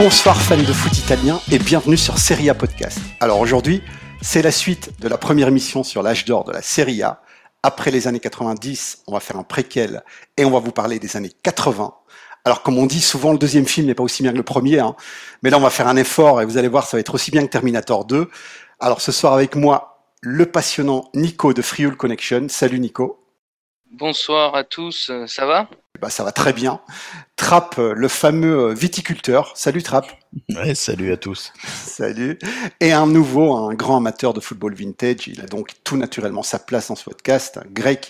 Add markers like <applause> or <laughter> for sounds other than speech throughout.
Bonsoir fans de foot italien et bienvenue sur Serie A Podcast. Alors aujourd'hui, c'est la suite de la première émission sur l'âge d'or de la Serie A. Après les années 90, on va faire un préquel et on va vous parler des années 80. Alors comme on dit souvent, le deuxième film n'est pas aussi bien que le premier, hein. mais là on va faire un effort et vous allez voir, ça va être aussi bien que Terminator 2. Alors ce soir avec moi, le passionnant Nico de Frioul Connection. Salut Nico. Bonsoir à tous, ça va? Bah, ça va très bien. Trap, le fameux viticulteur. Salut Trap. Ouais, salut à tous. Salut. Et un nouveau, un grand amateur de football vintage. Il a donc tout naturellement sa place dans ce podcast. Greg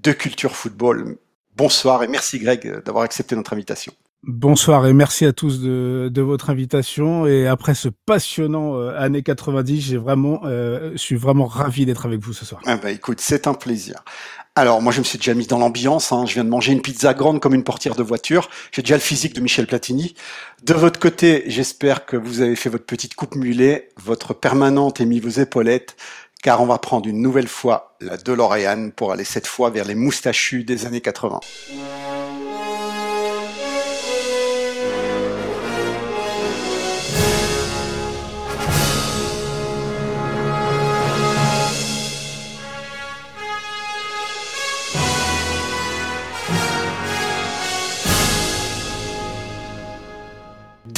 de Culture Football. Bonsoir et merci Greg d'avoir accepté notre invitation. Bonsoir et merci à tous de, de votre invitation. Et après ce passionnant euh, année 90, j'ai vraiment, euh, je suis vraiment ravi d'être avec vous ce soir. Ah bah écoute, c'est un plaisir. Alors moi je me suis déjà mis dans l'ambiance, hein. je viens de manger une pizza grande comme une portière de voiture, j'ai déjà le physique de Michel Platini. De votre côté, j'espère que vous avez fait votre petite coupe mulet, votre permanente et mis vos épaulettes, car on va prendre une nouvelle fois la DeLorean pour aller cette fois vers les moustachus des années 80.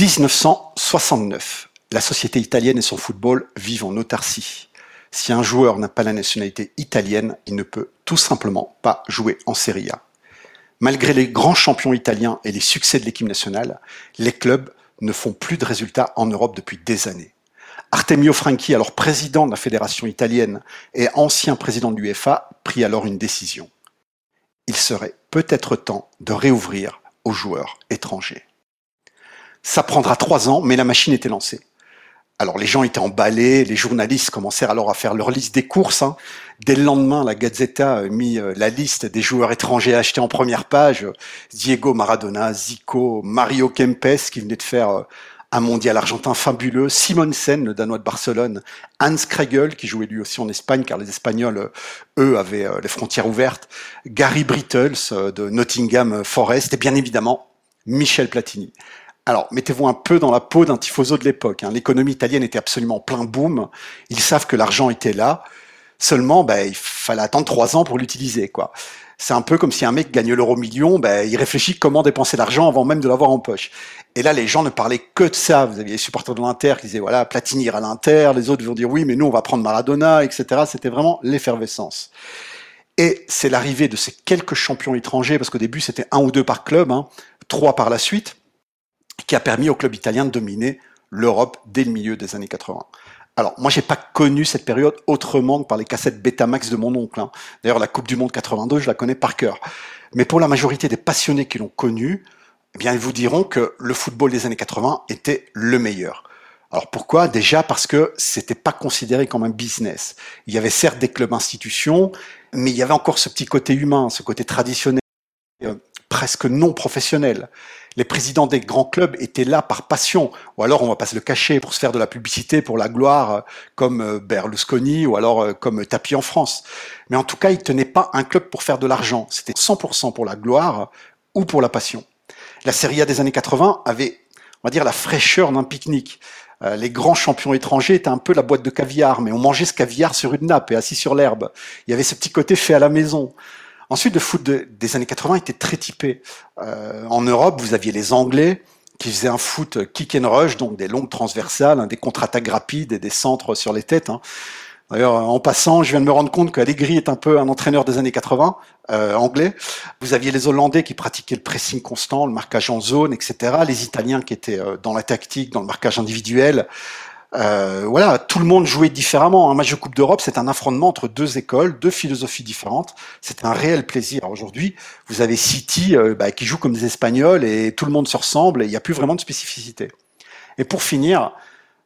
1969. La société italienne et son football vivent en autarcie. Si un joueur n'a pas la nationalité italienne, il ne peut tout simplement pas jouer en Serie A. Malgré les grands champions italiens et les succès de l'équipe nationale, les clubs ne font plus de résultats en Europe depuis des années. Artemio Franchi, alors président de la fédération italienne et ancien président de l'UEFA, prit alors une décision. Il serait peut-être temps de réouvrir aux joueurs étrangers. Ça prendra trois ans, mais la machine était lancée. Alors les gens étaient emballés, les journalistes commencèrent alors à faire leur liste des courses. Hein. Dès le lendemain, la Gazzetta a mis euh, la liste des joueurs étrangers achetés en première page. Diego Maradona, Zico, Mario Kempes qui venait de faire euh, un mondial argentin fabuleux, Simonsen, le Danois de Barcelone, Hans Kregel, qui jouait lui aussi en Espagne, car les Espagnols, euh, eux, avaient les frontières ouvertes, Gary Brittles de Nottingham Forest, et bien évidemment, Michel Platini. Alors, mettez-vous un peu dans la peau d'un tifoso de l'époque. Hein. L'économie italienne était absolument plein boom. Ils savent que l'argent était là. Seulement, ben, il fallait attendre trois ans pour l'utiliser, quoi. C'est un peu comme si un mec gagne l'euro million, ben, il réfléchit comment dépenser l'argent avant même de l'avoir en poche. Et là, les gens ne parlaient que de ça. Vous aviez les supporters de l'Inter qui disaient, voilà, Platini à l'Inter. Les autres vont dire, oui, mais nous, on va prendre Maradona, etc. C'était vraiment l'effervescence. Et c'est l'arrivée de ces quelques champions étrangers, parce qu'au début, c'était un ou deux par club, hein, trois par la suite qui a permis au club italien de dominer l'Europe dès le milieu des années 80. Alors, moi, j'ai pas connu cette période autrement que par les cassettes Betamax de mon oncle. Hein. D'ailleurs, la Coupe du Monde 82, je la connais par cœur. Mais pour la majorité des passionnés qui l'ont connu, eh bien, ils vous diront que le football des années 80 était le meilleur. Alors pourquoi? Déjà parce que c'était pas considéré comme un business. Il y avait certes des clubs institutions, mais il y avait encore ce petit côté humain, ce côté traditionnel, euh, presque non professionnel les présidents des grands clubs étaient là par passion, ou alors on va pas se le cacher pour se faire de la publicité pour la gloire, euh, comme euh, Berlusconi ou alors euh, comme Tapi en France. Mais en tout cas, ils tenaient pas un club pour faire de l'argent. C'était 100% pour la gloire ou pour la passion. La Serie A des années 80 avait, on va dire, la fraîcheur d'un pique-nique. Les grands champions étrangers étaient un peu la boîte de caviar, mais on mangeait ce caviar sur une nappe et assis sur l'herbe. Il y avait ce petit côté fait à la maison. Ensuite, le foot des années 80 était très typé. Euh, en Europe, vous aviez les Anglais qui faisaient un foot kick and rush, donc des longues transversales, hein, des contre-attaques rapides et des centres sur les têtes. Hein. D'ailleurs, en passant, je viens de me rendre compte qu'Allegri est un peu un entraîneur des années 80, euh, anglais. Vous aviez les Hollandais qui pratiquaient le pressing constant, le marquage en zone, etc. Les Italiens qui étaient euh, dans la tactique, dans le marquage individuel. Euh, voilà, tout le monde jouait différemment. Un match de Coupe d'Europe, c'est un affrontement entre deux écoles, deux philosophies différentes. C'est un réel plaisir. Aujourd'hui, vous avez City euh, bah, qui joue comme des Espagnols et tout le monde se ressemble et il n'y a plus vraiment de spécificité. Et pour finir,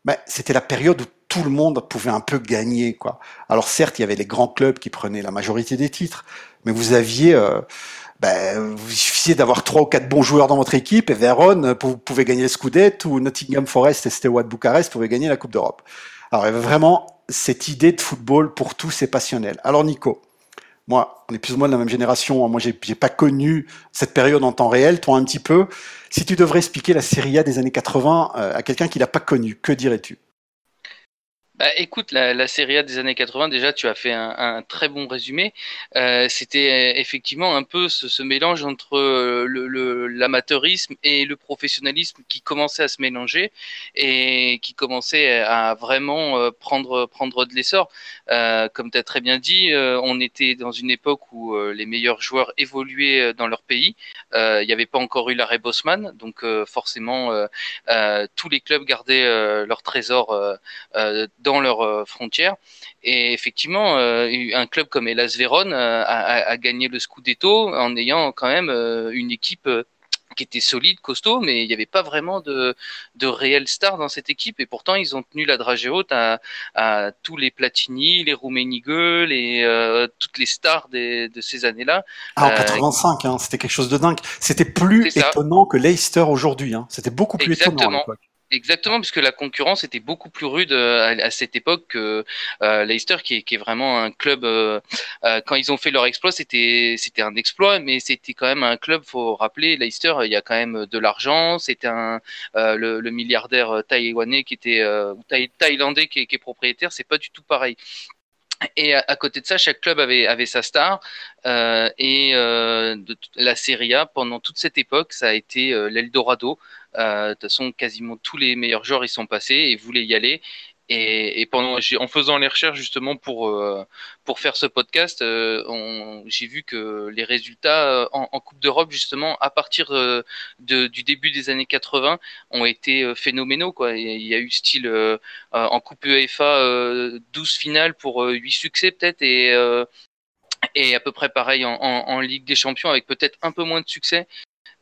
bah, c'était la période où tout le monde pouvait un peu gagner. quoi. Alors certes, il y avait les grands clubs qui prenaient la majorité des titres, mais vous aviez... Euh, ben, il suffisait d'avoir trois ou quatre bons joueurs dans votre équipe et Vérone, vous pouvez gagner le Scudetto ou Nottingham Forest et Steaua de Bucarest pouvaient gagner la Coupe d'Europe. Alors vraiment cette idée de football pour tous ces passionnels. Alors Nico, moi, on est plus ou moins de la même génération. Moi, j'ai, j'ai pas connu cette période en temps réel. Toi, un petit peu. Si tu devrais expliquer la Serie A des années 80 euh, à quelqu'un qui l'a pas connu, que dirais-tu? Bah, écoute, la, la Serie A des années 80, déjà, tu as fait un, très bon résumé. Euh, C'était euh, effectivement un peu ce, mélange entre euh, l'amateurisme et le professionnalisme qui commençait à se mélanger et qui commençait à vraiment prendre, prendre de l'essor. Comme tu as très bien dit, on était dans une époque où les meilleurs joueurs évoluaient dans leur pays. Il n'y avait pas encore eu l'arrêt Bosman, donc forcément, tous les clubs gardaient leur trésor dans leurs euh, frontières. Et effectivement, euh, un club comme Elas Vérone euh, a, a, gagné le Scudetto en ayant quand même une équipe qui était solide, costaud, mais il n'y avait pas vraiment de, de réelles stars dans cette équipe. Et pourtant, ils ont tenu la dragée haute à, à tous les Platini, les Rummenigge, les, euh, toutes les stars des, de ces années-là. Ah, en 85, hein, c'était quelque chose de dingue. C'était plus étonnant que Leicester aujourd'hui. Hein. C'était beaucoup plus Exactement. étonnant à l'époque. Exactement, puisque la concurrence était beaucoup plus rude euh, à, cette époque que euh, Leicester, qui est, vraiment un club. Euh, euh, quand ils ont fait leur exploit, c'était un exploit, mais c'était quand même un club. Faut rappeler, Leicester, il y a quand même de l'argent. C'était le, milliardaire taïwanais qui était thaï, thaïlandais qui est, qui est propriétaire. C'est pas du tout pareil. Et à, côté de ça, chaque club avait, sa star. Et la Serie A, pendant toute cette époque, ça a été l'Eldorado. De toute façon, quasiment tous les meilleurs joueurs y sont passés et voulaient y aller. Et, pendant, en faisant les recherches justement pour euh, pour faire ce podcast, euh, j'ai vu que les résultats en, Coupe d'Europe justement à partir du début des années 80 ont été phénoménaux quoi. Il y a eu style euh, en Coupe UEFA 12 finales pour 8 succès peut-être et et à peu près pareil en Ligue des Champions avec peut-être un peu moins de succès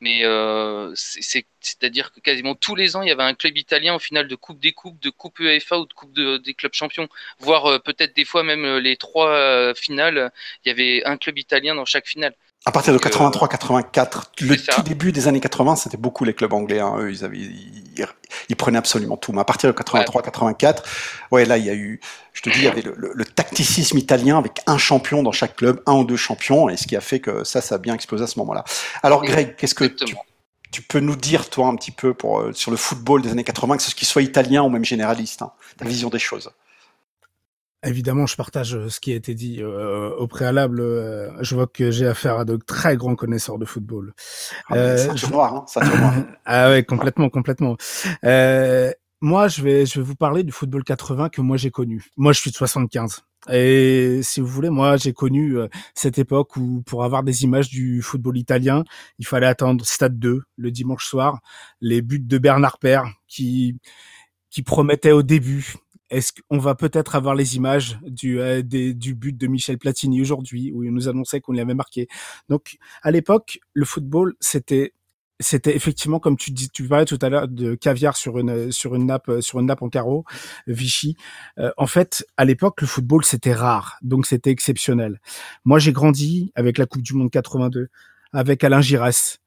mais euh, c'est-à-dire que quasiment tous les ans, il y avait un club italien en finale de Coupe des Coupes, de Coupe UEFA ou de Coupe de, des clubs champions, voire euh, peut-être des fois même euh, les trois finales, il y avait un club italien dans chaque finale. À partir de 83-84, le tout début des années 80, c'était beaucoup les clubs anglais. Hein. Eux, ils, avaient, ils, ils, prenaient absolument tout. Mais à partir de 83-84, ouais, là, il y a eu, je te dis, il y avait le, le, le, tacticisme italien avec un champion dans chaque club, un ou deux champions, et ce qui a fait que ça, ça a bien explosé à ce moment-là. Alors, Greg, qu'est-ce que tu, tu, peux nous dire, toi, un petit peu pour, euh, sur le football des années 80, que ce soit italien ou même généraliste, hein, ta vision des choses? Évidemment, je partage euh, ce qui a été dit euh, au préalable. Euh, je vois que j'ai affaire à de très grands connaisseurs de football. Ah, euh, je... noir, hein, ça noir. <laughs> ah ouais, complètement, complètement. Euh, moi, je vais, je vais vous parler du football 80 que moi j'ai connu. Moi, je suis de 75. Et si vous voulez, moi, j'ai connu euh, cette époque où, pour avoir des images du football italien, il fallait attendre Stade 2 le dimanche soir, les buts de Bernard Père qui qui promettaient au début est-ce qu'on va peut-être avoir les images du, euh, du but de Michel Platini aujourd'hui, où il nous annonçait qu'on l'avait marqué. Donc, à l'époque, le football, c'était c'était effectivement comme tu dis tu parlais tout à l'heure de caviar sur une sur une nappe sur une nappe en carreau Vichy. Euh, en fait à l'époque le football c'était rare. Donc c'était exceptionnel. Moi j'ai grandi avec la Coupe du monde 82 avec Alain Giresse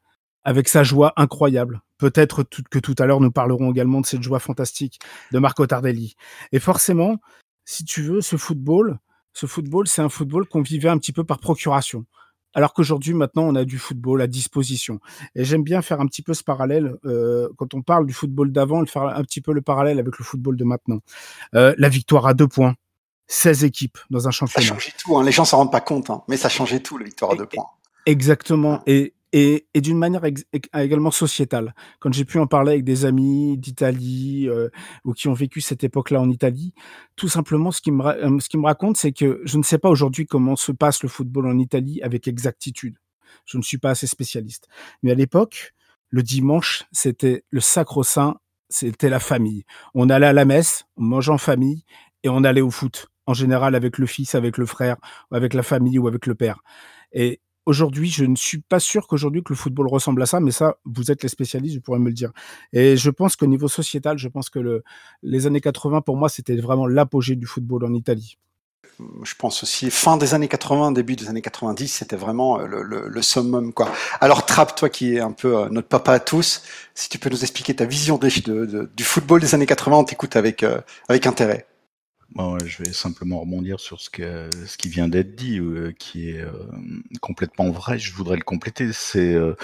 avec sa joie incroyable. Peut-être que tout à l'heure nous parlerons également de cette joie fantastique de Marco Tardelli. Et forcément, si tu veux, ce football, ce football, c'est un football qu'on vivait un petit peu par procuration. Alors qu'aujourd'hui, maintenant, on a du football à disposition. Et j'aime bien faire un petit peu ce parallèle euh, quand on parle du football d'avant, faire un petit peu le parallèle avec le football de maintenant. Euh, la victoire à deux points, 16 équipes dans un championnat. Ça changeait tout. Hein. Les gens s'en rendent pas compte, hein. mais ça changeait tout la victoire à deux points. Exactement. Et, et, d'une manière également sociétale. Quand j'ai pu en parler avec des amis d'Italie euh, ou qui ont vécu cette époque-là en Italie, tout simplement, ce qui me, euh, raconte, c'est que je ne sais pas aujourd'hui comment se passe le football en Italie avec exactitude. Je ne suis pas assez spécialiste. Mais à l'époque, le dimanche, c'était le sacro-saint, c'était la famille. On allait à la messe, on mangeait en famille et on allait au foot. En général, avec le fils, avec le frère, avec la famille ou avec le père. Et aujourd'hui, je ne suis pas sûr qu'aujourd'hui que le football ressemble à ça, mais ça, vous êtes les spécialistes, vous pourrez me le dire. Et je pense qu'au niveau sociétal, je pense que le, les années 80, pour moi, c'était vraiment l'apogée du football en Italie. Je pense aussi, fin des années 80, début des années 90, c'était vraiment le, summum, quoi. Alors, Trapp, toi qui es un peu notre papa à tous, si tu peux nous expliquer ta vision du football des années 80, on t'écoute avec, euh, avec intérêt. Bon, je vais simplement rebondir sur ce, que, ce qui vient d'être dit, euh, qui est euh, complètement vrai. Je voudrais le compléter. C'est euh,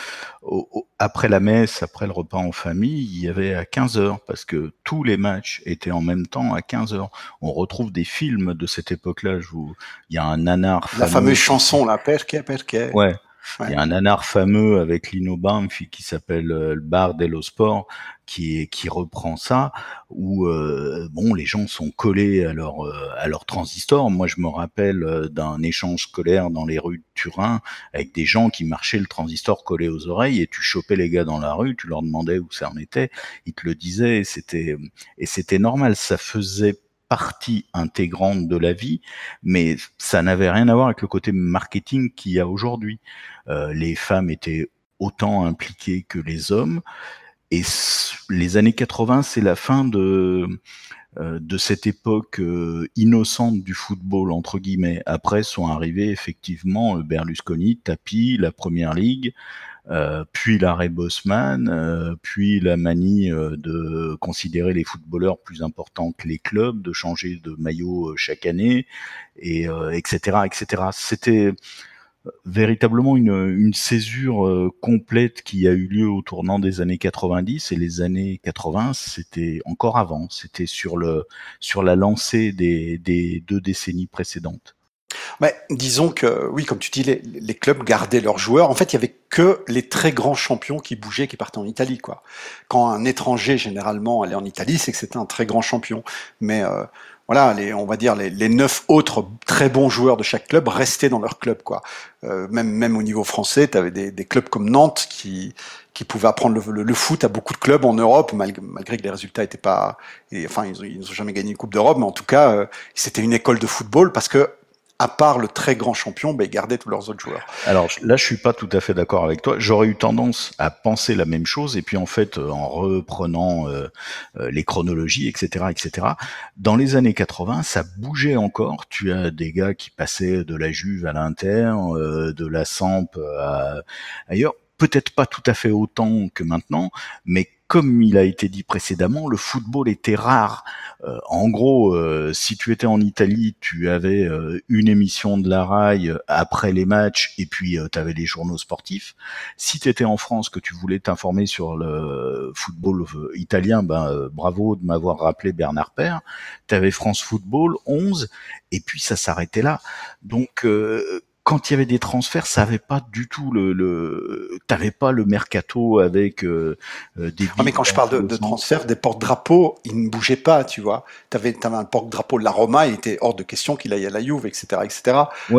après la messe, après le repas en famille, il y avait à 15 heures, parce que tous les matchs étaient en même temps à 15 heures. On retrouve des films de cette époque-là. Où il y a un nanar. La fameuse chanson, la perque, perque. Ouais. Il y a un nanar fameux avec Lino Banff qui s'appelle le bar dello sport qui, qui reprend ça, où euh, bon, les gens sont collés à leur, euh, à leur transistor. Moi, je me rappelle euh, d'un échange scolaire dans les rues de Turin avec des gens qui marchaient le transistor collé aux oreilles et tu chopais les gars dans la rue, tu leur demandais où ça en était, ils te le disaient et c'était, et c'était normal. Ça faisait partie intégrante de la vie, mais ça n'avait rien à voir avec le côté marketing qu'il y a aujourd'hui. Euh, les femmes étaient autant impliquées que les hommes. Et les années 80, c'est la fin de euh, cette époque euh, innocente du football entre guillemets. Après sont arrivés effectivement euh, Berlusconi, Tapi, la Première Ligue, puis l'arrêt Bosman, puis la manie de considérer les footballeurs plus importants que les clubs, de changer de maillot chaque année, et etc. etc. C'était véritablement une, césure euh, complète qui a eu lieu au tournant des années 90 et les années 80 c'était encore avant. C'était sur le sur la lancée des, deux décennies précédentes. Mais disons que oui comme tu dis les, les, clubs gardaient leurs joueurs. En fait il y avait que les très grands champions qui bougeaient qui partaient en Italie quoi. Quand un étranger généralement allait en Italie c'est que c'était un très grand champion. Mais euh, voilà, les, on va dire les, les, neuf autres très bons joueurs de chaque club restaient dans leur club, quoi. Euh, même même au niveau français, tu avais des, des, clubs comme Nantes qui qui pouvaient apprendre le, le, foot à beaucoup de clubs en Europe, malgré, malgré que les résultats étaient pas, enfin ils, n'ont jamais gagné une coupe d'Europe, mais en tout cas euh, c'était une école de football parce que à part le très grand champion, ben, ils gardaient tous leurs autres joueurs. Alors là, je suis pas tout à fait d'accord avec toi. J'aurais eu tendance à penser la même chose, et puis en fait, euh, en reprenant euh, euh, les chronologies, etc., etc. Dans les années 80, ça bougeait encore. Tu as des gars qui passaient de la Juve à l'Inter, de la Samp à ailleurs. Peut-être pas tout à fait autant que maintenant, mais comme il a été dit précédemment, le football était rare. Euh, en gros, euh, si tu étais en Italie, tu avais euh, une émission de la RAI après les matchs et puis tu avais les journaux sportifs. Si tu étais en France, que tu voulais t'informer sur le football italien, ben bravo de m'avoir rappelé Bernard Père. Tu avais France Football 11 et puis ça s'arrêtait là. Donc quand il y avait des transferts, ça avait pas du tout le, le t'avais pas le mercato avec euh, euh des. Ah, mais quand je parle de, de transfert, des porte-drapeaux, ils ne bougeaient pas, tu vois. T'avais, avais un porte-drapeau de la Roma, il était hors de question qu'il aille à la Juve, etc., etc.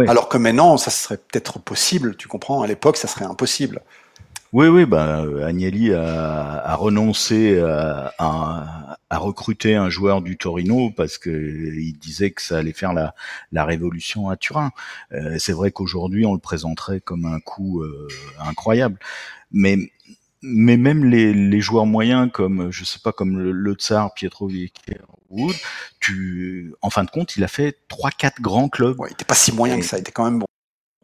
Alors que maintenant, ça serait peut-être possible, tu comprends. À l'époque, ça serait impossible. Oui, oui, bah, Agnelli a, a renoncé à, à, à, recruter un joueur du Torino parce que il disait que ça allait faire la, la révolution à Turin. Euh, c'est vrai qu'aujourd'hui, on le présenterait comme un coup euh, incroyable, mais mais même les, les, joueurs moyens comme je sais pas comme le, le Tsar, Pietro Wood, tu en fin de compte, il a fait trois quatre grands clubs. Ouais, il était pas si moyen que ça, il était quand même bon.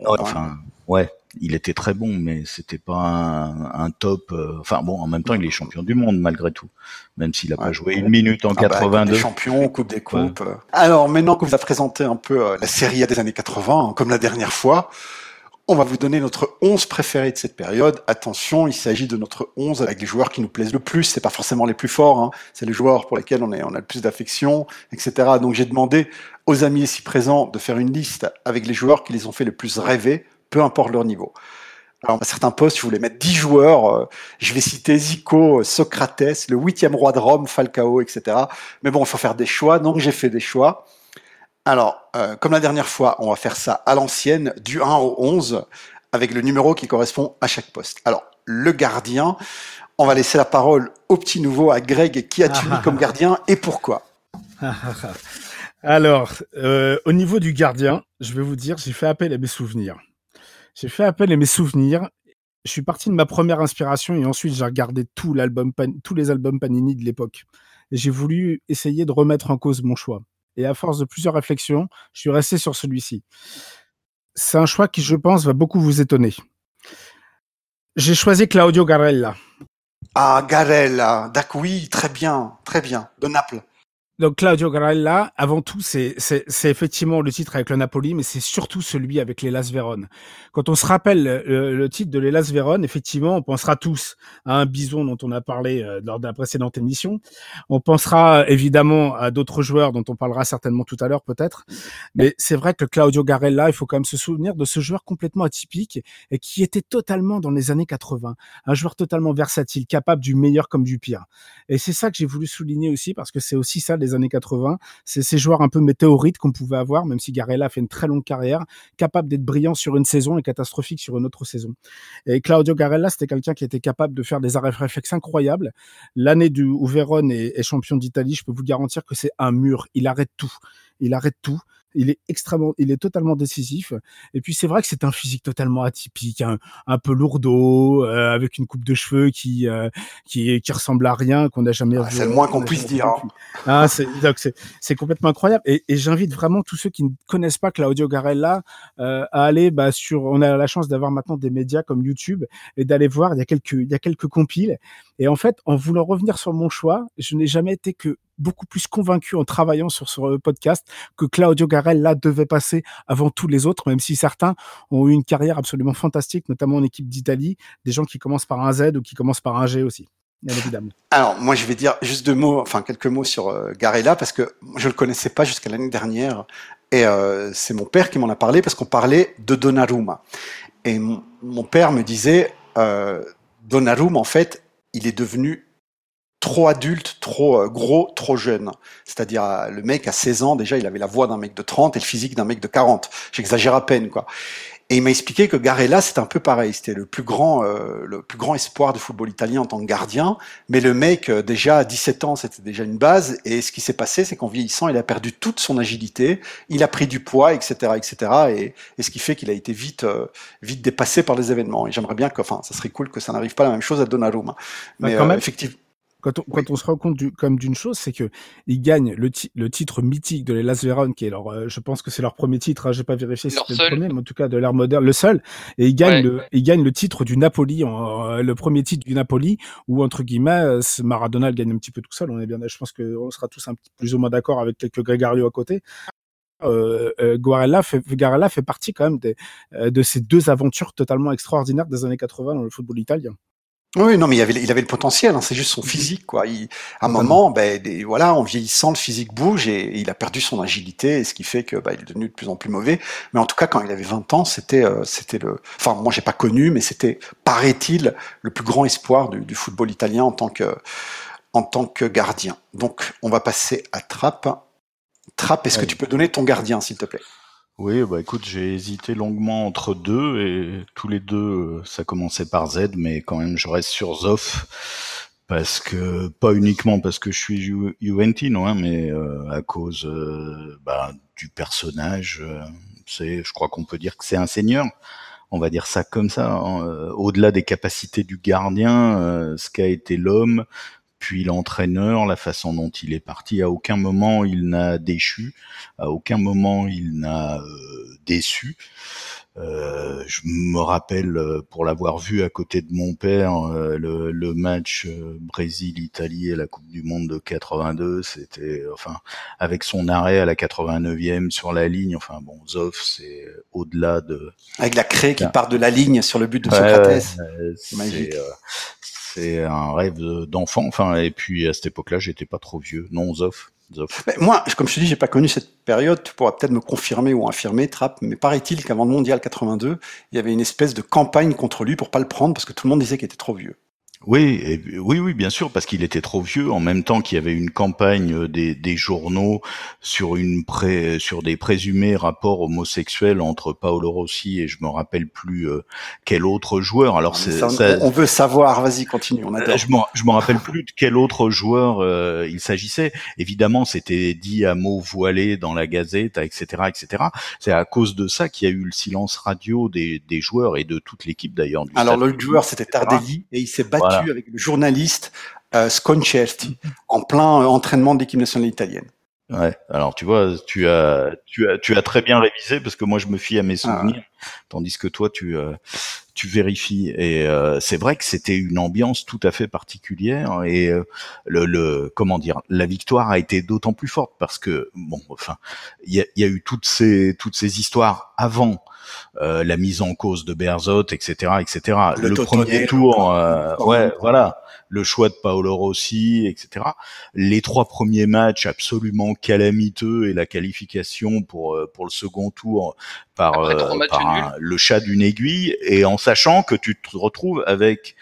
enfin, ouais il était très bon, mais c'était pas un, top. Euh, enfin bon, en même temps, il est champion du monde malgré tout, même s'il a pas joué une minute en 82. Ah bah, champion, Coupe des coupes. Alors maintenant que vous avez présenté un peu euh, la série A des années 80, hein, comme la dernière fois, on va vous donner notre 11 préféré de cette période. Attention, il s'agit de notre 11 avec les joueurs qui nous plaisent le plus. C'est pas forcément les plus forts, hein. c'est les joueurs pour lesquels on, est, on a le plus d'affection, etc. Donc j'ai demandé aux amis ici présents de faire une liste avec les joueurs qui les ont fait le plus rêver peu importe leur niveau. Alors, à certains postes, je voulais mettre 10 joueurs. Euh, je vais citer Zico, Socrates, le huitième roi de Rome, Falcao, etc. Mais bon, il faut faire des choix, donc j'ai fait des choix. Alors, euh, comme la dernière fois, on va faire ça à l'ancienne, du 1 au 11, avec le numéro qui correspond à chaque poste. Alors, le gardien, on va laisser la parole au petit nouveau, à Greg. Qui as-tu mis comme gardien et pourquoi? <laughs> Alors, euh, au niveau du gardien, je vais vous dire, j'ai fait appel à mes souvenirs. J'ai fait appel à mes souvenirs. Je suis parti de ma première inspiration et ensuite j'ai regardé tous les albums Panini de l'époque. J'ai voulu essayer de remettre en cause mon choix. Et à force de plusieurs réflexions, je suis resté sur celui-ci. C'est un choix qui, je pense, va beaucoup vous étonner. J'ai choisi Claudio Garella. Ah, Garella. D'accord, oui, très bien, très bien. De Naples. Donc Claudio Garella, avant tout, c'est effectivement le titre avec le Napoli, mais c'est surtout celui avec l'Elas Vérone. Quand on se rappelle le, titre de l'Elas Vérone, effectivement, on pensera tous à un bison dont on a parlé euh, lors de la précédente émission. On pensera évidemment à d'autres joueurs dont on parlera certainement tout à l'heure peut-être. Mais c'est vrai que Claudio Garella, il faut quand même se souvenir de ce joueur complètement atypique et qui était totalement dans les années 80. Un joueur totalement versatile, capable du meilleur comme du pire. Et c'est ça que j'ai voulu souligner aussi parce que c'est aussi ça années 80. C'est ces joueurs un peu météorites qu'on pouvait avoir, même si Garella a fait une très longue carrière, capable d'être brillant sur une saison et catastrophique sur une autre saison. Et Claudio Garella, c'était quelqu'un qui était capable de faire des arrêts réflexes incroyables. L'année où Vérone est champion d'Italie, je peux vous garantir que c'est un mur. Il arrête tout. Il arrête tout il est extrêmement, il est totalement décisif. Et puis c'est vrai que c'est un physique totalement atypique, un, un peu lourdeau, euh, avec une coupe de cheveux qui euh, qui, qui ressemble à rien qu'on n'a jamais ah, vu. C'est le moins qu'on puisse dire. Hein. Ah, c'est c'est complètement incroyable. Et, et j'invite vraiment tous ceux qui ne connaissent pas Claudio Garella euh, à aller bah, sur. On a la chance d'avoir maintenant des médias comme YouTube et d'aller voir. Il y a quelques il y a quelques compiles. Et en fait, en voulant revenir sur mon choix, je n'ai jamais été que beaucoup plus convaincu en travaillant sur ce podcast que Claudio Garella devait passer avant tous les autres, même si certains ont eu une carrière absolument fantastique, notamment en équipe d'Italie, des gens qui commencent par un Z ou qui commencent par un G aussi. Alors moi je vais dire juste deux mots, enfin quelques mots sur euh, Garella parce que je le connaissais pas jusqu'à l'année dernière et euh, c'est mon père qui m'en a parlé parce qu'on parlait de Donnarumma et mon, père me disait euh, Donnarumma en fait il est devenu trop adulte, trop euh, gros, trop jeune. C'est-à-dire euh, le mec à 16 ans déjà, il avait la voix d'un mec de 30 et le physique d'un mec de 40. J'exagère à peine quoi. Et il m'a expliqué que Garella, c'était un peu pareil. C'était le plus grand, euh, le plus grand espoir du football italien en tant que gardien. Mais le mec, déjà à 17 ans, c'était déjà une base. Et ce qui s'est passé, c'est qu'en vieillissant, il a perdu toute son agilité. Il a pris du poids, etc., etc. Et, et ce qui fait qu'il a été vite, vite dépassé par les événements. Et j'aimerais bien que, enfin, ça serait cool que ça n'arrive pas la même chose à Donnarumma. Bah, Mais quand effectivement. Quand on, quand on se rend compte du, comme d'une chose, c'est que ils gagnent le, le titre mythique de l'Elas Vérone, qui est leur, euh, je pense que c'est leur premier titre. Hein, J'ai pas vérifié si c'était le premier, mais en tout cas de l'ère moderne, le seul. Et ils gagnent le, ils gagnent le titre du Napoli, en, euh, le premier titre du Napoli, où entre guillemets, euh, Maradona gagne un petit peu tout seul. On est bien, je pense qu'on sera tous un petit plus ou moins d'accord avec quelques Gregario à côté. Euh, euh, Guarella fait, Guarella fait partie quand même des, de ces deux aventures totalement extraordinaires des années 80 dans le football italien. Oui, non, mais il avait, il avait le potentiel. Hein, c'est juste son physique, quoi. Il, à un moment, ben, voilà, en vieillissant, le physique bouge et, il a perdu son agilité, ce qui fait que bah, il est devenu de plus en plus mauvais. Mais en tout cas, quand il avait 20 ans, c'était, euh, c'était le. Enfin, moi, j'ai pas connu, mais c'était, paraît-il, le plus grand espoir du, du, football italien en tant que, en tant que gardien. Donc, on va passer à Trapp. Trapp, est-ce que tu peux donner ton gardien, s'il te plaît? Oui, bah écoute, j'ai hésité longuement entre deux et tous les deux, euh, ça commençait par Z, mais quand même, je reste sur Zoff parce que pas uniquement parce que je suis Juventino, hein, mais euh, à cause euh, bah, du personnage. c'est, je crois qu'on peut dire que c'est un seigneur. On va dire ça comme ça. Hein, au-delà des capacités du gardien, ce qu'a été l'homme, puis l'entraîneur, la façon dont il est parti, à aucun moment il n'a déchu, à aucun moment il n'a euh, déçu. Euh, je me rappelle, euh, pour l'avoir vu à côté de mon père, le, le, match Brésil-Italie à la Coupe du Monde de 82, c'était, enfin, avec son arrêt à la 89e sur la ligne, enfin bon, Zoff, c'est au-delà de... Avec la craie qui part de la ligne sur le but de Socrates. Magique c'est un rêve d'enfant. Enfin, et puis à cette époque-là, j'étais pas trop vieux. Non, Zoff. Moi, comme je te dis, j'ai pas connu cette période. Tu pourras peut-être me confirmer ou infirmer, Trapp. Mais paraît-il qu'avant le Mondial 82, il y avait une espèce de campagne contre lui pour pas le prendre parce que tout le monde disait qu'il était trop vieux. Oui, oui, oui, bien sûr, parce qu'il était trop vieux. En même temps qu'il y avait une campagne euh, des, des journaux sur une pré, sur des présumés rapports homosexuels entre Paolo Rossi et je me rappelle plus euh, quel autre joueur. Alors c'est, on veut savoir. Vas-y, continue. On adore. Je me, je me rappelle plus de quel autre joueur euh, il s'agissait. Évidemment, c'était dit à mots voilés dans la Gazette, etc., etc. C'est à cause de ça qu'il y a eu le silence radio des, des joueurs et de toute l'équipe d'ailleurs. Alors le joueur, c'était Tardelli et il s'est battu avec le journaliste euh, en plein euh, entraînement de l'équipe nationale italienne. Ouais. Alors tu vois, tu as, tu as, tu as très bien révisé parce que moi je me fie à mes ah. souvenirs, tandis que toi tu, euh, tu vérifies. Et euh, c'est vrai que c'était une ambiance tout à fait particulière. Et euh, le, le, comment dire, la victoire a été d'autant plus forte parce que bon, enfin, il y a, y a, eu toutes ces toutes ces histoires avant. Euh, la mise en cause de Berzot, etc., etc. Le, premier tour, euh, ouais, voilà, le choix de Paolo Rossi, etc. Les trois premiers matchs absolument calamiteux et la qualification pour euh, pour le second tour par, euh, le chat d'une aiguille et en sachant que tu te retrouves avec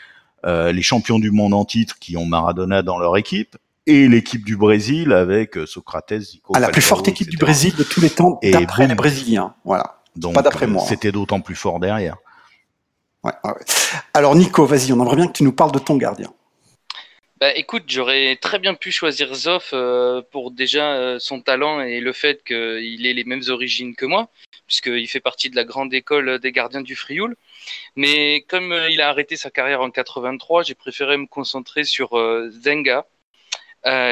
euh, les champions du monde en titre qui ont Maradona dans leur équipe et l'équipe du Brésil avec Socrates, Zico, ah, la plus forte équipe du Brésil de tous les temps d'après les Brésiliens. Voilà. Donc, pas d'après moi. Hein. C'était d'autant plus fort derrière. Ouais, ouais. Alors Nico, vas-y, on aimerait bien que tu nous parles de ton gardien. Bah écoute, j'aurais très bien pu choisir Zoff euh, pour déjà euh, son talent et le fait qu'il ait les mêmes origines que moi, puisqu'il fait partie de la grande école des gardiens du Frioul. Mais comme euh, il a arrêté sa carrière en 83, j'ai préféré me concentrer sur Zenga,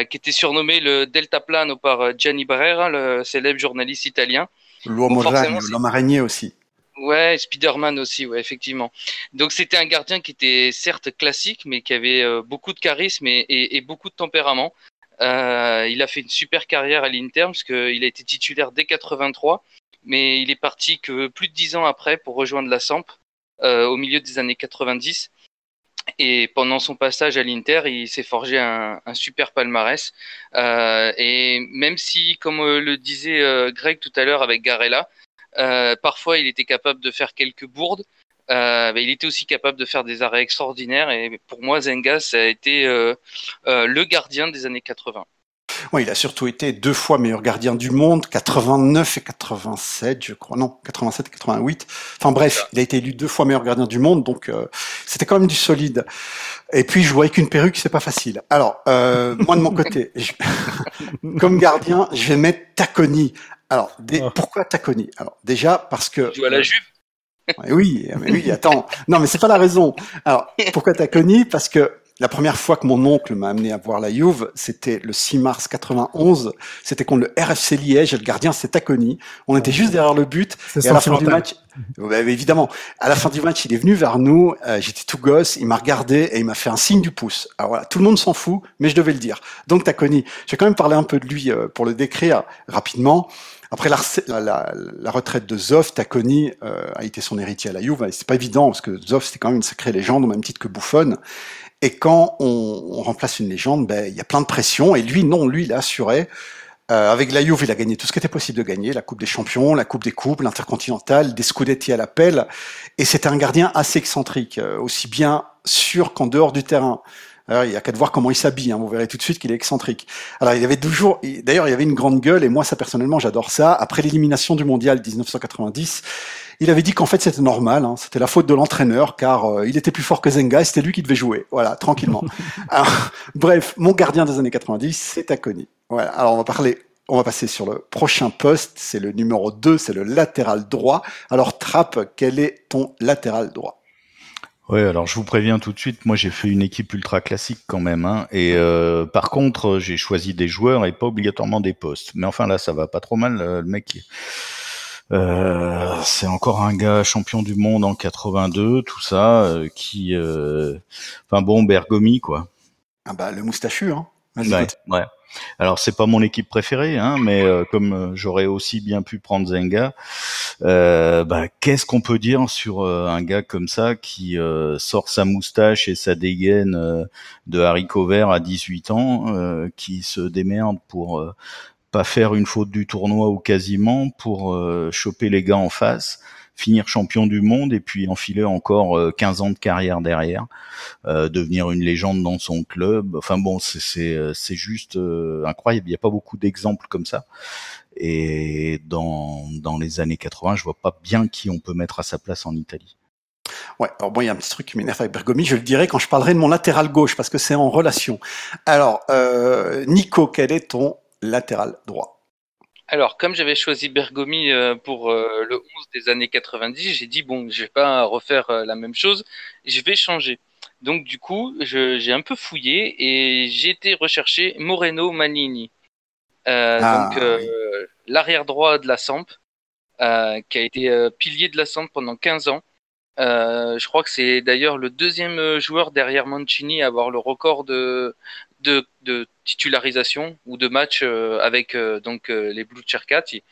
qui était surnommé le Delta Plano par Gianni Barrera, le célèbre journaliste italien. L'homme araignée aussi. Ouais, Spider-Man aussi, ouais, effectivement. Donc c'était un gardien qui était certes classique, mais qui avait euh, beaucoup de charisme et, beaucoup de tempérament. Euh, il a fait une super carrière à l'Inter parce qu'il a été titulaire dès 83, mais il est parti que plus de dix ans après pour rejoindre la Samp euh, au milieu des années 90. Et pendant son passage à l'Inter, il s'est forgé un, super palmarès. et même si, comme le disait Greg tout à l'heure avec Garella, euh, parfois, il était capable de faire quelques bourdes. Euh, il était aussi capable de faire des arrêts extraordinaires. Et pour moi, Zenga, ça a été euh, le gardien des années 80. Oui, il a surtout été deux fois meilleur gardien du monde, 89 et 87, je crois. Non, 87 et 88. Enfin bref, il a été élu deux fois meilleur gardien du monde, donc c'était quand même du solide. Et puis je vois qu'une perruque, c'est pas facile. Alors, moi de mon côté, <laughs> <laughs> comme gardien, je vais mettre Taconi. Alors, oh. pourquoi Taconi Alors, déjà parce que. Tu vois la Juve? Oui, mais oui, attends. Non, mais c'est pas la raison. Alors, pourquoi Taconi Parce que la première fois que mon oncle m'a amené à voir la Juve, c'était le 6 mars 91. C'était contre le RFC Liège et le gardien c'était Taconi. On était juste derrière le but. Et à la fin du match, évidemment, à la fin du match, il est venu vers nous. Euh, j'étais tout gosse. Il m'a regardé et il m'a fait un signe du pouce. Alors voilà, tout le monde s'en fout, mais je devais le dire. Donc Taconi, je vais quand même parler un peu de lui euh, pour le décrire rapidement. Après la, la, la, retraite de Zoff, Taconi euh, a été son héritier à la Juve. C'est pas évident parce que Zoff c'était quand même une sacrée légende au même titre que Buffon. Et quand on, remplace une légende, ben il y a plein de pression. Et lui, non, lui, il a assuré. Euh, avec la Juve, il a gagné tout ce qui était possible de gagner, la Coupe des Champions, la Coupe des Coupes, l'Intercontinental, des Scudetti à l'appel. Et c'était un gardien assez excentrique, euh, aussi bien sûr qu'en dehors du terrain. Alors, il y a qu'à voir comment il s'habille, hein, vous verrez tout de suite qu'il est excentrique. Alors il avait toujours, d'ailleurs il avait une grande gueule et moi ça personnellement j'adore ça. Après l'élimination du mondial 1990, il avait dit qu'en fait c'était normal, hein, c'était la faute de l'entraîneur car euh, il était plus fort que Zenga et c'était lui qui devait jouer. Voilà, tranquillement. <laughs> Alors, bref, mon gardien des années 90, c'est Akoni. Voilà. Alors on va parler on va passer sur le prochain poste, c'est le numéro 2, c'est le latéral droit. Alors Trapp, quel est ton latéral droit? Oui, alors je vous préviens tout de suite, moi j'ai fait une équipe ultra classique quand même, hein, et euh, par contre j'ai choisi des joueurs et pas obligatoirement des postes. Mais enfin là ça va pas trop mal, le mec. Euh, c'est encore un gars champion du monde en 82, tout ça, euh, qui, enfin bon, Bergomi quoi. Ah bah le moustachu, hein. Ouais, ouais. Alors c'est pas mon équipe préférée, hein, mais euh, comme euh, j'aurais aussi bien pu prendre Zenga, euh, bah, qu'est-ce qu'on peut dire sur un gars comme ça qui sort sa moustache et sa dégaine de haricot vert à 18 ans, qui se démerde pour faire une faute du tournoi ou quasiment, pour choper les gars en face finir champion du monde et puis enfiler encore 15 ans de carrière derrière, euh, devenir une légende dans son club. Enfin bon, c'est c'est juste incroyable. Il n'y a pas beaucoup d'exemples comme ça. Et dans dans les années 80, je vois pas bien qui on peut mettre à sa place en Italie. Ouais, alors bon, il y a un petit truc qui m'énerve avec Bergomi, je le dirai quand je parlerai de mon latéral gauche, parce que c'est en relation. Alors, euh, Nico, quel est ton latéral droit alors, comme j'avais choisi Bergomi euh, pour euh, le 11 des années 90, j'ai dit bon, je vais pas refaire euh, la même chose, je vais changer. Donc du coup, j'ai un peu fouillé et j'ai été rechercher Moreno Manini, ah, donc l'arrière droit de la Samp, qui a été pilier de la Samp pendant 15 ans. je crois que c'est d'ailleurs le deuxième joueur derrière Mancini à avoir le record de, de, de titularisation ou de match avec donc les Blue Cercati.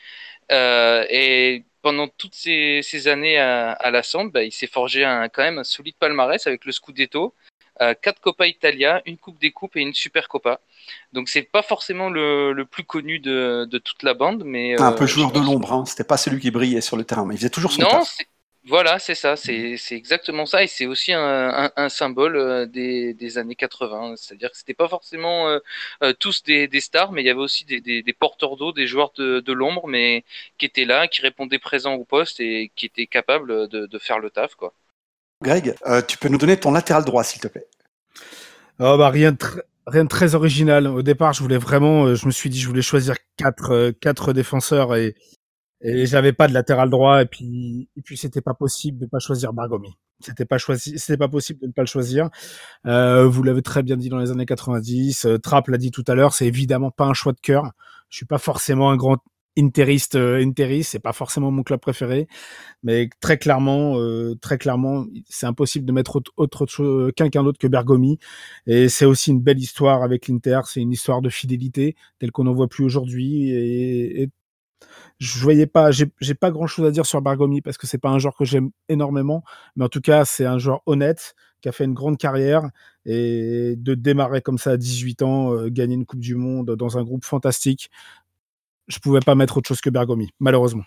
et pendant toutes ces, années à, la Samp, bah, il s'est forgé un, quand même un solide palmarès avec le Scudetto, euh, quatre Copa Italia, une Coupe des Coupes et une Super Copa. Donc c'est pas forcément le, plus connu de, toute la bande, mais un peu euh, joueur de l'ombre. Hein. C'était pas celui qui brillait sur le terrain, mais il faisait toujours son non, voilà, c'est ça, c'est exactement ça, et c'est aussi un, symbole euh, des, années 80. C'est-à-dire que c'était pas forcément euh, euh, tous des, stars, mais il y avait aussi des, porteurs d'eau, des joueurs de, l'ombre, mais qui étaient là, qui répondaient présents au poste et qui étaient capables de, faire le taf, quoi. Greg, tu peux nous donner ton latéral droit, s'il te plaît? Oh bah rien de rien de très original. Au départ, je voulais vraiment, je me suis dit, je voulais choisir quatre, quatre défenseurs et et j'avais pas de latéral droit et puis et puis c'était pas possible de pas choisir Bargomi. C'était pas choisi, c'était pas possible de ne pas le choisir. Euh, vous l'avez très bien dit dans les années 90. Euh, Trapp l'a dit tout à l'heure, c'est évidemment pas un choix de cœur. Je suis pas forcément un grand interiste, euh, interiste, c'est pas forcément mon club préféré, mais très clairement, euh, très clairement, c'est impossible de mettre autre, autre quelqu'un d'autre que Bergomi. Et c'est aussi une belle histoire avec l'Inter. C'est une histoire de fidélité telle qu'on n'en voit plus aujourd'hui et, et je voyais pas, j'ai pas grand chose à dire sur Bargomi parce que c'est pas un joueur que j'aime énormément, mais en tout cas, c'est un joueur honnête qui a fait une grande carrière et de démarrer comme ça à 18 ans, euh, gagner une Coupe du Monde dans un groupe fantastique, je pouvais pas mettre autre chose que Bergomi, malheureusement.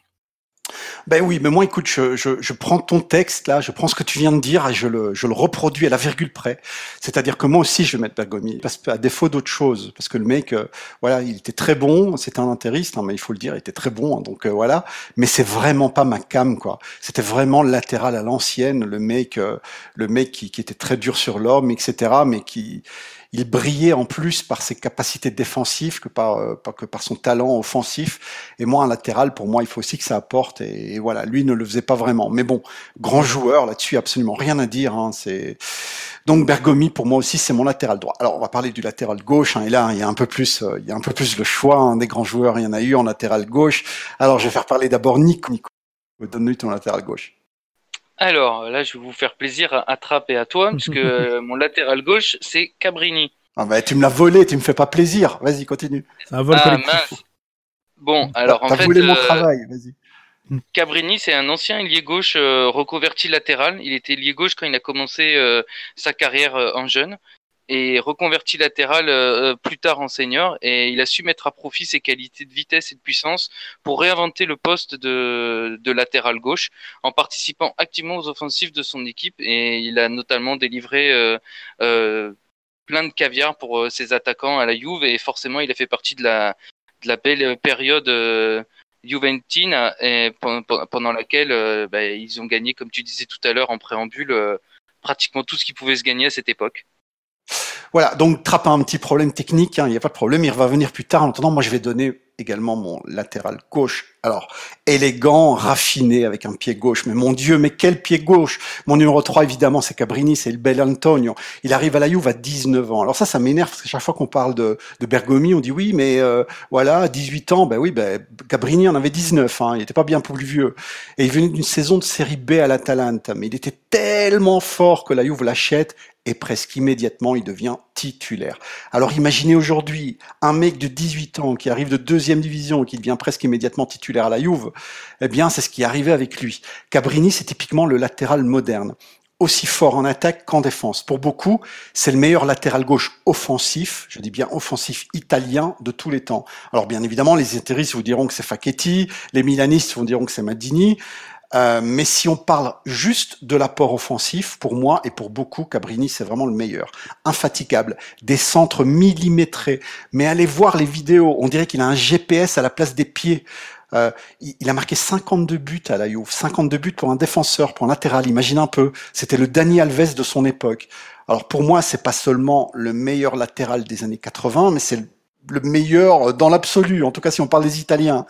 Ben oui, mais moi, écoute, je, je, je, prends ton texte là, je prends ce que tu viens de dire et je le, je le reproduis à la virgule près. C'est-à-dire que moi aussi, je vais mettre Bergomi, parce à défaut d'autre chose, parce que le mec, euh, voilà, il était très bon, c'était un intériste, hein, mais il faut le dire, il était très bon, hein, donc euh, voilà. Mais c'est vraiment pas ma cam, quoi. C'était vraiment latéral à l'ancienne, le mec, euh, le mec qui, qui était très dur sur l'homme, etc., mais qui il brillait en plus par ses capacités défensives que par, euh, que par son talent offensif. Et moi, un latéral, pour moi, il faut aussi que ça apporte. Et, voilà, lui ne le faisait pas vraiment. Mais bon, grand joueur là-dessus, absolument rien à dire. Hein, c'est donc Bergomi, pour moi aussi, c'est mon latéral droit. Alors, on va parler du latéral gauche. Hein, et là, il y a un peu plus, euh, il y a un peu plus le choix hein, des grands joueurs. Il y en a eu en latéral gauche. Alors, je vais faire parler d'abord Nico. Nico, donne-lui ton latéral gauche. Alors là, je vais vous faire plaisir à Trapp et à toi, puisque <laughs> mon latéral gauche, c'est Cabrini. Ah bah, tu me l'as volé, tu me fais pas plaisir. Vas-y, continue. Un vol ah, mince. Bon, alors en fait. volé mon euh, travail, vas-y. Cabrini, c'est un ancien ailier gauche euh, reconverti latéral. Il était ailier gauche quand il a commencé euh, sa carrière en jeune et reconverti latéral euh, plus tard en senior et il a su mettre à profit ses qualités de vitesse et de puissance pour réinventer le poste de, de latéral gauche en participant activement aux offensives de son équipe et il a notamment délivré euh, euh, plein de caviar pour ses attaquants à la Juve et forcément il a fait partie de la, de la belle période Juventine pendant laquelle bah, ils ont gagné comme tu disais tout à l'heure en préambule pratiquement tout ce qui pouvait se gagner à cette époque. Voilà, donc Trapp a un petit problème technique, hein, il n'y a pas de problème, il va venir plus tard. En attendant, moi je vais donner également mon latéral gauche. Alors, élégant, raffiné, avec un pied gauche. Mais mon Dieu, mais quel pied gauche Mon numéro 3, évidemment, c'est Cabrini, c'est le bel Antonio. Il arrive à la Juve à 19 ans. Alors ça, ça m'énerve, parce que chaque fois qu'on parle de, de Bergomi, on dit oui, mais euh, voilà, 18 ans, ben oui, ben, Cabrini en avait 19, hein, il n'était pas bien plus vieux. Et il venait d'une saison de série B à l'Atalanta, mais il était tellement fort que la Juve l'achète et presque immédiatement il devient Alors imaginez aujourd'hui un mec de 18 ans qui arrive de deuxième division et qui devient presque immédiatement titulaire à la Juve. Eh bien, c'est ce qui est arrivé avec lui. Cabrini, c'est typiquement le latéral moderne aussi fort en attaque qu'en défense. Pour beaucoup, c'est le meilleur latéral gauche offensif, je dis bien offensif italien de tous les temps. Alors bien évidemment, les intéristes vous diront que c'est Facchetti, les milanistes vous diront que c'est Madini, euh, mais si on parle juste de l'apport offensif, pour moi et pour beaucoup, Cabrini, c'est vraiment le meilleur. Infatigable, des centres millimétrés. Mais allez voir les vidéos, on dirait qu'il a un GPS à la place des pieds. Euh, il, a marqué 52 buts à la Juve, 52 buts pour un défenseur, pour un latéral. Imagine un peu, c'était le Dani Alves de son époque. Alors pour moi, c'est pas seulement le meilleur latéral des années 80, mais c'est le meilleur dans l'absolu. En tout cas, si on parle des Italiens.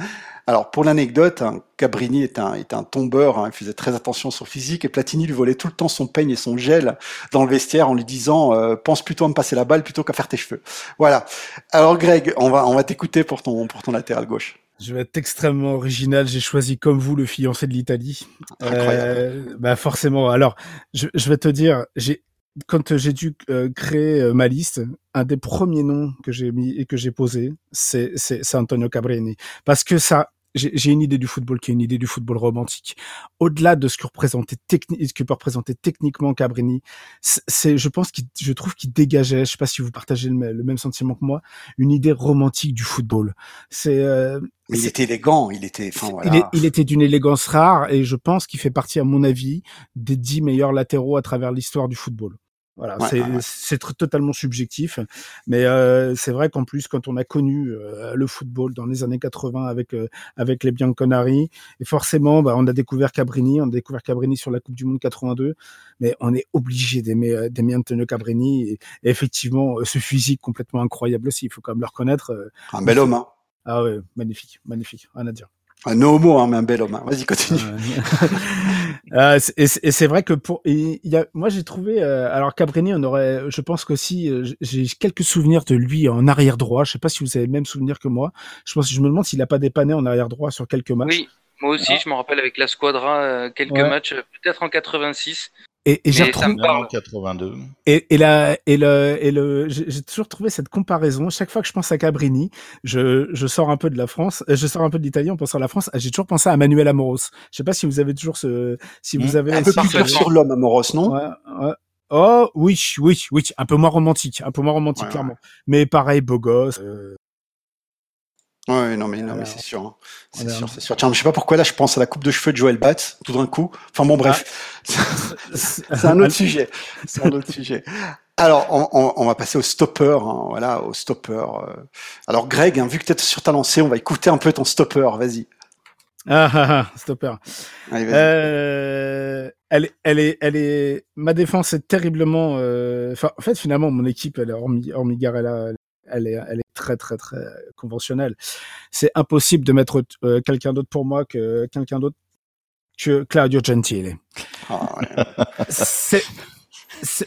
Alors pour l'anecdote, hein, Cabrini est un, est un tombeur, hein, il faisait très attention sur physique et Platini lui volait tout le temps son peigne et son gel dans le vestiaire en lui disant euh, pense plutôt à me passer la balle plutôt qu'à faire tes cheveux. Voilà. Alors Greg, on va on va t'écouter pour ton pour ton latéral gauche. Je vais être extrêmement original. J'ai choisi comme vous le fiancé de l'Italie. Euh, bah forcément. Alors, je, je vais te dire, j'ai quand j'ai dû euh, créer euh, ma liste, un des premiers noms que j'ai mis et que j'ai posé, c'est Antonio Cabrini parce que ça j'ai une idée du football qui est une idée du football romantique. Au-delà de ce que représentait ce que peut représenter techniquement Cabrini, c'est, je pense qu'il, je trouve qu'il dégageait, je sais pas si vous partagez le, même sentiment que moi, une idée romantique du football. C'est, euh, il était élégant, il était, enfin voilà. il, il, était d'une élégance rare et je pense qu'il fait partie, à mon avis, des dix meilleurs latéraux à travers l'histoire du football. Voilà, c'est totalement subjectif, mais euh, c'est vrai qu'en plus quand on a connu euh, le football dans les années 80 avec euh, avec les Bianconari, et forcément, bah, on a découvert Cabrini, on a découvert Cabrini sur la Coupe du Monde 82, mais on est obligé d'aimer euh, d'aimer Antonio Cabrini et, effectivement ce physique complètement incroyable aussi, il faut quand même le reconnaître. Un bel homme. Hein. Ah ouais, magnifique, magnifique, rien à dire. Un homo, hein, mais un bel homme. Hein. Vas-y, continue. <laughs> euh, et c'est vrai que pour, il y a, moi j'ai trouvé, euh, alors Cabrini, on aurait, je pense qu'aussi, euh, j'ai quelques souvenirs de lui en arrière droit. Je sais pas si vous avez le même souvenir que moi. Je pense, je me demande s'il a pas dépanné en arrière droit sur quelques matchs. Oui, moi aussi, je me rappelle avec la Squadra euh, quelques matchs, peut-être en 86. Et, et j'ai retrouvé 82. Et, et la et le et le j'ai toujours trouvé cette comparaison. Chaque fois que je pense à Cabrini, je je sors un peu de la France, euh, je sors un peu de l'Italie en pensant à la France. J'ai toujours pensé à Manuel Amoros. Je sais pas si vous avez toujours ce si vous mmh. avez un peu plus sur l'homme Amoros, non? Ouais, ouais. Oh oui, oui, oui, un peu moins romantique, un peu moins romantique ouais, clairement. Mais pareil, beau gosse. Euh... Ouais, non mais non mais c'est sûr, hein. c'est sûr, c'est sûr. Tiens, je sais pas pourquoi là je pense à la coupe de cheveux de Joël Batz tout d'un coup. Enfin bon bref, c'est un autre <laughs> sujet, c'est un autre sujet. Alors on, on, on, va passer au stopper, hein, voilà, au stopper. Alors Greg, hein, vu que tu es sur ta lancée, on va écouter un peu ton stopper. Vas-y. Ah, ah, ah stopper. Allez, euh, elle, est, elle est, elle est. Ma défense est terriblement. Euh... Enfin, en fait, finalement, mon équipe, elle est hormis, hormis Garella, elle est, elle est très très très conventionnelle. C'est impossible de mettre euh, quelqu'un d'autre pour moi que quelqu'un d'autre que Claudio Gentile. Oh, ouais. c'est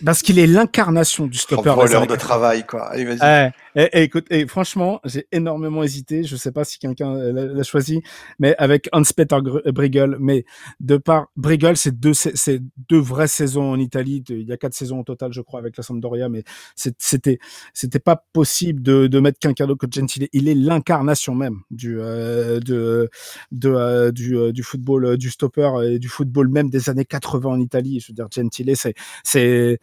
parce qu'il est l'incarnation du stopper. Voleur de travail, quoi. Vas-y. Et, et, écoute, et franchement, j'ai énormément hésité. Je sais pas si quelqu'un l'a choisi, mais avec Hans-Peter Briegel. Mais de par Briegel, c'est deux, c'est deux vraies saisons en Italie. Il y a quatre saisons au total, je crois, avec la Sampdoria. Mais c'était, c'était pas possible de, de mettre quelqu'un d'autre que Gentile. Il est l'incarnation même du, euh, de, euh, du, euh, du football, euh, du stopper et du football même des années 80 en Italie. Je veux dire, Gentile, c'est, c'est,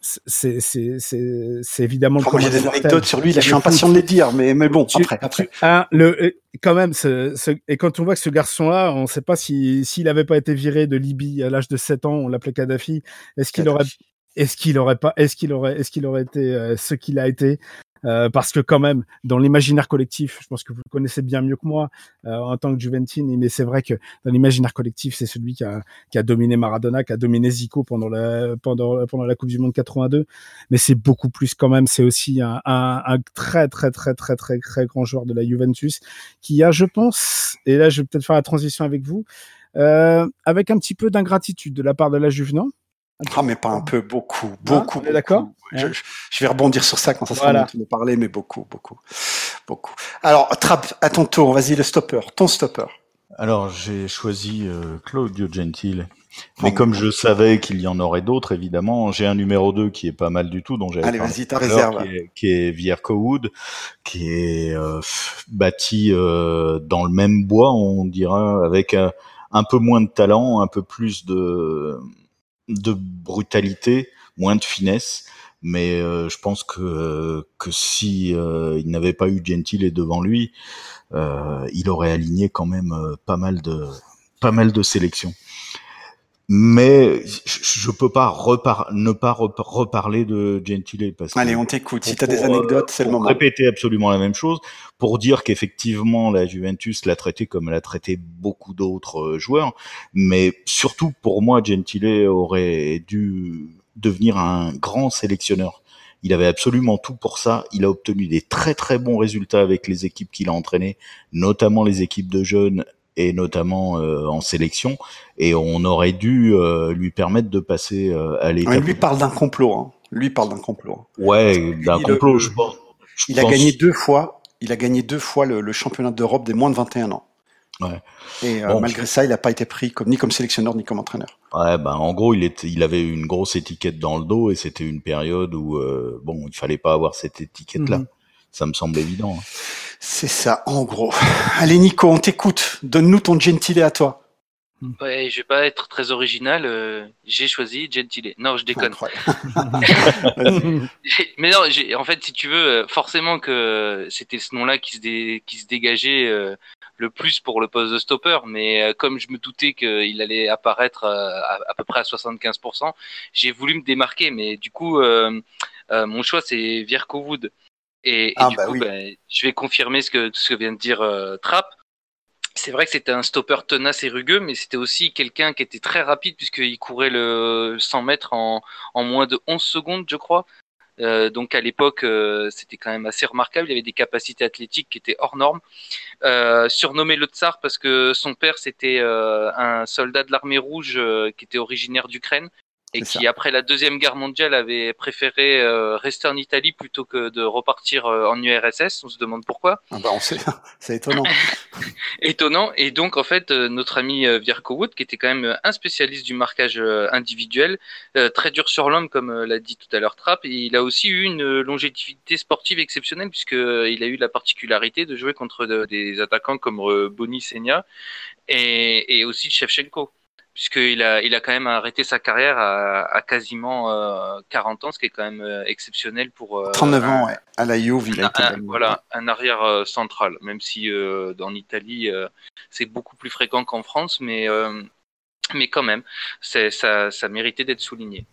c'est c'est évidemment enfin, j'ai des anecdotes sur lui là je suis impatient de les dire mais mais bon tu, après après. Ah, le quand même ce, ce, et quand on voit que ce garçon là on sait pas si s'il avait pas été viré de Libye à l'âge de 7 ans on l'appelait Kadhafi est-ce qu'il aurait est-ce qu'il aurait pas est-ce qu'il aurait est-ce qu'il aurait été euh, ce qu'il a été? Euh, parce que quand même, dans l'imaginaire collectif, je pense que vous le connaissez bien mieux que moi euh, en tant que Juventine, mais c'est vrai que dans l'imaginaire collectif, c'est celui qui a, qui a dominé Maradona, qui a dominé Zico pendant la, pendant, la Coupe du Monde 82. Mais c'est beaucoup plus quand même. C'est aussi un, un, un, très, très, très, très, très, très grand joueur de la Juventus qui a, je pense, et là, je vais peut-être faire la transition avec vous, euh, avec un petit peu d'ingratitude de la part de la Juve, non? Ah, mais pas un peu, beaucoup, beaucoup. Ah, D'accord. Je, je, vais rebondir sur ça quand ça sera voilà. de parler, mais beaucoup, beaucoup, beaucoup. Alors, Trapp, à ton tour, vas-y, le stopper, ton stopper. Alors, j'ai choisi euh, Claudio Gentile. Mais comme je savais qu'il y en aurait d'autres, évidemment, j'ai un numéro 2 qui est pas mal du tout, dont j'ai Allez, vas-y, ta réserve. Qui est, qui est Vierco Wood, qui est euh, bâti euh, dans le même bois, on dira, avec un peu moins de talent, un peu plus de de brutalité, moins de finesse. Mais euh, je pense que euh, que si euh, il n'avait pas eu Gentile devant lui, il aurait aligné quand même pas mal de pas mal de sélections. Mais je, peux pas repar ne pas reparler de Gentile parce Allez, on t'écoute. Si tu as des anecdotes, c'est le moment. Répéter absolument la même chose pour dire qu'effectivement la Juventus l'a traité comme elle a traité beaucoup d'autres joueurs, mais surtout pour moi Gentile aurait dû devenir un grand sélectionneur. Il avait absolument tout pour ça. Il a obtenu des très très bons résultats avec les équipes qu'il a entraînées, notamment les équipes de jeunes et notamment euh, en sélection. Et on aurait dû euh, lui permettre de passer euh, à l'étape. lui parle d'un complot. Hein. Lui parle d'un complot. Ouais, d'un complot, je pense. il a gagné deux fois il a gagné deux fois le, championnat d'Europe des moins de 21 ans. Ouais. Et euh, malgré ça, il n'a pas été pris comme, ni comme sélectionneur ni comme entraîneur. Ouais, ben en gros, il était, il avait une grosse étiquette dans le dos et c'était une période où euh, bon, il fallait pas avoir cette étiquette-là. Mhm. Ça me semble évident. Hein. C'est ça, en gros. Allez, Nico, on t'écoute. Donne-nous ton gentilé à toi. Ouais, je vais pas être très original. Euh, j'ai choisi Gentile. Non, je déconne. <laughs> <laughs> Mais non, en fait, si tu veux, euh, forcément que c'était ce nom-là qui se, qui se dégageait euh, le plus pour le poste de stopper. Mais comme je me doutais qu'il allait apparaître à, peu près à 75%, j'ai voulu me démarquer. Mais du coup, mon choix c'est Vierko Wood. Et, ah, du bah coup, ben, je vais confirmer ce que, ce que vient de dire Trapp c'est vrai que c'était un stopper tenace et rugueux, mais c'était aussi quelqu'un qui était très rapide puisqu'il courait le 100 mètres en, moins de 11 secondes, je crois. Euh, donc à l'époque, euh, c'était quand même assez remarquable. Il avait des capacités athlétiques qui étaient hors normes. Euh, surnommé le Tsar parce que son père c'était un soldat de l'armée rouge qui était originaire d'Ukraine et qui, après la Deuxième Guerre mondiale, avait préféré euh, rester en Italie plutôt que de repartir euh, en URSS. On se demande pourquoi. Ah bah on sait, c'est étonnant. <laughs> étonnant. Et donc, en fait, euh, notre ami Vierko Wood, qui était quand même un spécialiste du marquage individuel, très dur sur l'homme, comme l'a dit tout à l'heure Trapp, il a aussi eu une longévité sportive exceptionnelle, puisqu'il a eu la particularité de jouer contre des attaquants comme Boni Senia et, et aussi Shevchenko puisqu'il a, il a quand même arrêté sa carrière à, quasiment 40 euh, ans, ce qui est quand même euh, exceptionnel pour... 39 euh, ans, ouais. à la Juve, il a été... voilà, un arrière central, même si en Italie, c'est beaucoup plus fréquent qu'en France, mais, mais quand même, ça, ça méritait d'être souligné.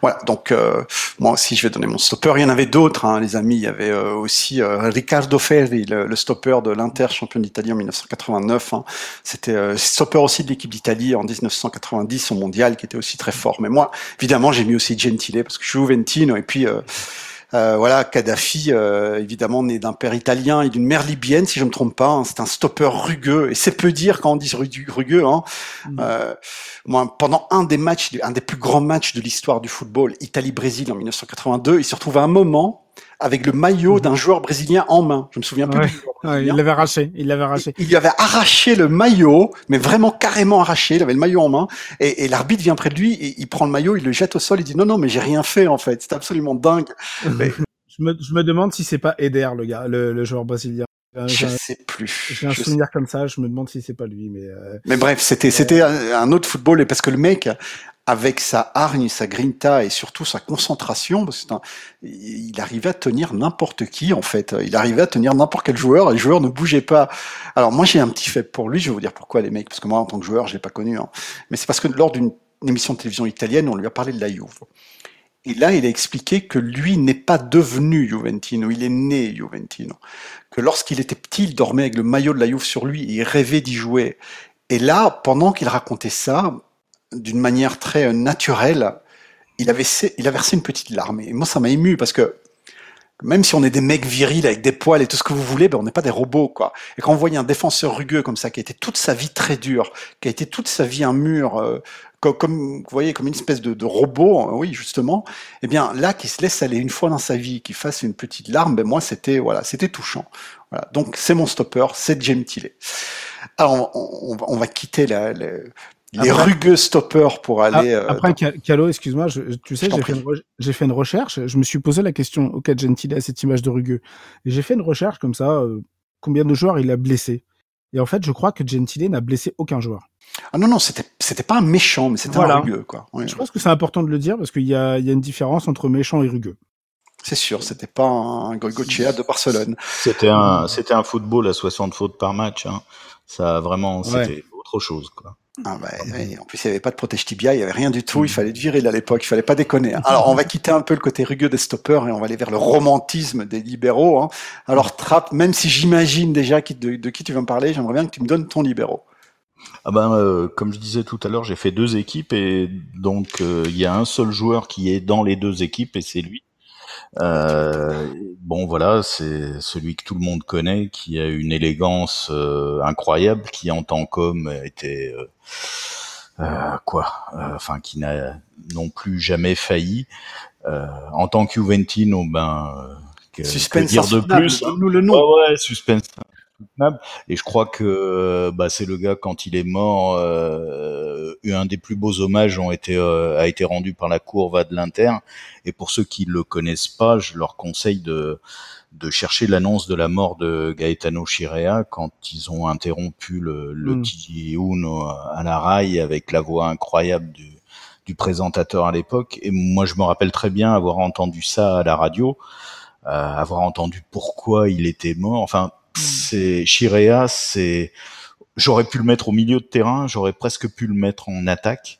Voilà, donc euh, moi aussi je vais donner mon stopper. Il y en avait d'autres, hein, les amis. Il y avait euh, aussi euh, Riccardo Ferri, le, stopper de l'Inter, champion d'Italie en 1989. Hein. C'était euh, stopper aussi de l'équipe d'Italie en 1990 au mondial, qui était aussi très fort. Mais moi, évidemment, j'ai mis aussi Gentile parce que je suis Juventino et puis euh, voilà, Kadhafi, euh, évidemment, né d'un père italien et d'une mère libyenne, si je me trompe pas. Hein, c'est un stopper rugueux, et c'est peu dire quand on dit rugueux. Hein. Mm. Euh, moi, pendant un des matchs, un des plus grands matchs de l'histoire du football, Italie-Brésil en 1982, il se retrouve à un moment avec le maillot d'un joueur brésilien en main. Je me souviens plus. il l'avait arraché. Il l'avait arraché. Il, lui avait arraché le maillot, mais vraiment carrément arraché. Il avait le maillot en main et, l'arbitre vient près de lui et il prend le maillot, il le jette au sol. Il dit non non mais j'ai rien fait en fait. C'est absolument dingue. <laughs> je, me, je me demande si c'est pas Eder le gars, le, joueur brésilien. Je sais plus. J'ai un souvenir comme ça. Je me demande si c'est pas lui, mais. Euh, mais bref, c'était c'était un autre football et parce que le mec avec sa hargne, sa grinta et surtout sa concentration, parce que il arrivait à tenir n'importe qui en fait. Il arrivait à tenir n'importe quel joueur et le joueur ne bougeait pas. Alors moi j'ai un petit fait pour lui, je vais vous dire pourquoi les mecs, parce que moi en tant que joueur je l'ai pas connu, hein. mais c'est parce que lors d'une émission de télévision italienne on lui a parlé de la Juve. Et là, il a expliqué que lui n'est pas devenu Juventino, il est né Juventino. Que lorsqu'il était petit, il dormait avec le maillot de la Juve sur lui et il rêvait d'y jouer. Et là, pendant qu'il racontait ça, d'une manière très euh, naturelle, il, avait, il a versé une petite larme. Et moi, ça m'a ému parce que même si on est des mecs virils avec des poils et tout ce que vous voulez, ben on n'est pas des robots, quoi. Et quand on voyait un défenseur rugueux comme ça, qui a été toute sa vie très dur, qui a été toute sa vie un mur, euh, comme, vous voyez, comme une espèce de, robot, euh, oui, justement, eh bien, là, qui se laisse aller une fois dans sa vie, qui fasse une petite larme, ben moi, c'était, voilà, c'était touchant. Voilà. Donc, c'est mon stopper, c'est Gentile. Alors, on, on, va quitter la, la les rugueux stoppers pour aller. Euh, après, Calo, excuse-moi, tu sais, j'ai fait, une fait une recherche. Je me suis posé la question, ok, Gentile a cette image de rugueux. Et j'ai fait une recherche comme ça, euh, combien de joueurs il a blessé. Et en fait, je crois que Gentile n'a blessé aucun joueur. Ah non, non, c'était, c'était pas un méchant, mais c'était un rugueux, quoi. je pense que c'est important de le dire parce qu'il y a, il y a une différence entre méchant et rugueux. C'est sûr, c'était pas un Goicoechea de Barcelone. C'était un, c'était un football à 60 fautes par match. Hein. Ça, vraiment, c'était autre chose, quoi. Ah bah, en plus, il n'y avait pas de protège tibia, il n'y avait rien du tout. Il mm. fallait être viril à l'époque, il fallait pas déconner. Alors, on va quitter un peu le côté rugueux des stoppers et on va aller vers le romantisme des libéraux. Hein. Alors, Trapp, même si j'imagine déjà de, qui tu vas me parler, j'aimerais bien que tu me donnes ton libéraux. Ah ben, euh, comme je disais tout à l'heure, j'ai fait deux équipes et donc euh, il y a un seul joueur qui est dans les deux équipes et c'est lui. Euh, bon voilà, c'est celui que tout le monde connaît, qui a une élégance euh, incroyable, qui en tant qu'homme était euh, euh quoi, enfin qui n'a non plus jamais failli. en tant que Juventino, ben suspense dire de plus nous le nom. Ouais, ouais, suspense et je crois que bah, c'est le gars quand il est mort, euh, un des plus beaux hommages ont été euh, a été rendu par la cour de l'Inter. Et pour ceux qui le connaissent pas, je leur conseille de de chercher l'annonce de la mort de Gaetano Chirea quand ils ont interrompu le, le mm. à la rail avec la voix incroyable du, du présentateur à l'époque. Et moi, je me rappelle très bien avoir entendu ça à la radio, euh, avoir entendu pourquoi il était mort. Enfin, c'est Chirea, c'est j'aurais pu le mettre au milieu de terrain, j'aurais presque pu le mettre en attaque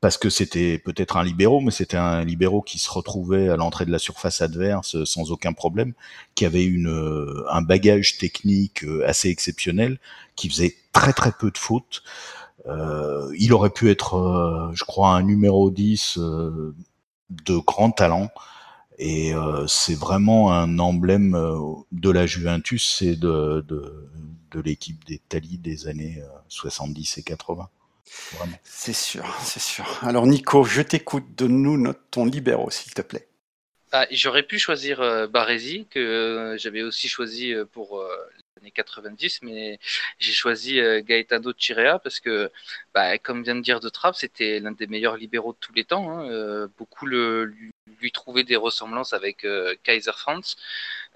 parce que c'était peut-être un libéraux, mais c'était un libéraux qui se retrouvait à l'entrée de la surface adverse sans aucun problème, qui avait une, un bagage technique assez exceptionnel, qui faisait très très peu de fautes. Euh, il aurait pu être, euh, je crois, un numéro 10 euh, de grand talent. Et euh, c'est vraiment un emblème euh, de la Juventus et de, de, de l'équipe d'Italie des années 70 euh, et 80. C'est sûr, c'est sûr. Alors Nico, je t'écoute, donne-nous notre, ton libéraux, s'il te plaît. Ah, J'aurais pu choisir euh, Baresi, que j'avais aussi choisi pour années 90, mais j'ai choisi Gaetano Chirea parce que, bah, comme vient de dire De Trapp, c'était l'un des meilleurs libéraux de tous les temps. Hein. beaucoup le, lui trouver des ressemblances avec euh, Kaiser Franz.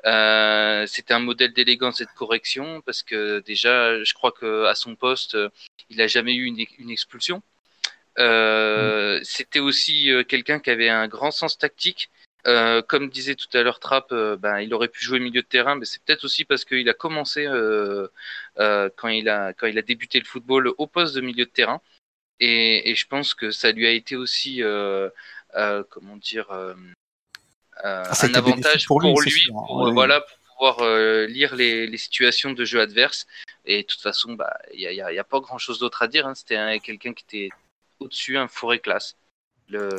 Euh, c'était un modèle d'élégance et de correction parce que déjà, je crois que à son poste, il n'a jamais eu une, expulsion. Euh, mm. C'était aussi quelqu'un qui avait un grand sens tactique. Comme disait tout à l'heure Trapp, ben, il aurait pu jouer milieu de terrain, mais c'est peut-être aussi parce qu'il a commencé quand, il a, quand il a débuté le football au poste de milieu de terrain. Et, et je pense que ça lui a été aussi euh, comment dire, euh, euh, ah, un avantage pour lui, pour, voilà, pour pouvoir lire les, les, situations de jeu adverse. Et de toute façon, bah, il n'y a, y a, pas grand chose d'autre à dire. Hein. C'était quelqu'un qui était au-dessus, un forêt classe. Le...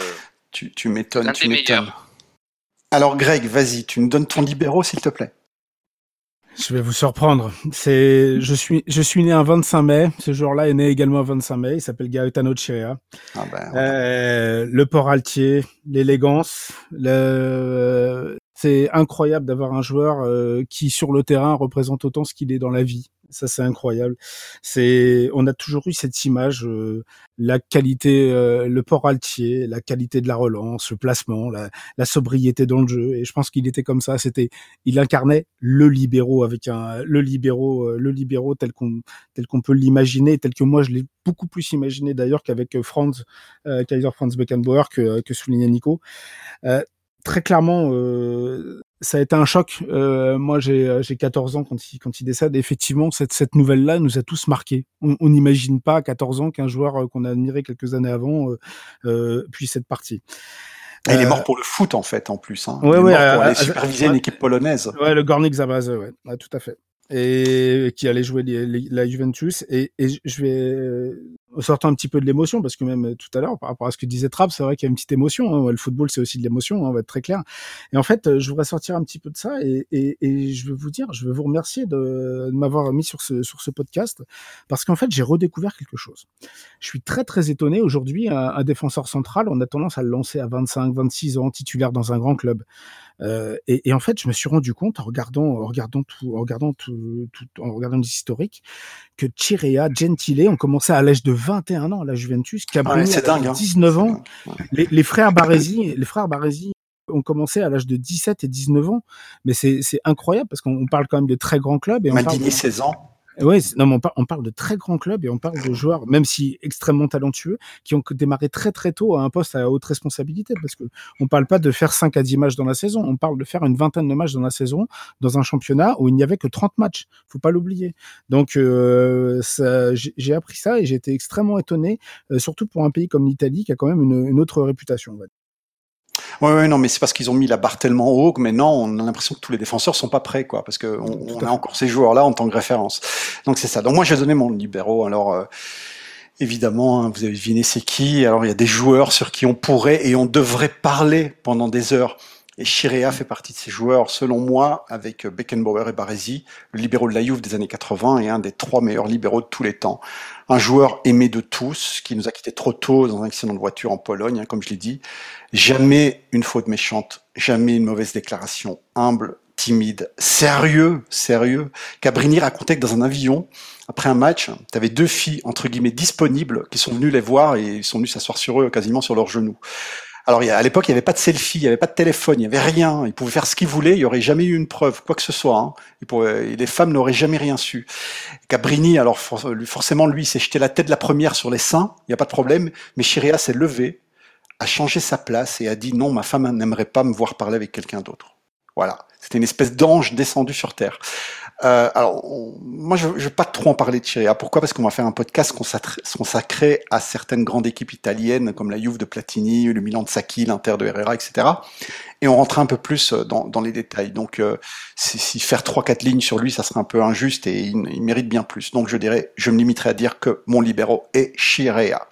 Tu, tu m'étonnes, tu m'étonnes. Alors Greg, vas-y, tu me donnes ton libéraux s'il te plaît. Je vais vous surprendre. C'est, je suis, je suis né un 25 mai. Ce jour-là est né également un 25 mai. Il s'appelle Gaetano Chirea. Ah ben, euh, le port altier, l'élégance, le... c'est incroyable d'avoir un joueur euh, qui sur le terrain représente autant ce qu'il est dans la vie. Ça, c'est incroyable. C'est, on a toujours eu cette image, euh, la qualité, euh, le port altier, la qualité de la relance, le placement, la, la sobriété dans le jeu. Et je pense qu'il était comme ça. C'était, il incarnait le libéraux avec un, le libéraux, euh, le libéraux tel qu'on, tel qu'on peut l'imaginer, tel que moi je l'ai beaucoup plus imaginé d'ailleurs qu'avec Franz, Kaiser Franz Beckenbauer que, que soulignait Nico très clairement, euh, ça a été un choc. Euh, moi, j'ai, euh, j'ai 14 ans quand il, quand il décède. effectivement, cette, cette nouvelle-là nous a tous marqués. On n'imagine pas à 14 ans qu'un joueur qu'on a admiré quelques années avant puisse être parti. il est mort pour le foot, en fait, en plus. Hein. Ouais, il est mort pour aller superviser une équipe polonaise. Ouais, le Gornik Zabrze, ouais. ouais, tout à fait et qui allait jouer la Juventus. Et, et, je vais sortir un petit peu de l'émotion, parce que même tout à l'heure, par rapport à ce que disait Trapp, c'est vrai qu'il y a une petite émotion. Hein. Le football, c'est aussi de l'émotion, hein, on va être très clair. Et en fait, je voudrais sortir un petit peu de ça et, je veux vous dire, je veux vous remercier de, m'avoir mis sur ce, sur ce podcast, parce qu'en fait, j'ai redécouvert quelque chose. Je suis très, très étonné. Aujourd'hui, un, défenseur central, on a tendance à le lancer à 25, 26 ans, titulaire dans un grand club. Euh, et, en fait, je me suis rendu compte en regardant, en regardant tout, en regardant tout en regardant les historiques, que Chirea, Gentile ont commencé à l'âge de 21 ans à la Juventus, Cabrini à 19 ans. Les, les, frères Baresi, les frères Baresi ont commencé à l'âge de 17 et 19 ans, mais c'est incroyable parce qu'on parle quand même de très grands clubs. Et on parle de... 16 ans. Oui, non, mais on, parle de très grands clubs et on parle de joueurs, même si extrêmement talentueux, qui ont démarré très très tôt à un poste à haute responsabilité, parce que on parle pas de faire 5 à 10 matchs dans la saison, on parle de faire une vingtaine de matchs dans la saison, dans un championnat où il n'y avait que 30 matchs. Faut pas l'oublier. Donc, euh, j'ai appris ça et j'ai été extrêmement étonné, euh, surtout pour un pays comme l'Italie qui a quand même une, une autre réputation. On va dire. Ouais, non, mais c'est parce qu'ils ont mis la barre tellement haut que maintenant on a l'impression que tous les défenseurs sont pas prêts, quoi, parce que on, a encore ces joueurs-là en tant que référence. Donc c'est ça. Donc moi j'ai donné mon libéraux. Alors euh, évidemment, hein, vous avez deviné c'est qui. Alors il y a des joueurs sur qui on pourrait et on devrait parler pendant des heures. Et Chirea fait partie de ces joueurs, selon moi, avec Beckenbauer et Baresi, le libéraux de la Juve des années 80 et un des trois meilleurs libéraux de tous les temps. Un joueur aimé de tous, qui nous a quitté trop tôt dans un accident de voiture en Pologne, hein, comme je l'ai dit. Jamais une faute méchante, jamais une mauvaise déclaration, humble, timide, sérieux, sérieux. Cabrini racontait que dans un avion, après un match, tu avais deux filles, entre guillemets, disponibles, qui sont venues les voir et sont venus s'asseoir sur eux, quasiment sur leurs genoux. Alors, à l'époque, il n'y avait pas de selfie, il n'y avait pas de téléphone, il n'y avait rien. Ils pouvaient faire ce qu'ils voulaient, il n'y aurait jamais eu une preuve, quoi que ce soit. Hein. les femmes n'auraient jamais rien su. Cabrini, alors forcément, lui, s'est jeté la tête de la première sur les seins, il n'y a pas de problème, mais Chiria s'est levé, a changé sa place et a dit non, ma femme n'aimerait pas me voir parler avec quelqu'un d'autre. Voilà, c'était une espèce d'ange descendu sur terre. Euh, alors, moi, je ne vais pas trop en parler de Chiria. Pourquoi? Parce qu'on va faire un podcast consacré à certaines grandes équipes italiennes, comme la Juve de Platini, le Milan de Sacchi, l'Inter de Herrera, etc. Et on rentre un peu plus euh, dans, les détails. Donc, euh, si, faire trois, quatre lignes sur lui, ça serait un peu injuste et il, il, mérite bien plus. Donc, je dirais, je me limiterai à dire que mon libéro est Chirea.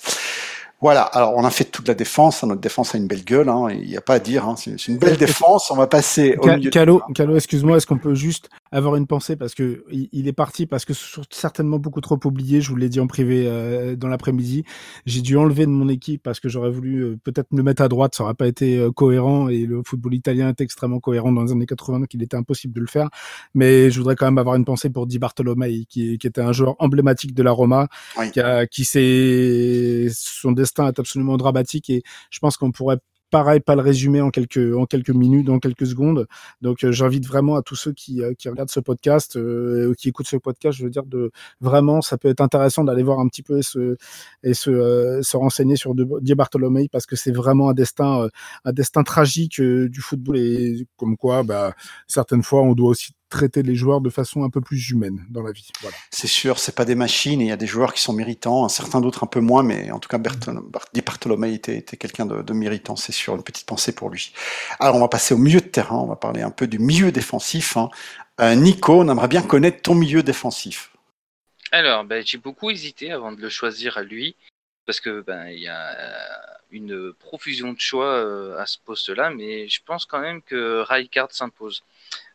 Voilà, alors on a fait toute la défense, hein, notre défense a une belle gueule, hein, il n'y a pas à dire, hein, c'est une belle <laughs> défense, on va passer au milieu. Calo, Calo excuse-moi, est-ce qu'on peut juste avoir une pensée parce que il est parti parce que certainement beaucoup trop oublié. Je vous l'ai dit en privé euh, dans l'après-midi. J'ai dû enlever de mon équipe parce que j'aurais voulu euh, peut-être me mettre à droite, ça aurait pas été euh, cohérent et le football italien est extrêmement cohérent dans les années 80, donc il était impossible de le faire. Mais je voudrais quand même avoir une pensée pour Di Bartolomei, qui, qui était un joueur emblématique de la Roma, qui, a, qui s'est son destin est absolument dramatique et je pense qu'on pourrait pareil, pas le résumer en quelques en quelques minutes, en quelques secondes. Donc, euh, j'invite vraiment à tous ceux qui, euh, qui regardent ce podcast, euh, qui écoutent ce podcast, je veux dire de vraiment, ça peut être intéressant d'aller voir un petit peu et se et se, se renseigner sur Di Bartolomei parce que c'est vraiment un destin un destin tragique du football et comme quoi, bah certaines fois, on doit aussi traiter les joueurs de façon un peu plus humaine dans la vie. Voilà. C'est sûr, c'est pas des machines et il y a des joueurs qui sont méritants, certains d'autres un peu moins, mais en tout cas, Di Bartolomei était, était quelqu'un de, de, méritant, c'est sûr, une petite pensée pour lui. Alors, on va passer au milieu de terrain, on va parler un peu du milieu défensif. Hein. Euh, Nico, on aimerait bien connaître ton milieu défensif. Alors, ben, j'ai beaucoup hésité avant de le choisir à lui, parce que ben il y a euh, une profusion de choix euh, à ce poste-là, mais je pense quand même que Rijkaard s'impose.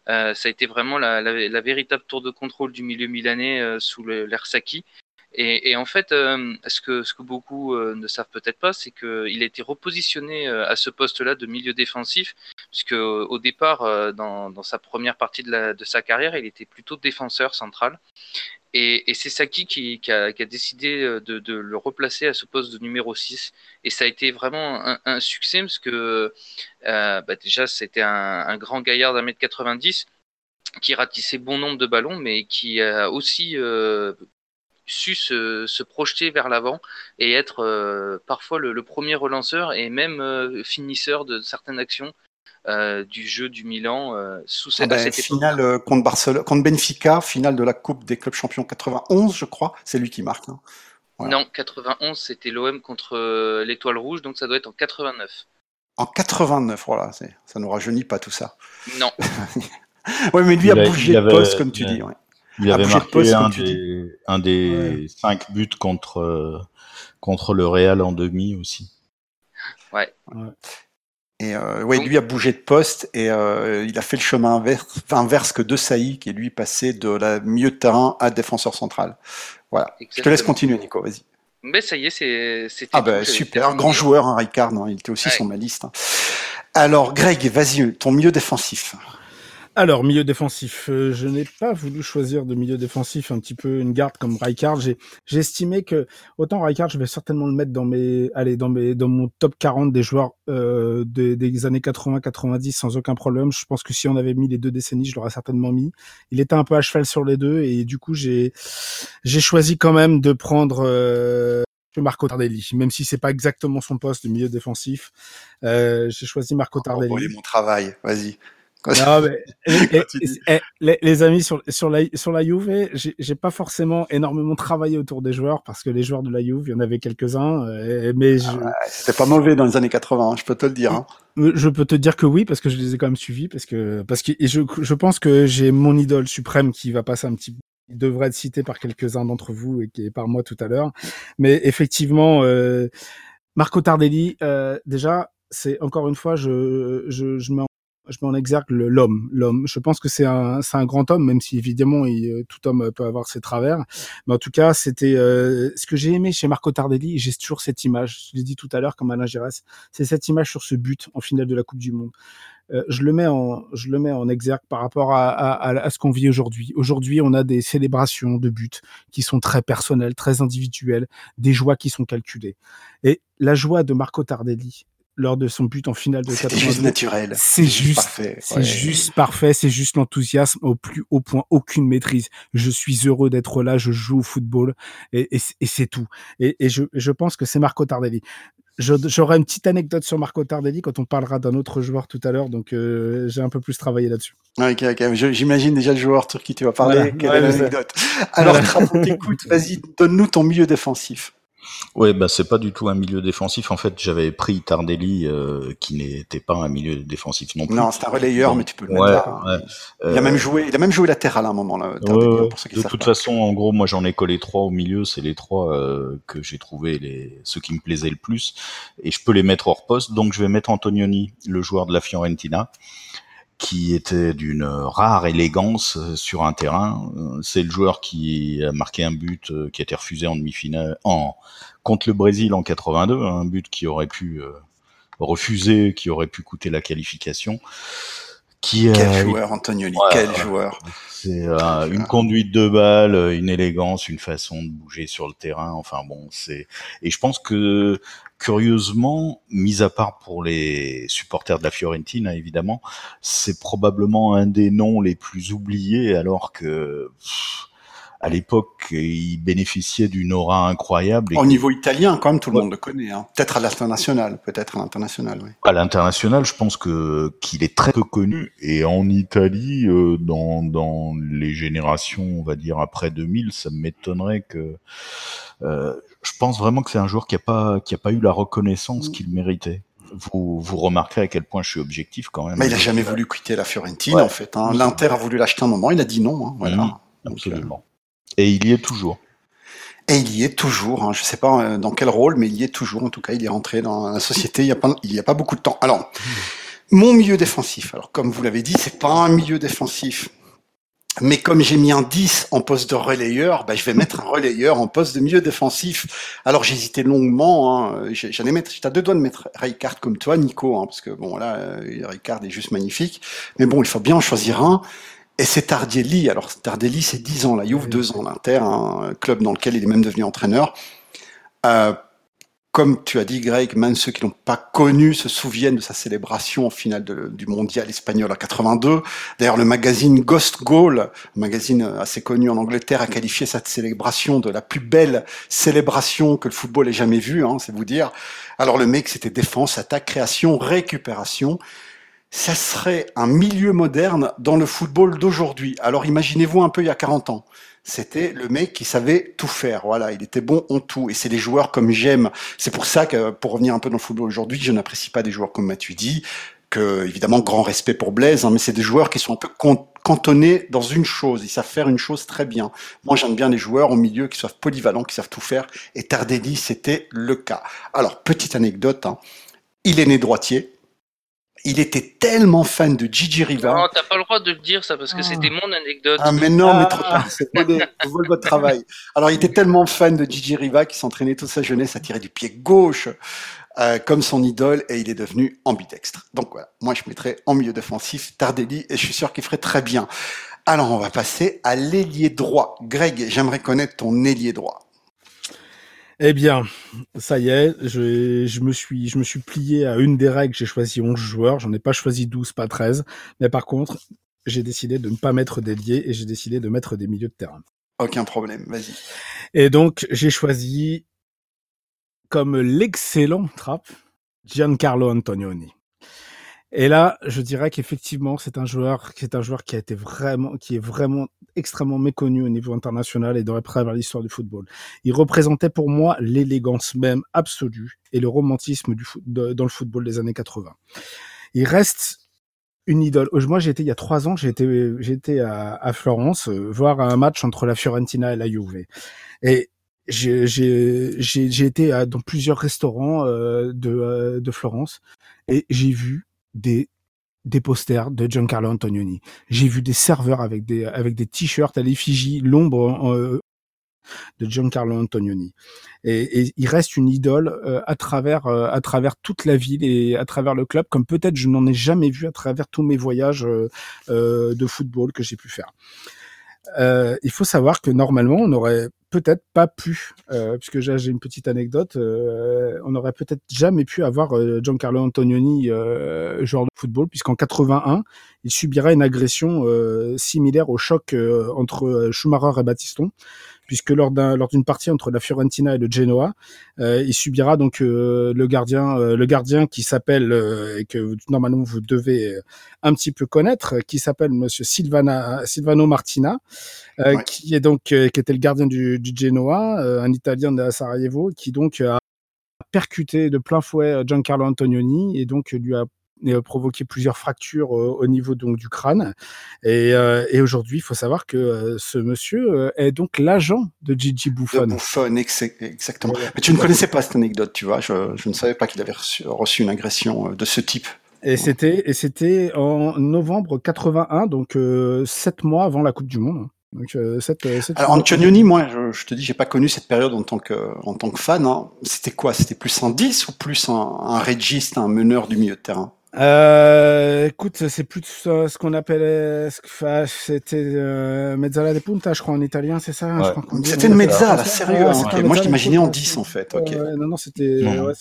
Euh, ça a été vraiment la, véritable tour de contrôle du milieu milanais euh, sous l'ère Saki. Et, en fait, euh, ce, que, beaucoup ne savent peut-être pas, c'est qu'il a été repositionné à ce poste-là de milieu défensif, puisque au départ, dans, sa première partie de sa carrière, il était plutôt défenseur central. Et, c'est Saki qui, a, décidé euh, de, le replacer à ce poste de numéro 6. Et ça a été vraiment un, succès parce que euh, bah déjà c'était un, grand gaillard d'un mètre 90 qui ratissait bon nombre de ballons, mais qui a aussi euh, su se, projeter vers l'avant et être parfois le, premier relanceur et même finisseur de certaines actions. Euh, du jeu du Milan euh, sous cette, ah ben, finale euh, contre Barcelone, contre Benfica, finale de la Coupe des clubs champions 91, je crois. C'est lui qui marque. Hein. Voilà. Non, 91, c'était l'OM contre l'Étoile Rouge, donc ça doit être en 89. En 89, voilà, ça nous rajeunit pas tout ça. Non. <laughs> ouais, mais lui il a, a bougé de poste, comme tu il dis. Ouais. Il avait marqué poste, un, des, un, des, ouais. cinq buts contre, contre le Real en demi aussi. Ouais. ouais. Et euh, ouais, lui a bougé de poste et euh, il a fait le chemin inverse, inverse que De Sailly, qui est lui passé de la milieu de terrain à défenseur central. Voilà. Exactement. Je te laisse continuer, Nico. Vas-y. Mais ça y est, c'est. Ah ben super, grand joueur, hein, Ricard. Hein, il était aussi ouais. sur ma liste. Hein. Alors, Greg, vas-y, ton milieu défensif. Alors, milieu défensif, euh, je n'ai pas voulu choisir de milieu défensif un petit peu une garde comme Rijkaard. J'ai, j'ai estimé que autant Rijkaard, je vais certainement le mettre dans mes, allez, dans mes, dans mon top 40 des joueurs euh, des, des années 80-90 sans aucun problème. Je pense que si on avait mis les deux décennies, je l'aurais certainement mis. Il était un peu à cheval sur les deux et du coup, j'ai, j'ai choisi quand même de prendre. Euh, Marco Tardelli, même si c'est pas exactement son poste de milieu défensif. Euh, j'ai choisi Marco Tardelli. Oh, mon travail, vas-y. Non, <laughs> mais, et, et, les, les, amis sur sur la sur la Juve, j'ai pas forcément énormément travaillé autour des joueurs parce que les joueurs de la Juve, il y en avait quelques-uns, euh, mais je... ah, c'était pas mauvais dans les années 80, je peux te le dire. Hein. Je peux te dire que oui parce que je les ai quand même suivis parce que parce que je je pense que j'ai mon idole suprême qui va passer un petit il devrait être cité par quelques-uns d'entre vous et qui est par moi tout à l'heure. Mais effectivement, euh, Marco Tardelli, euh, déjà, c'est encore une fois, je, je, je mets je mets en exergue l'homme. L'homme. Je pense que c'est un, c'est un grand homme, même si évidemment il, tout homme peut avoir ses travers. Mais en tout cas, c'était ce que j'ai aimé chez Marco Tardelli. J'ai toujours cette image. Je l'ai dit tout à l'heure, comme Alain Giresse, c'est cette image sur ce but en finale de la Coupe du Monde. Euh, je le mets en je le mets en exergue par rapport à, à, à ce qu'on vit aujourd'hui. Aujourd'hui, on a des célébrations de buts qui sont très personnelles, très individuelles, des joies qui sont calculées. Et la joie de Marco Tardelli lors de son but en finale de C'est juste naturel. C'est juste parfait. C'est juste parfait. C'est juste l'enthousiasme au plus haut point, aucune maîtrise. Je suis heureux d'être là. Je joue au football et, et, et c'est tout. Et, et je, je, pense que c'est Marco Tardelli. J'aurai une petite anecdote sur Marco Tardelli quand on parlera d'un autre joueur tout à l'heure, donc euh, j'ai un peu plus travaillé là-dessus. Ok, ok. J'imagine déjà le joueur sur qui tu vas parler. Quelle est l'anecdote Alors, <laughs> on t'écoute. Vas-y, donne-nous ton milieu défensif. Ouais, bah c'est pas du tout un milieu défensif. En fait, j'avais pris Tardelli, euh, qui n'était pas un milieu défensif non plus. Non, c'est un relayeur, mais tu peux le mettre là. Ouais. Il a même euh, joué, il a même joué latéral à un moment là. Tardelli, pour ceux qui de toute façon, en gros, moi j'en ai collé trois au milieu. C'est les trois euh, que j'ai trouvé les ceux qui me plaisaient le plus, et je peux les mettre hors poste. Donc je vais mettre Antonioni, le joueur de la Fiorentina qui était d'une rare élégance sur un terrain. C'est le joueur qui a marqué un but euh, qui a été refusé en demi-finale en contre le Brésil en 82, un but qui aurait pu euh, refuser, qui aurait pu coûter la qualification. Qui, quel joueur, Antonioni, quel joueur. C'est euh, une conduite de balle, une élégance, une façon de bouger sur le terrain. Enfin bon, c'est et je pense que curieusement, mis à part pour les supporters de la Fiorentina évidemment, c'est probablement un des noms les plus oubliés alors que à l'époque, il bénéficiait d'une aura incroyable. Au niveau italien, quand même, tout le monde le connaît. Hein. Peut-être à l'international, peut-être à l'international, oui. À l'international, je pense que qu'il est très peu connu. Et en Italie, euh, dans, dans les générations, on va dire après 2000, ça m'étonnerait que. Euh, je pense vraiment que c'est un joueur qui a pas qui a pas eu la reconnaissance mm. qu'il méritait. Vous, vous remarquerez à quel point je suis objectif quand même. Mais il a jamais voulu quitter la Fiorentina en fait. Hein. L'Inter a voulu l'acheter un moment, il a dit non. Hein. Voilà. Mm. absolument. Et il y est toujours. Et il y est toujours. Hein. Je ne sais pas euh, dans quel rôle, mais il y est toujours. En tout cas, il est rentré dans la société il n'y a, pas, a pas beaucoup de temps. Alors, mon milieu défensif. Alors, comme vous l'avez dit, c'est pas un milieu défensif. Mais comme j'ai mis un 10 en poste de relayeur, bah, je vais mettre un relayeur en poste de milieu défensif. Alors j'hésitais longuement, hein. j'allais mettre, j'étais à deux doigts de mettre Ricard comme toi, Nico, hein, parce que bon là, euh, Ricard est juste magnifique. Mais bon, il faut bien en choisir un. Et c'est Tardelli. Alors Tardelli, c'est 10 ans, la Juve, deux ans, l'Inter, un club dans lequel il est même devenu entraîneur. Euh, comme tu as dit, Greg, même ceux qui l'ont pas connu se souviennent de sa célébration en finale du mondial espagnol en 82. D'ailleurs, le magazine Ghost Goal, un magazine assez connu en Angleterre, a qualifié cette célébration de la plus belle célébration que le football ait jamais vue, hein, c'est vous dire. Alors le mec, c'était défense, attaque, création, récupération ça serait un milieu moderne dans le football d'aujourd'hui. Alors imaginez-vous un peu il y a 40 ans. C'était le mec qui savait tout faire. Voilà, il était bon en tout. Et c'est des joueurs comme j'aime. C'est pour ça que, pour revenir un peu dans le football aujourd'hui, je n'apprécie pas des joueurs comme Matuidi, que, évidemment, grand respect pour Blaise, hein, mais c'est des joueurs qui sont un peu cantonnés dans une chose. Ils savent faire une chose très bien. Moi, j'aime bien les joueurs au milieu qui savent polyvalents, qui savent tout faire. Et Tardelli, c'était le cas. Alors, petite anecdote, hein. il est né droitier il était tellement fan de Gigi Riva. Non, t'as pas le droit de le dire ça parce que ah. c'était mon anecdote. Ah mais non, mais trop ah. tard, c'est vol votre travail. Alors il était tellement fan de Gigi Riva qu'il s'entraînait toute sa jeunesse à tirer du pied gauche euh, comme son idole et il est devenu ambidextre. Donc voilà, moi je mettrais en milieu défensif Tardelli et je suis sûr qu'il ferait très bien. Alors on va passer à l'ailier droit. Greg, j'aimerais connaître ton ailier droit. Eh bien, ça y est, je, je, me suis, je me suis plié à une des règles. J'ai choisi 11 joueurs. J'en ai pas choisi 12, pas 13. Mais par contre, j'ai décidé de ne pas mettre d'ailier et j'ai décidé de mettre des milieux de terrain. Aucun problème, vas-y. Et donc, j'ai choisi comme l'excellent trap Giancarlo Antonioni. Et là, je dirais qu'effectivement, c'est un joueur, c'est un joueur qui a été vraiment, qui est vraiment extrêmement méconnu au niveau international et devrait prévoir l'histoire du football. Il représentait pour moi l'élégance même absolue et le romantisme du dans le football des années 80. Il reste une idole. Moi, été il y a trois ans, été, j'étais à, à, Florence euh, voir un match entre la Fiorentina et la Juve. Et j'ai été dans plusieurs restaurants euh, de, euh, de Florence et j'ai vu des des posters de Giancarlo Antonioni. J'ai vu des serveurs avec des avec des t-shirts à l'effigie, l'ombre euh, de Giancarlo Antonioni. Et, et, il reste une idole euh, à travers euh, à travers toute la ville et à travers le club, comme peut-être je n'en ai jamais vu à travers tous mes voyages de football que j'ai pu faire. il faut savoir que normalement, on aurait peut-être pas pu, euh, puisque j'ai une petite anecdote, euh, on n'aurait peut-être jamais pu avoir euh, Giancarlo Antonioni joueur de football, puisqu'en 81, il subira une agression similaire au choc entre Schumacher et Battiston, puisque lors d'un lors d'une partie entre la Fiorentina et le Genoa, euh, il subira donc euh, le gardien euh, le gardien qui s'appelle et que normalement vous devez un petit peu connaître, qui s'appelle Monsieur Silvana Silvano Martina, qui est donc qui était le gardien du, du Genoa, un Italien de Sarajevo, qui donc a percuté de plein fouet Giancarlo Antonioni et donc lui a euh, provoqué plusieurs fractures au niveau donc du crâne. Et, euh, et aujourd'hui, il faut savoir que euh, ce monsieur est donc l'agent de Gigi Buffon. Buffon, exactement. Mais tu ne connaissais pas cette anecdote, tu vois. Je, je ne savais pas qu'il avait reçu, reçu, une agression de ce type. Et c'était et c'était en novembre 81, donc sept mois avant la Coupe du Monde. Donc, cette, cette Alors Antonioni, moi, je, je, te dis, j'ai pas connu cette période en tant que en tant que fan. Hein. C'était quoi? C'était plus un 10 ou plus un, un régiste, un meneur du milieu de terrain? Euh, écoute, c'est plus ce qu'on appelle, c'était euh, mezzala de punta, je crois en italien, c'est ça ouais. C'était une mezzala, sérieux. Ouais, Moi, je l'imaginais en 10 en fait. Okay. non, non, c'était, ouais,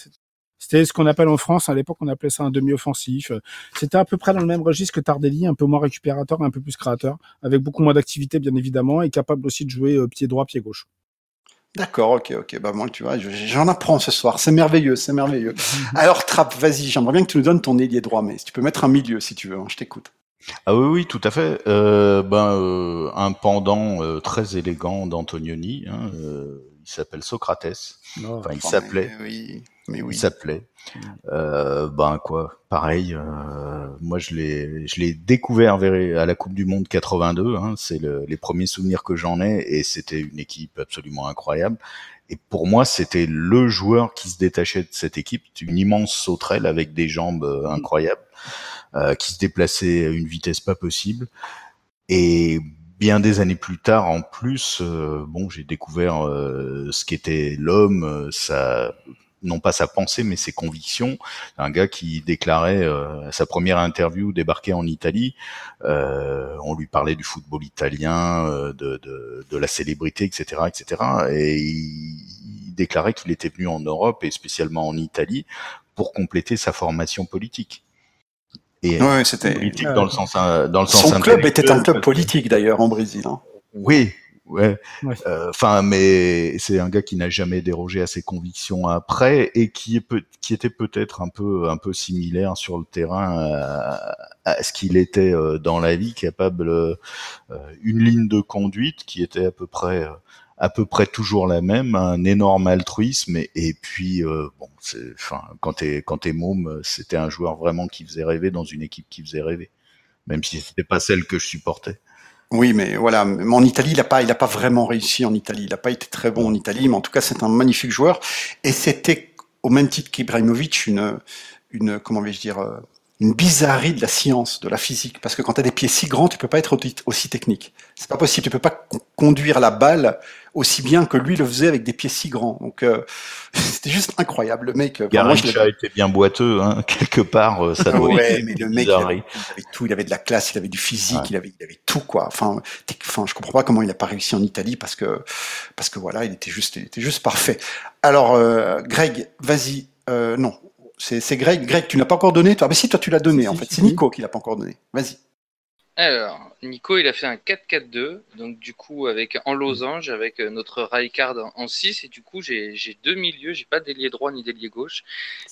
c'était ce qu'on appelle en France à l'époque, on appelait ça un demi-offensif. C'était à peu près dans le même registre que Tardelli, un peu moins récupérateur, un peu plus créateur, avec beaucoup moins d'activité bien évidemment, et capable aussi de jouer euh, pied droit, pied gauche. D'accord, ok, ok. Bah moi, tu vois, j'en apprends ce soir. C'est merveilleux, c'est merveilleux. <laughs> Alors, Trapp, vas-y, j'aimerais bien que tu nous donnes ton ailier droit, mais si tu peux mettre un milieu, si tu veux, hein, je t'écoute. Ah oui, oui, tout à fait. Euh, ben, euh, un pendant euh, très élégant d'Antonioni. Hein, euh, il s'appelle Socrates. Oh, enfin, il s'appelait. Oui, mais oui. Il s'appelait. Euh, ben quoi, pareil. Euh, moi, je l'ai, je l'ai découvert à la Coupe du Monde 82. Hein, c'est le, les premiers souvenirs que j'en ai, et c'était une équipe absolument incroyable. Et pour moi, c'était le joueur qui se détachait de cette équipe, une immense sauterelle avec des jambes euh, incroyables, euh, qui se déplaçait à une vitesse pas possible. Et bien des années plus tard, en plus, euh, bon, j'ai découvert euh, ce qu'était l'homme, sa non pas sa pensée mais ses convictions. Un gars qui déclarait euh, sa première interview débarqué en Italie, euh, on lui parlait du football italien, euh, de, de, de, la célébrité, etc., etc. Et il déclarait qu'il était venu en Europe et spécialement en Italie pour compléter sa formation politique. Et ouais, c'était politique dans le sens dans le sens. Son club était un club politique d'ailleurs en Brésil. Hein. Oui, Ouais. Enfin, euh, mais c'est un gars qui n'a jamais dérogé à ses convictions après et qui est qui était peut-être un peu un peu similaire sur le terrain à, à ce qu'il était euh, dans la vie, capable euh, une ligne de conduite qui était à peu près euh, à peu près toujours la même, un énorme altruisme et, puis euh, bon, enfin quand t'es quand t'es môme, c'était un joueur vraiment qui faisait rêver dans une équipe qui faisait rêver, même si c'était pas celle que je supportais. Oui, mais voilà, mais en Italie, il n'a pas, il a pas vraiment réussi en Italie. Il n'a pas été très bon en Italie, mais en tout cas, c'est un magnifique joueur. Et c'était au même titre qu'Ibrahimovic une, une, comment vais-je dire, une bizarrerie de la science, de la physique, parce que quand tu as des pieds si grands, tu peux pas être aussi technique. C'est pas possible. Tu peux pas conduire la balle aussi bien que lui le faisait avec des pieds si grands. Donc euh, <laughs> c'était juste incroyable. Le mec. Garrincha était bien boiteux, hein, <laughs> quelque part. Ça doit ouais, mais le mec, il avait, il avait, tout. Il avait de la classe, il avait du physique, ouais. il avait, il avait tout quoi. Enfin, enfin, je comprends pas comment il a pas réussi en Italie parce que, parce que voilà, il était juste, il était juste parfait. Alors, euh, Greg, vas-y. Euh, non, c'est Greg. Greg, tu l'as pas encore donné toi Ah, mais si, toi tu l'as donné si, en si, fait. C'est Nico qui l'a pas encore donné. Vas-y. Alors, Nico, il a fait un 4-4-2, donc du coup avec en losange avec notre Raikard en 6 et du coup j'ai deux milieux, j'ai pas d'ailier droit ni d'ailier gauche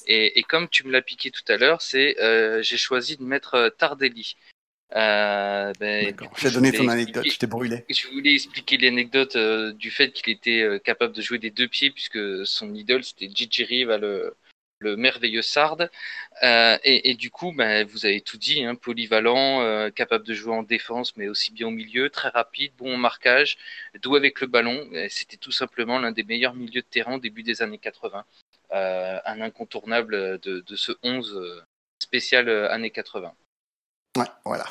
et, et, comme tu me l'as piqué tout à l'heure, c'est euh, j'ai choisi de mettre Tardelli. Euh, ben, J'ai donné ton anecdote, je t'ai brûlé. Je voulais expliquer l'anecdote euh, du fait qu'il était euh, capable de jouer des deux pieds puisque son idole c'était Gigi Riva, le, le merveilleux Sard. Euh, et, du coup, ben, vous avez tout dit, hein, polyvalent, euh, capable de jouer en défense, mais aussi bien au milieu, très rapide, bon marquage, doux avec le ballon. C'était tout simplement l'un des meilleurs milieux de terrain début des années 80. Euh, un incontournable de, de ce 11 spécial années 80. Ouais, voilà.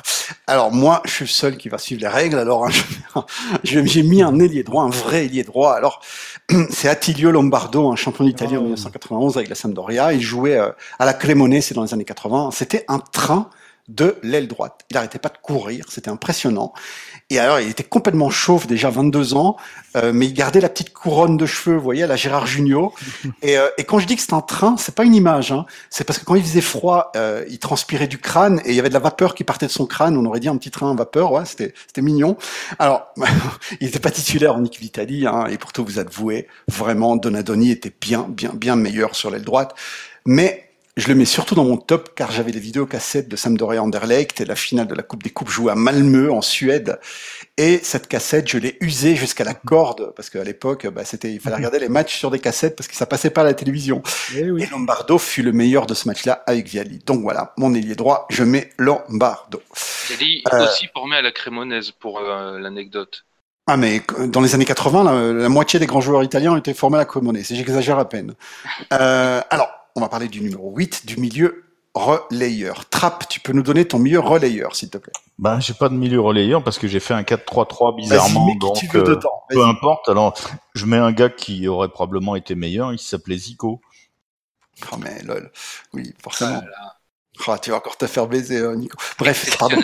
Alors moi, je suis le seul qui va suivre les règles. Alors, hein, <laughs> j'ai mis un ailier droit, un vrai ailier droit. Alors, <clears throat> c'est Attilio Lombardo, un champion d'Italie en 1991 avec la Sampdoria. Il jouait euh, à la Cremonese dans les années 80. C'était un train de l'aile droite. Il n'arrêtait pas de courir, c'était impressionnant. Et alors, il était complètement chauve, déjà 22 ans, euh, mais il gardait la petite couronne de cheveux, vous voyez, à la Gérard Junior. <laughs> Et, euh, et quand je dis que c'est un train, c'est pas une image, hein. c'est parce que quand il faisait froid, euh, il transpirait du crâne et il y avait de la vapeur qui partait de son crâne. On aurait dit un petit train à vapeur, ouais, c'était c'était mignon. Alors, <laughs> il n'était pas titulaire en équipe d'Italie, hein, et pour tout vous avouer, vraiment, Donadoni était bien, bien, bien meilleur sur l'aile droite. Mais je le mets surtout dans mon top car j'avais les vidéos cassettes de Sampdoria Anderlecht et la finale de la Coupe des Coupes jouée à Malmö en Suède. Et cette cassette, je l'ai usée jusqu'à la corde parce qu'à l'époque, bah, c'était, il fallait regarder les matchs sur des cassettes parce que ça passait pas à la télévision. Et, eh et Lombardo fut le meilleur de ce match-là avec Viali. Donc voilà, mon ailier droit, je mets Lombardo. Viali euh, aussi formé à la Crémonaise pour euh, l'anecdote. Ah mais dans les années 80, la, moitié des grands joueurs italiens étaient formés à la Cremonese. J'exagère à peine. Euh, alors on va parler du numéro 8, du milieu relayeur. Trapp, tu peux nous donner ton milieu relayeur, s'il te plaît? Ben, j'ai pas de milieu relayeur parce que j'ai fait un 4-3-3 bizarrement, donc tu veux euh, peu importe. Alors, je mets un gars qui aurait probablement été meilleur, il s'appelait Zico. Oh mais lol, oui, forcément. Oh, tu vas encore te faire baiser, euh, Nico. Bref, pardon.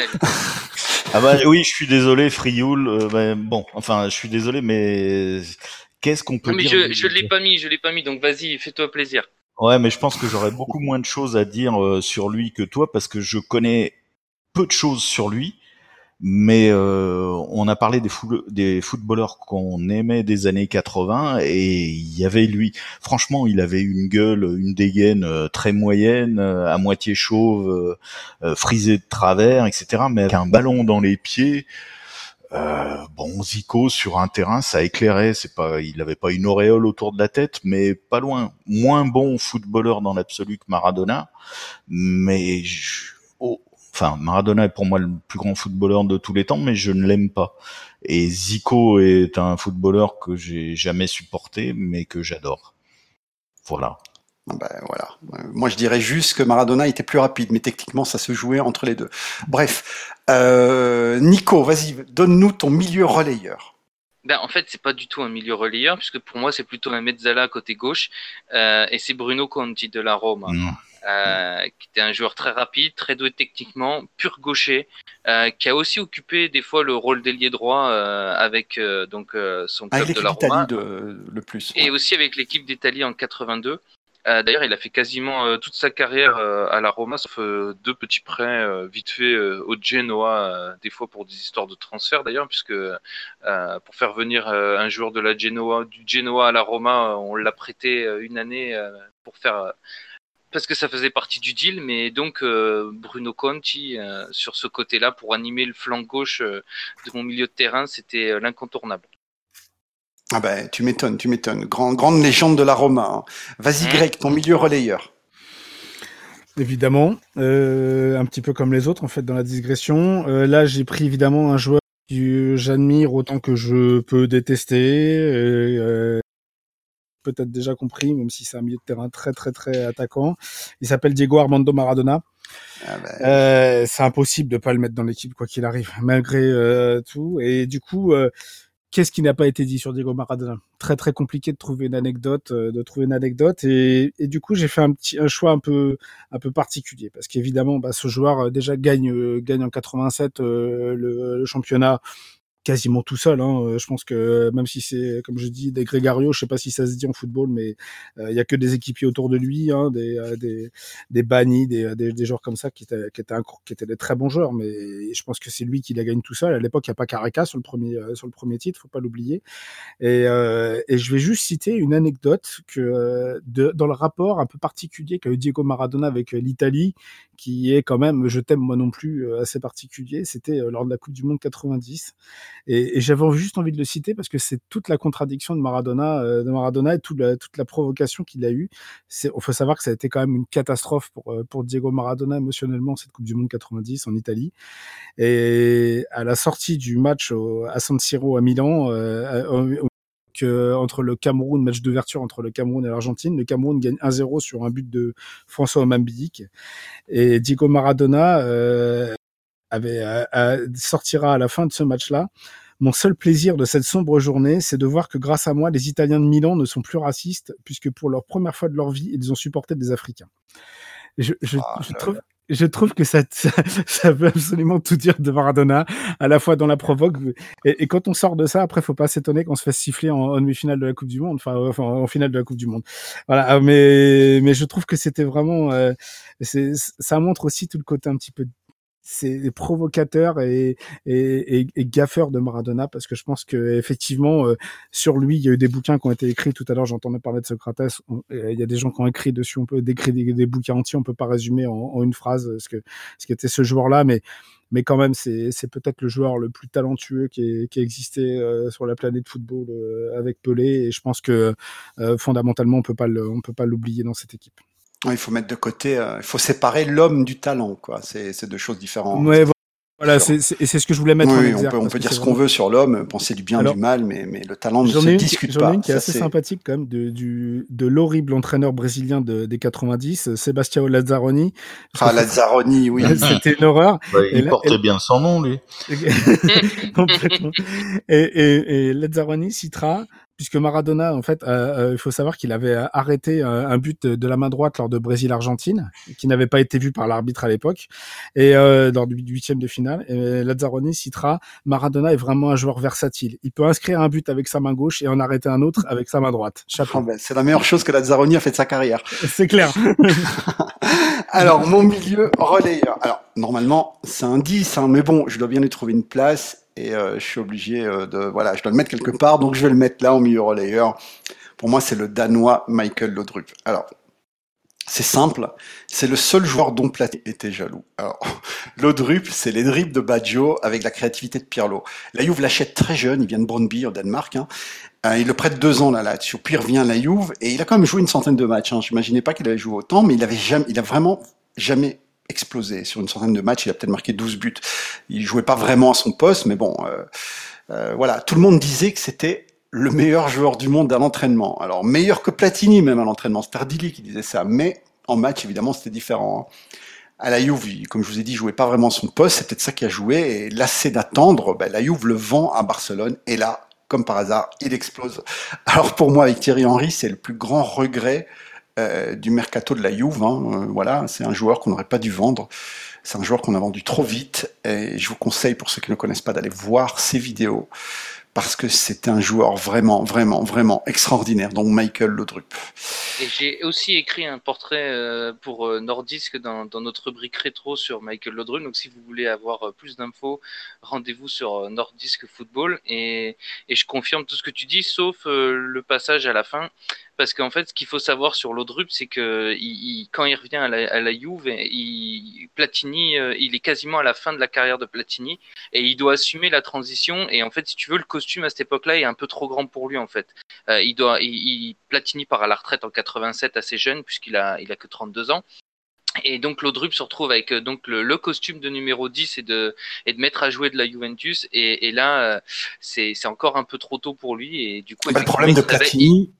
ah bah oui, je suis désolé, Frioul. Euh, bon, enfin, je suis désolé, mais qu'est-ce qu'on peut non, mais dire Je, je l'ai pas mis, je l'ai pas mis, donc vas-y, fais-toi plaisir. Ouais, mais je pense que j'aurais beaucoup moins de choses à dire euh, sur lui que toi parce que je connais peu de choses sur lui. Mais euh, on a parlé des, des footballeurs qu'on aimait des années 80 et il y avait lui. Franchement, il avait une gueule, une dégaine euh, très moyenne, à moitié chauve, frisé de travers, etc. Mais avec un ballon dans les pieds. Euh, bon, Zico sur un terrain, ça éclairait. C'est pas, il n'avait pas une auréole autour de la tête, mais pas loin. Moins bon footballeur dans l'absolu que Maradona, mais oh, enfin Maradona est pour moi le plus grand footballeur de tous les temps, mais je ne l'aime pas. Et Zico est un footballeur que j'ai jamais supporté, mais que j'adore. Voilà. Ah ben, voilà. Moi, je dirais juste que Maradona était plus rapide, mais techniquement, ça se jouait entre les deux. Bref, euh, Nico, vas-y, donne-nous ton milieu relayeur. Ben, en fait, c'est pas du tout un milieu relayeur, puisque pour moi, c'est plutôt un mezzala côté gauche, euh, et c'est Bruno Conti de la Roma, euh, qui était un joueur très rapide, très doué techniquement, pur gaucher, qui a aussi occupé des fois le rôle d'ailier droit avec donc son club de la Roma, le plus, et aussi avec l'équipe d'Italie en 82. Euh, d'ailleurs, il a fait quasiment euh, toute sa carrière euh, à la Roma, sauf deux petits prêts vite fait au Genoa, des fois pour des histoires de transfert d'ailleurs, puisque pour faire venir un joueur de la Genoa, du Genoa à la Roma, on l'a prêté une année pour faire parce que ça faisait partie du deal, mais donc Bruno Conti sur ce côté-là pour animer le flanc gauche de mon milieu de terrain, c'était l'incontournable. Ah ben, tu m'étonnes, tu m'étonnes. Grand, grande légende de la Roma. Hein. Vas-y, mmh. Greg, ton milieu relayeur. Évidemment, euh, un petit peu comme les autres en fait dans la digression. Euh, là, j'ai pris évidemment un joueur que j'admire autant que je peux détester. Euh, Peut-être déjà compris, même si c'est un milieu de terrain très très très attaquant. Il s'appelle Diego Armando Maradona. Ah ben... euh, c'est impossible de pas le mettre dans l'équipe quoi qu'il arrive, malgré euh, tout. Et du coup, euh, Qu'est-ce qui n'a pas été dit sur Diego Maradona? Très très compliqué de trouver une anecdote, euh, de trouver une anecdote, et, du coup j'ai fait un petit un choix un peu un peu particulier. Parce qu'évidemment bah, ce joueur euh, déjà gagne euh, gagne en 87 le, le, championnat quasiment tout seul. Hein. Euh, je pense que même si c'est, comme je dis, des Grégario, je sais pas si ça se dit en football, mais euh, il y a que des équipiers autour de lui, hein, des, euh, des, des bannis, des, des, des, joueurs comme ça qui étaient, qui étaient, un, qui étaient des très bons joueurs. Mais je pense que c'est lui qui la gagne tout seul. À l'époque, il n'y a pas Caraca sur le premier, sur le premier titre, faut pas l'oublier. Et, et je vais juste citer une anecdote que de, dans le rapport un peu particulier qu'a eu Diego Maradona avec l'Italie, qui est quand même, je t'aime moi non plus, assez particulier. C'était lors de la Coupe du Monde 90. Et, et j'avais juste envie de le citer parce que c'est toute la contradiction de Maradona, euh, de Maradona et toute la, toute la provocation qu'il a eue. Il faut savoir que ça a été quand même une catastrophe pour, euh, pour Diego Maradona émotionnellement cette Coupe du Monde 90 en Italie. Et à la sortie du match au, à San Siro à Milan, euh, que entre le Cameroun, match d'ouverture entre le Cameroun et l'Argentine, le Cameroun gagne 1-0 sur un but de François Mambidic. Et Diego Maradona euh, avait sortira à la fin de ce match-là. Mon seul plaisir de cette sombre journée, c'est de voir que grâce à moi, les Italiens de Milan ne sont plus racistes, puisque pour leur première fois de leur vie, ils ont supporté des Africains. Je, je, ah, je trouve, je trouve que <laughs> ça, ça, veut absolument tout dire de Maradona, à la fois dans la provoque. Et, et quand on sort de ça, après, faut pas s'étonner qu'on se fasse siffler en, demi-finale de la Coupe du Monde, enfin, enfin, en finale de la Coupe du Monde. Voilà. Mais, mais je trouve que c'était vraiment, euh, ça montre aussi tout le côté un petit peu c'est provocateur et, et, et, gaffeur de Maradona parce que je pense que effectivement euh, sur lui il y a eu des bouquins qui ont été écrits. Tout à l'heure j'entendais parler de Socrates. Il y a des gens qui ont écrit dessus. On peut décrire des, bouquins entiers. On peut pas résumer en, une phrase ce que ce qui était ce joueur là mais mais quand même c'est peut-être le joueur le plus talentueux qui, qui a existé euh, sur la planète football euh, avec Pelé. Et je pense que fondamentalement on peut pas le, on peut pas l'oublier dans cette équipe il faut mettre de côté, euh, il faut séparer l'homme du talent, quoi. C'est deux choses différentes. Ouais, voilà, c'est ce que je voulais mettre oui, en On peut, on peut dire ce qu'on veut sur l'homme, penser du bien, du mal, mais, mais le talent ne se discute pas. J'en ai une qui est assez sympathique quand même de, du, de l'horrible entraîneur brésilien de, des 90, Sebastião Lazzaroni. Ah, Lazzaroni, oui. <laughs> C'était une horreur. il portait bien son nom, lui. <laughs> Complètement. Et, et, et Lazzaroni citera puisque Maradona, en fait, euh, euh, il faut savoir qu'il avait arrêté euh, un but de la main droite lors de Brésil-Argentine, qui n'avait pas été vu par l'arbitre à l'époque, et lors du huitième de finale. Et Lazzaroni citera Maradona est vraiment un joueur versatile. Il peut inscrire un but avec sa main gauche et en arrêter un autre avec sa main droite. Oh, <laughs> ben, c'est la meilleure chose que Lazzaroni a fait de sa carrière. <laughs> C'est clair. <laughs> Alors, mon milieu relayeur. Alors, normalement, c'est un 10, hein, mais bon, je dois bien lui trouver une place et euh, je suis obligé euh, de voilà, je dois le mettre quelque part, donc je vais le mettre là au milieu relayeur. Pour moi, c'est le danois Michael Laudrup. Alors, c'est simple, c'est le seul joueur dont Platini était jaloux. Alors, <laughs> Laudrup, c'est les dribbles de Baggio avec la créativité de Pirlo. La Juve l'achète très jeune, il vient de Brøndby au Danemark. Hein. Euh, il le prête deux ans là là-dessus. Puis il revient à la Juve et il a quand même joué une centaine de matchs. Hein. Je n'imaginais pas qu'il avait joué autant, mais il avait jamais, il a vraiment jamais explosé. Sur une centaine de matchs, il a peut-être marqué 12 buts. Il jouait pas vraiment à son poste, mais bon, euh, euh, voilà. Tout le monde disait que c'était le meilleur joueur du monde à l'entraînement. Alors, meilleur que Platini même à l'entraînement. Ardili qui disait ça. Mais en match, évidemment, c'était différent. À la Juve, comme je vous ai dit, il jouait pas vraiment son poste. C'est peut-être ça qui a joué. Et lassé d'attendre, ben, la Juve le vend à Barcelone. Et là, comme par hasard, il explose. Alors pour moi, avec Thierry Henry, c'est le plus grand regret euh, du mercato de la Juve. Hein, euh, voilà, c'est un joueur qu'on n'aurait pas dû vendre. C'est un joueur qu'on a vendu trop vite. Et je vous conseille, pour ceux qui ne connaissent pas, d'aller voir ses vidéos parce que c'était un joueur vraiment, vraiment, vraiment extraordinaire, donc Michael Laudrup. J'ai aussi écrit un portrait euh, pour Nordisk dans, notre rubrique rétro sur Michael Laudrup. Donc si vous voulez avoir plus d'infos, rendez-vous sur Nordisk Football. Et, je confirme tout ce que tu dis, sauf le passage à la fin parce qu'en fait, ce qu'il faut savoir sur Laudrup, c'est que il, quand il revient à la, à la Juve, il, Platini, euh, il est quasiment à la fin de la carrière de Platini et il doit assumer la transition. Et en fait, si tu veux, le costume à cette époque-là est un peu trop grand pour lui en fait. Euh, il doit, il, Platini part à la retraite en 87 assez jeune puisqu'il a, il a que 32 ans. Et donc Laudrup se retrouve avec euh, donc le, costume de numéro 10 et de, et de mettre à jouer de la Juventus. Et, et là, c'est encore un peu trop tôt pour lui. Et du coup, bah, le problème de Platini,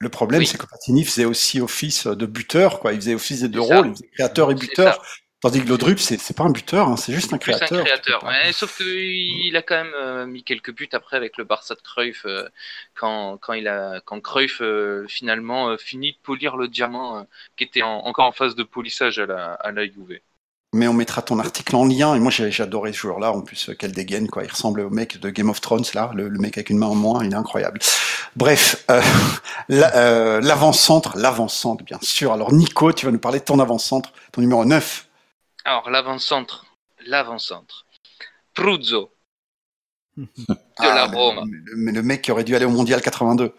le problème, c'est que Platini faisait aussi office de buteur, quoi. Il faisait office des deux rôles, il faisait créateur et buteur. Tandis que Laudrup, c'est pas un buteur, hein, c'est juste un créateur. Plus un créateur, ouais, sauf qu'il a quand même euh, mis quelques buts après avec le Barça de Cruyff euh, quand, quand, il a, quand Cruyff euh, finalement finit de polir le diamant qui était encore en phase de polissage à la, à la Juve mais on mettra ton article en lien. Et moi, j'ai adoré ce joueur-là. En plus, quel dégaine, quoi. Il ressemble au mec de Game of Thrones, là. Le, mec avec une main en moins, il est incroyable. Bref, euh, <laughs> euh, l'avant-centre, l'avant-centre, bien sûr. Alors, Nico, tu vas nous parler de ton avant-centre, ton numéro 9. Alors, l'avant-centre, l'avant-centre. Pruzzo. <laughs> de la ah, Rome. Mais le mec qui aurait dû aller au Mondial 82.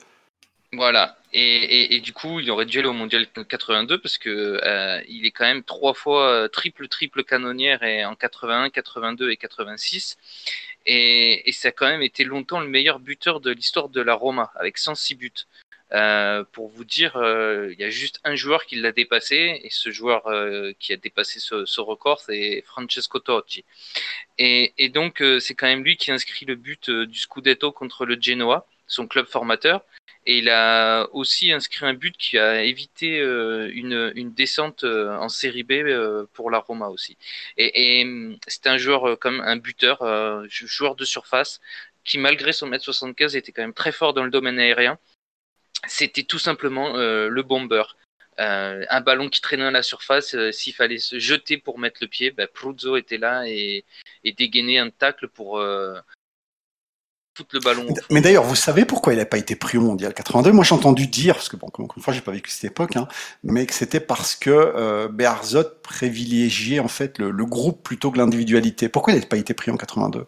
Voilà. Et, du coup, il aurait dû aller au Mondial 82 parce que euh, il est quand même trois fois euh, triple triple canonnière en 81, 82 et 86. Et, ça a quand même été longtemps le meilleur buteur de l'histoire de la Roma avec 106 buts. Euh, pour vous dire, il y a juste un joueur qui l'a dépassé et ce joueur qui a dépassé ce, record, c'est Francesco Totti. Et donc, c'est quand même lui qui inscrit le but du Scudetto contre le Genoa, son club formateur. Et il a aussi inscrit un but qui a évité euh, une, descente euh, en série B euh, pour la Roma aussi. Et, et c'est un joueur comme un buteur, joueur de surface, qui malgré son mètre 75 était quand même très fort dans le domaine aérien. C'était tout simplement le bomber. un ballon qui traînait à la surface, s'il fallait se jeter pour mettre le pied, ben, Pruzzo était là et, et dégainait un tacle pour, le ballon. Mais d'ailleurs, vous savez pourquoi il n'a pas été pris au mondial 82 Moi, j'ai entendu dire, parce que bon, encore une fois, j'ai pas vécu cette époque, hein, mais que c'était parce que euh, Bearzot privilégiait en fait le, groupe plutôt que l'individualité. Pourquoi il n'a pas été pris en 82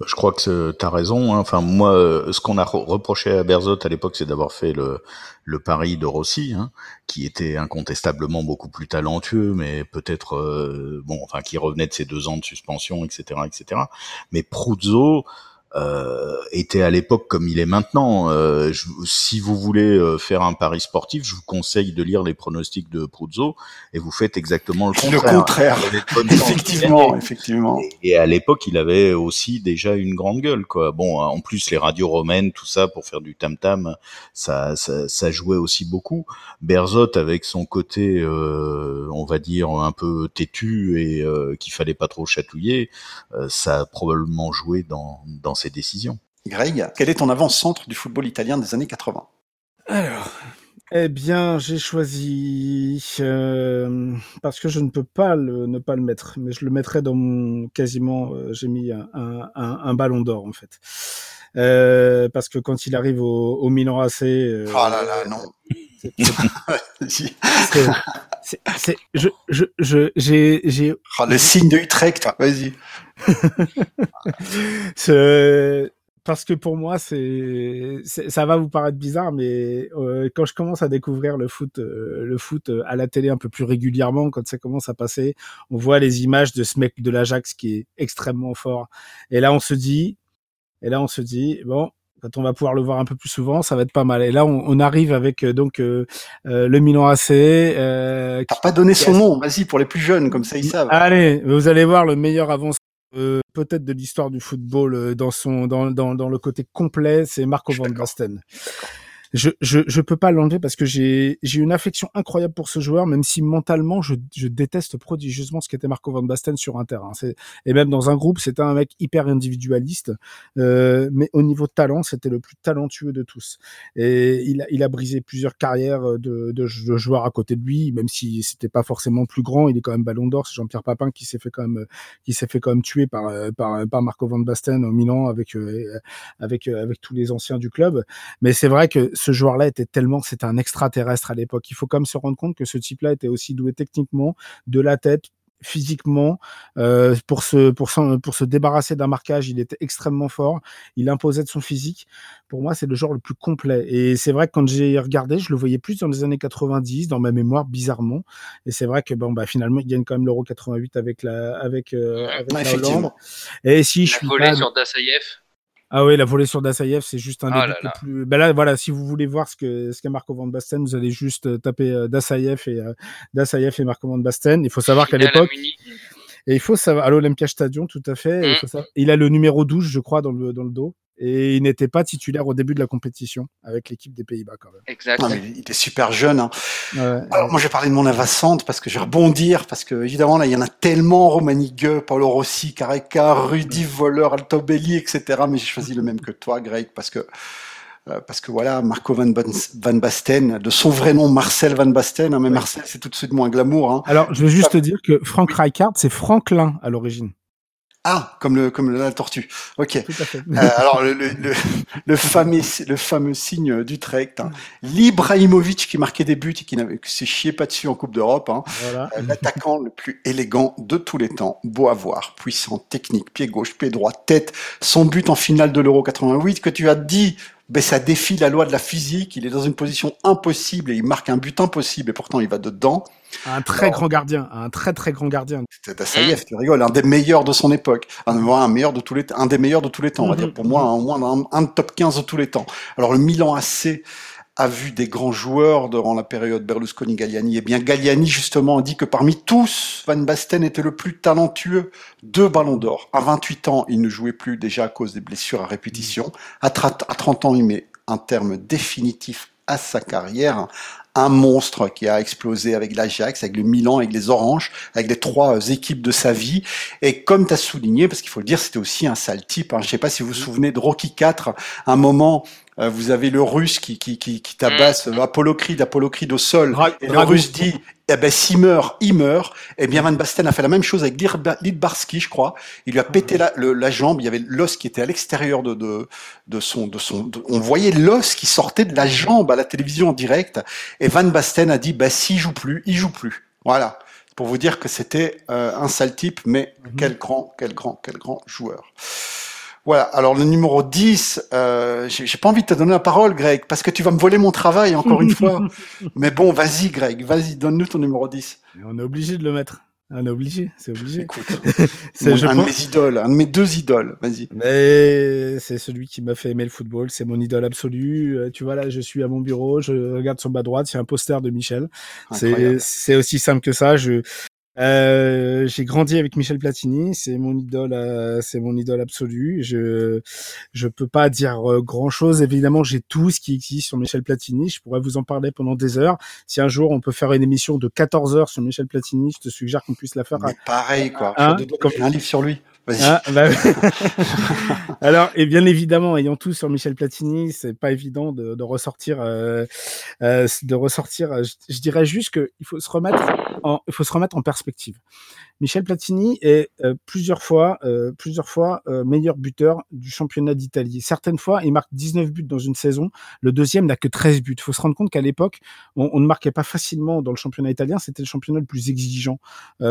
bah, je crois que tu as raison. Hein. Enfin, moi, euh, ce qu'on a reproché à Berzot à l'époque, c'est d'avoir fait le, le pari de Rossi, hein, qui était incontestablement beaucoup plus talentueux, mais peut-être euh, bon, enfin, qui revenait de ses deux ans de suspension, etc., etc. Mais Pruzzo, était à l'époque comme il est maintenant. Euh, je, si vous voulez euh, faire un pari sportif, je vous conseille de lire les pronostics de Pruzzo et vous faites exactement le contraire. Le contraire. effectivement, effectivement. Et, à l'époque, il avait aussi déjà une grande gueule, quoi. Bon, en plus les radios romaines, tout ça pour faire du tam tam, ça, ça, ça jouait aussi beaucoup. Berzot avec son côté, euh, on va dire un peu têtu et qu'il fallait pas trop chatouiller, ça a probablement joué dans dans ses décisions. Greg, quel est ton avant-centre du football italien des années 80 Alors, eh bien, j'ai choisi euh, parce que je ne peux pas le, ne pas le mettre, mais je le mettrai dans mon quasiment. Euh, j'ai mis un, un, un, ballon d'or en fait, euh, parce que quand il arrive au, au Milan AC. Euh, oh là là, non. <laughs> C'est, je, je, je, j'ai, j'ai. Oh, le signe de Utrecht, vas-y. <laughs> parce que pour moi, c'est, ça va vous paraître bizarre, mais euh, quand je commence à découvrir le foot, euh, le foot à la télé un peu plus régulièrement, quand ça commence à passer, on voit les images de ce mec de l'Ajax qui est extrêmement fort. Et là, on se dit, et là, on se dit, bon, quand on va pouvoir le voir un peu plus souvent, ça va être pas mal. Et là, on, on arrive avec donc euh, le Milan AC. Euh, T'as pas donné son nom, vas-y pour les plus jeunes, comme ça ils savent. Allez, vous allez voir le meilleur avancé euh, peut-être de l'histoire du football euh, dans son dans, dans, dans le côté complet, c'est Marco van Basten je, je, je peux pas l'enlever parce que j'ai, une affection incroyable pour ce joueur, même si mentalement, je, je déteste prodigieusement ce qu'était Marco Van Basten sur un terrain. Et même dans un groupe, c'était un mec hyper individualiste, euh, mais au niveau talent, c'était le plus talentueux de tous. Et il a, il a brisé plusieurs carrières de, de, de joueurs à côté de lui, même si c'était pas forcément plus grand, il est quand même Ballon d'Or. C'est Jean-Pierre Papin qui s'est fait quand même, qui s'est fait quand même tuer par, par, par Marco Van Basten au Milan avec, euh, avec, avec tous les anciens du club. Mais c'est vrai que ce joueur-là était tellement, c'était un extraterrestre à l'époque. Il faut quand même se rendre compte que ce type-là était aussi doué techniquement, de la tête, physiquement. Euh, pour se pour pour se débarrasser d'un marquage il était extrêmement fort. Il imposait de son physique. Pour moi c'est le joueur le plus complet. Et c'est vrai que quand j'ai regardé je le voyais plus dans les années 90 dans ma mémoire bizarrement. Et c'est vrai que bon bah finalement il gagne quand même l'Euro 88 avec la avec, euh, avec la Hollande. Et si je suis pas... sur Dassaïev ah oui, la volée sur Dassaïev, c'est juste un des oh plus. Ben là, voilà, si vous voulez voir ce que ce qu'est Marco Van Basten, vous allez juste euh, taper euh, Dassaïev et euh, Dassaïev et Marco Van Basten. Il faut savoir qu'à l'époque. Et il faut savoir, à l'Olympia Stadion, tout à fait. Il, mmh. il, a le numéro 12, je crois, dans le, dans le dos et il n'était pas titulaire au début de la compétition avec l'équipe des Pays-Bas quand même. Exact. il était super jeune. Hein. Alors moi j'ai parlé de mon avancante parce que je vais rebondir parce que évidemment là il y en a tellement Romani Gueux, Paolo Rossi, Careca, Rudy Voleur, Altobelli, etc. Mais j'ai choisi le même que toi, Greg, parce que euh, parce que voilà, Marco Van, Van, Basten, de son vrai nom Marcel Van Basten, hein, mais Marcel c'est tout de suite moins glamour. Hein. Alors je veux juste te dire que Frank Rijkaard c'est Franklin à l'origine. Ah, comme le comme la tortue. Ok. Euh, alors le, le, le, fameux le fameux signe d'Utrecht, hein. l'Ibrahimovic qui marquait des buts et qui n'avait s'est chié pas dessus en Coupe d'Europe. Hein. Euh, l'attaquant le plus élégant de tous les temps, beau à voir, puissant, technique, pied gauche, pied droit, tête. Son but en finale de l'Euro 88 que tu as dit ben, ça défie la loi de la physique. Il est dans une position impossible et il marque un but impossible et pourtant il va dedans. Un très grand gardien, un très très grand gardien. C'était Dassaïev, tu rigoles, un des meilleurs de son époque, un, un meilleur de tous les, un des meilleurs de tous les temps, on va mhm. dire pour moi, au moins un, un, top 15 de tous les temps. Alors le Milan AC a vu des grands joueurs durant la période Berlusconi-Galliani. Eh bien, Galliani, justement, a dit que parmi tous, Van Basten était le plus talentueux de Ballon d'Or. À 28 ans, il ne jouait plus déjà à cause des blessures à répétition. À 30 ans, il met un terme définitif à sa carrière, un monstre qui a explosé avec l'Ajax, avec le Milan, avec les Oranges, avec les trois euh, équipes de sa vie. Et comme tu as souligné, parce qu'il faut le dire, c'était aussi un sale type. Hein. Je sais pas si vous vous souvenez de Rocky 4, un moment vous avez le russe qui, qui, qui, qui tabasse mm. Apollo Creed, Apollo Creed au sol. et le russe dit, eh ben, s'il meurt, il meurt. Et eh bien, Van Basten a fait la même chose avec Lidbarski, je crois. Il lui a pété la, la jambe. Il y avait l'os qui était à l'extérieur de, de, de son, de son, on voyait l'os qui sortait de la jambe à la télévision en direct. Et Van Basten a dit, bah, s'il joue plus, il joue plus. Voilà. Pour vous dire que c'était euh, un sale type, mais mm-hmm. quel grand, quel grand, quel grand joueur. Voilà. Alors le numéro 10, euh, j'ai pas envie de te donner la parole, Greg, parce que tu vas me voler mon travail encore une fois. <laughs> Mais bon, vas-y, Greg, vas-y, donne-nous ton numéro 10. On est obligé de le mettre. On est obligé, c'est obligé. Écoute, <laughs> c'est un de mes idoles, un de mes deux idoles, vas-y. Mais c'est celui qui m'a fait aimer le football, c'est mon idole absolue. Euh, tu vois là, je suis à mon bureau, je regarde sur ma droite, c'est un poster de Michel. C'est aussi simple que ça. Je euh, j'ai grandi avec Michel Platini, c'est mon idole, euh, c'est mon idole absolue. Je je peux pas dire euh, grand chose. Évidemment, j'ai tout ce qui existe sur Michel Platini. Je pourrais vous en parler pendant des heures. Si un jour on peut faire une émission de 14 heures sur Michel Platini, je te suggère qu'on puisse la faire. pareil quoi. Hein, comme un livre sur lui. Ah, bah... <laughs> Alors, et bien évidemment, ayant tout sur Michel Platini, c'est pas évident de, de ressortir, euh, euh, de ressortir. Je, je dirais juste qu'il faut se remettre, en, il faut se remettre en perspective. Michel Platini est euh, plusieurs fois, euh, plusieurs fois euh, meilleur buteur du championnat d'Italie. Certaines fois, il marque 19 buts dans une saison. Le deuxième n'a que 13 buts. Il faut se rendre compte qu'à l'époque, on, on, ne marquait pas facilement dans le championnat italien. C'était le championnat le plus exigeant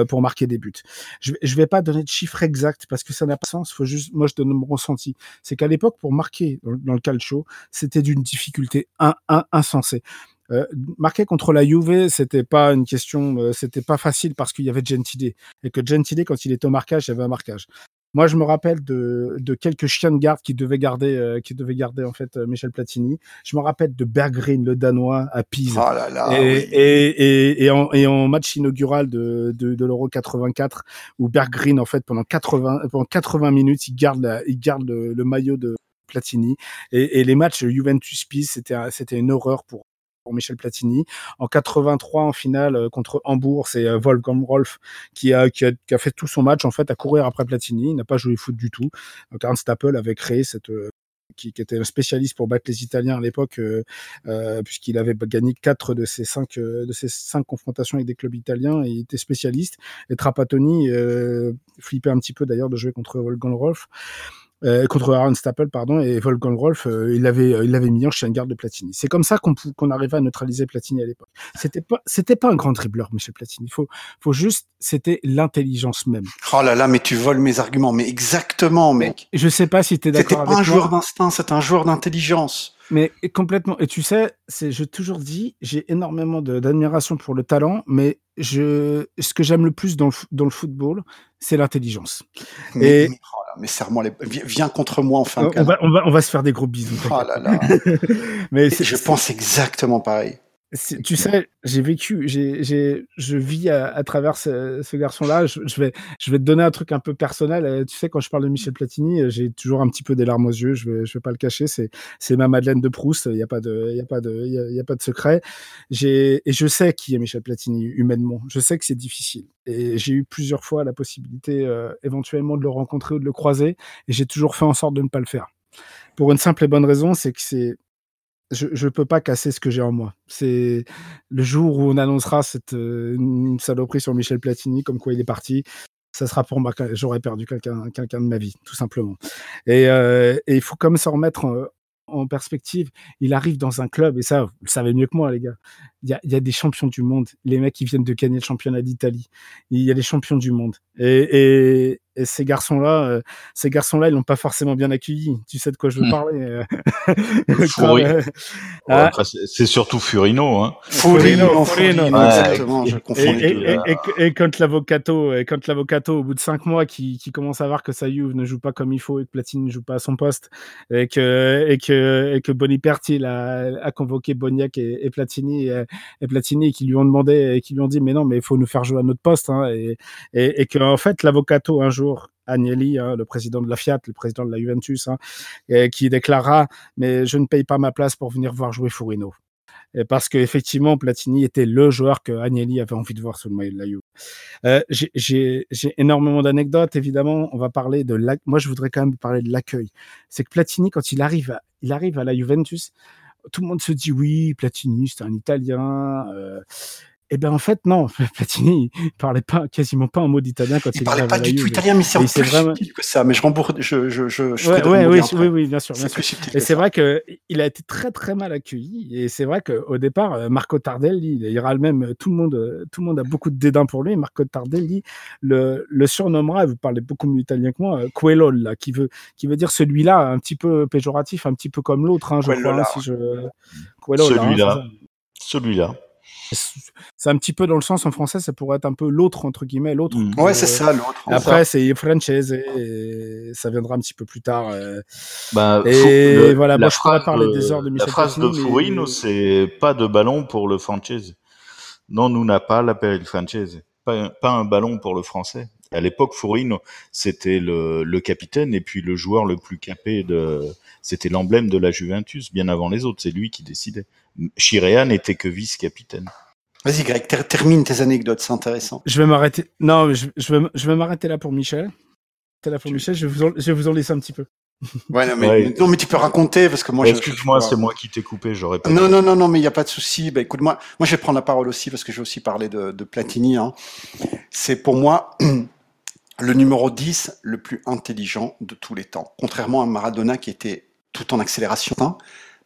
pour marquer des buts. Je, je vais pas donner de chiffres exacts parce que ça n'a pas sens. Faut juste, moi, je donne mon ressenti. C'est qu'à l'époque, pour marquer dans, dans le calcio, c'était d'une difficulté in, in, insensée. Euh, marquer contre la Juve, c'était pas une question, euh, c'était pas facile parce qu'il y avait Gentile et que Gentile, quand il était au marquage, il y avait un marquage. Moi, je me rappelle de, de quelques chiens de garde qui devaient garder, euh, qui devaient garder en fait euh, Michel Platini. Je me rappelle de Berggren, le Danois, à Pise. Oh là là, et, oui. et, et, et, en, et en match inaugural de, de, de l'Euro 84, où Berggren, en fait, pendant 80, pendant 80 minutes, il garde, la, il garde le, le maillot de Platini. Et, et les matchs Juventus-Pise, c'était, c'était une horreur pour Michel Platini. En 83, en finale euh, contre Hambourg, c'est euh, Wolfgang Rolf qui a, qui a, qui, a, fait tout son match en fait à courir après Platini. Il n'a pas joué foot du tout. Donc Ernst Appel avait créé cette euh, qui, qui, était un spécialiste pour battre les Italiens à l'époque, euh, euh, puisqu'il avait gagné quatre de ses cinq euh, de ses cinq confrontations avec des clubs italiens et il était spécialiste. Et Trapattoni flippait un petit peu d'ailleurs de jouer contre Wolfgang Rolf euh, contre Aaron Staple, pardon, et Wolfgang Rolf, euh, il l'avait, euh, il l'avait mis en chien de garde de Platini. C'est comme ça qu'on qu'on arrivait à neutraliser Platini à l'époque. C'était pas, c'était pas un grand dribbleur, Michel Platini. Faut, faut juste, c'était l'intelligence même. Oh là là, mais tu voles mes arguments, mais exactement, mec. Je sais pas si t'es d'accord avec. C'était pas un joueur d'instinct, c'est un joueur d'intelligence. Mais complètement. Et tu sais, c'est, je toujours dit, j'ai énormément d'admiration pour le talent, mais je, ce que j'aime le plus dans le, dans le football, c'est l'intelligence. Et mais, oh là, mais serre-moi les, viens contre moi enfin. On va, on va, on va se faire des gros bisous. Oh là là. <laughs> mais je pense exactement pareil tu sais, j'ai vécu, j'ai, je vis à, travers ce, garçon-là. Je, vais, je vais te donner un truc un peu personnel. Euh, tu sais, quand je parle de Michel Platini, euh, j'ai toujours un petit peu des larmes aux yeux. Je vais, je vais pas le cacher. C'est, c'est ma Madeleine de Proust. Il n'y a pas de, il y a pas de, il y a, pas de secret. J'ai, et je sais qui est Michel Platini humainement. Je sais que c'est difficile. Et j'ai eu plusieurs fois la possibilité, euh, éventuellement, de le rencontrer ou de le croiser. Et j'ai toujours fait en sorte de ne pas le faire. Pour une simple et bonne raison, c'est que c'est, je je peux pas casser ce que j'ai en moi. C'est le jour où on annoncera cette euh, saloperie sur Michel Platini, comme quoi il est parti. Ça sera pour moi, j'aurais perdu quelqu'un, de ma vie, tout simplement. Et, euh, il faut comme se remettre en, en, perspective. Il arrive dans un club, et ça, vous le savez mieux que moi, les gars. Il y a, il y a des champions du monde. Les mecs qui viennent de gagner le championnat d'Italie. Il y a des champions du monde. Et, et, et ces garçons-là, euh, ces garçons-là, ils l'ont pas forcément bien accueilli. Tu sais de quoi je veux mmh. parler Furi... euh, <laughs> ah. C'est surtout Furino, hein. Furino, Furino, Furino ouais, exactement. Je confonds et, et, et, et, quand l'avocato, et quand l'avocato, au bout de cinq mois, qui, qui commence à voir que sa Juve ne joue pas comme il faut et que Platine ne joue pas à son poste, et que et que et que Boniperti a, a convoqué Boniac et, et Platini, et, et Platini qui lui ont demandé et qui lui ont dit mais non mais il faut nous faire jouer à notre poste hein, et, et, et que en fait l'avocato un jour Agnelli, hein, le président de la Fiat, le président de la Juventus, hein, et qui déclara mais je ne paye pas ma place pour venir voir jouer Fourino parce qu'effectivement, Platini était le joueur que Agnelli avait envie de voir sous le maillot de la Juve. Euh, J'ai énormément d'anecdotes, évidemment. On va parler de la... Moi, je voudrais quand même parler de l'accueil. C'est que Platini, quand il arrive, il arrive à la Juventus, tout le monde se dit oui, Platini, un Italien. Euh, eh ben en fait non, <laughs> Platini il parlait pas quasiment pas un mot d'italien quand il, il parlait pas du tout italien, mais c'est plus vraiment... subtil que ça. Mais je rembourse, je je je. je ouais, ouais, oui, oui, oui, bien sûr, bien sûr. Et c'est vrai que il a été très très mal accueilli. Et c'est vrai qu'au départ, euh, Marco Tardelli, il ira le même. Tout le monde, tout le monde a beaucoup de dédain pour lui. Marco Tardelli le, le surnommera. Vous parlez beaucoup mieux italien que moi. Euh, Quello, là, qui veut qui veut dire celui-là, un petit peu péjoratif, un petit peu comme l'autre. Hein, je crois, hein, si je. Celui-là. Celui-là c'est un petit peu dans le sens en français, ça pourrait être un peu l'autre entre guillemets, l'autre. Mmh. Ouais, c'est ça, l'autre. Après, c'est Francese, et ça viendra un petit peu plus tard. Euh. Bah, et le, voilà, moi je pourrais parler des heures de Michel La phrase de Fourino, mais... c'est pas de ballon pour le Francese. Non, nous n'a pas l'appel Francese. Pas, pas un ballon pour le français. À l'époque, Fourino, c'était le, le, capitaine et puis le joueur le plus capé de. C'était l'emblème de la Juventus, bien avant les autres. C'est lui qui décidait. Chirea n'était que vice-capitaine. Vas-y, Greg, ter termine tes anecdotes, c'est intéressant. Je vais m'arrêter. Non, je, je vais, je vais m'arrêter là pour Michel. Là pour Michel, je vais, vous en, je vais vous en laisser un petit peu. <laughs> Ouais, non, mais, ouais. non, mais tu peux raconter parce que moi. Excuse-moi, c'est moi qui t'ai coupé. J'aurais pas. Non, non, non, non, mais il n'y a pas de souci. Bah, écoute-moi, moi, je vais prendre la parole aussi parce que je vais aussi parler de, de Platini. Hein. C'est pour moi <clears throat> le numéro 10 le plus intelligent de tous les temps. Contrairement à Maradona qui était tout en accélération. Hein,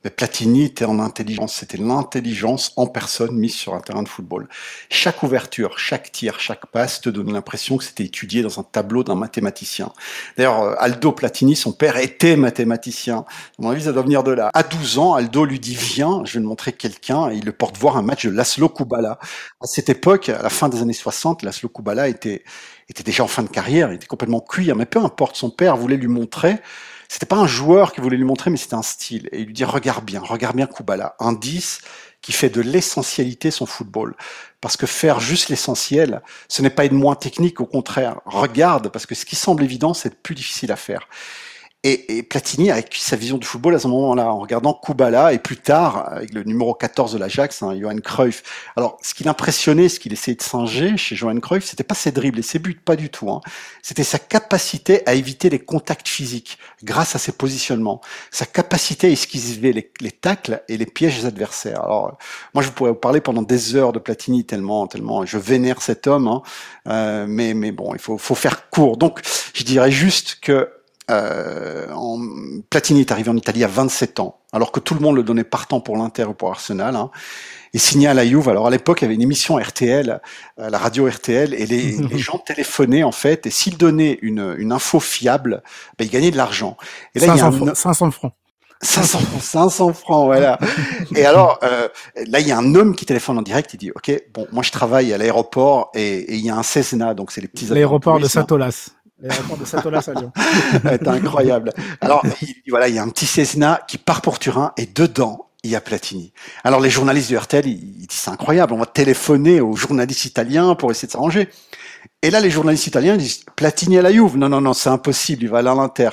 mais Platini était en intelligence, c'était l'intelligence en personne mise sur un terrain de football. Chaque ouverture, chaque tir, chaque passe te donne l'impression que c'était étudié dans un tableau d'un mathématicien. D'ailleurs, euh, Aldo Platini, son père était mathématicien. À mon avis, ça doit venir de là. À 12 ans, Aldo lui dit viens, je vais te montrer quelqu'un, et il le porte voir un match de Laszlo Kubala. À cette époque, à la fin des années 60, Laszlo Kubala était était déjà en fin de carrière, il était complètement cuit, mais peu importe, son père voulait lui montrer c'était pas un joueur qui voulait lui montrer, mais c'était un style. Et il lui dit, regarde bien, regarde bien Kubala. Un 10 qui fait de l'essentialité son football. Parce que faire juste l'essentiel, ce n'est pas être moins technique, au contraire. Regarde, parce que ce qui semble évident, c'est plus difficile à faire. Et, et, Platini a acquis sa vision du football à ce moment-là, en regardant Kubala et plus tard avec le numéro 14 de l'Ajax, hein, Johan Cruyff. Alors, ce qui l'impressionnait, ce qu'il essayait de singer chez Johan Cruyff, c'était pas ses dribbles et ses buts, pas du tout. Hein. C'était sa capacité à éviter les contacts physiques grâce à ses positionnements, sa capacité à esquiver les, les tacles et les pièges des adversaires. Alors, moi, je pourrais vous parler pendant des heures de Platini tellement, tellement je vénère cet homme, hein. euh, mais, mais bon, il faut, faut faire court. Donc, je dirais juste que euh, en, Platini est arrivé en Italie à 27 ans, alors que tout le monde le donnait partant pour l'Inter ou pour Arsenal. Hein. Il signait à la Juve. Alors à l'époque, il y avait une émission RTL, euh, la radio RTL, et les, <laughs> les gens téléphonaient en fait. Et s'ils donnaient une, une info fiable, ben, ils gagnaient de l'argent. Et là, 500, il y a un... francs, 500 francs. 500, 500 francs, voilà. <laughs> et alors, euh, là, il y a un homme qui téléphone en direct. Il dit, OK, bon, moi, je travaille à l'aéroport et, et il y a un Cessna, donc c'est les petits. L'aéroport de Saint-Olas. De Satolas à Lyon. <laughs> C'est incroyable. Alors, il, voilà, il y a un petit Cessna qui part pour Turin et dedans, il y a Platini. Alors, les journalistes de RTL, ils, ils disent c'est incroyable, on va téléphoner aux journalistes italiens pour essayer de s'arranger. Et là, les journalistes italiens disent Platini à la Juve. Non, non, non, c'est impossible, il va aller à l'Inter.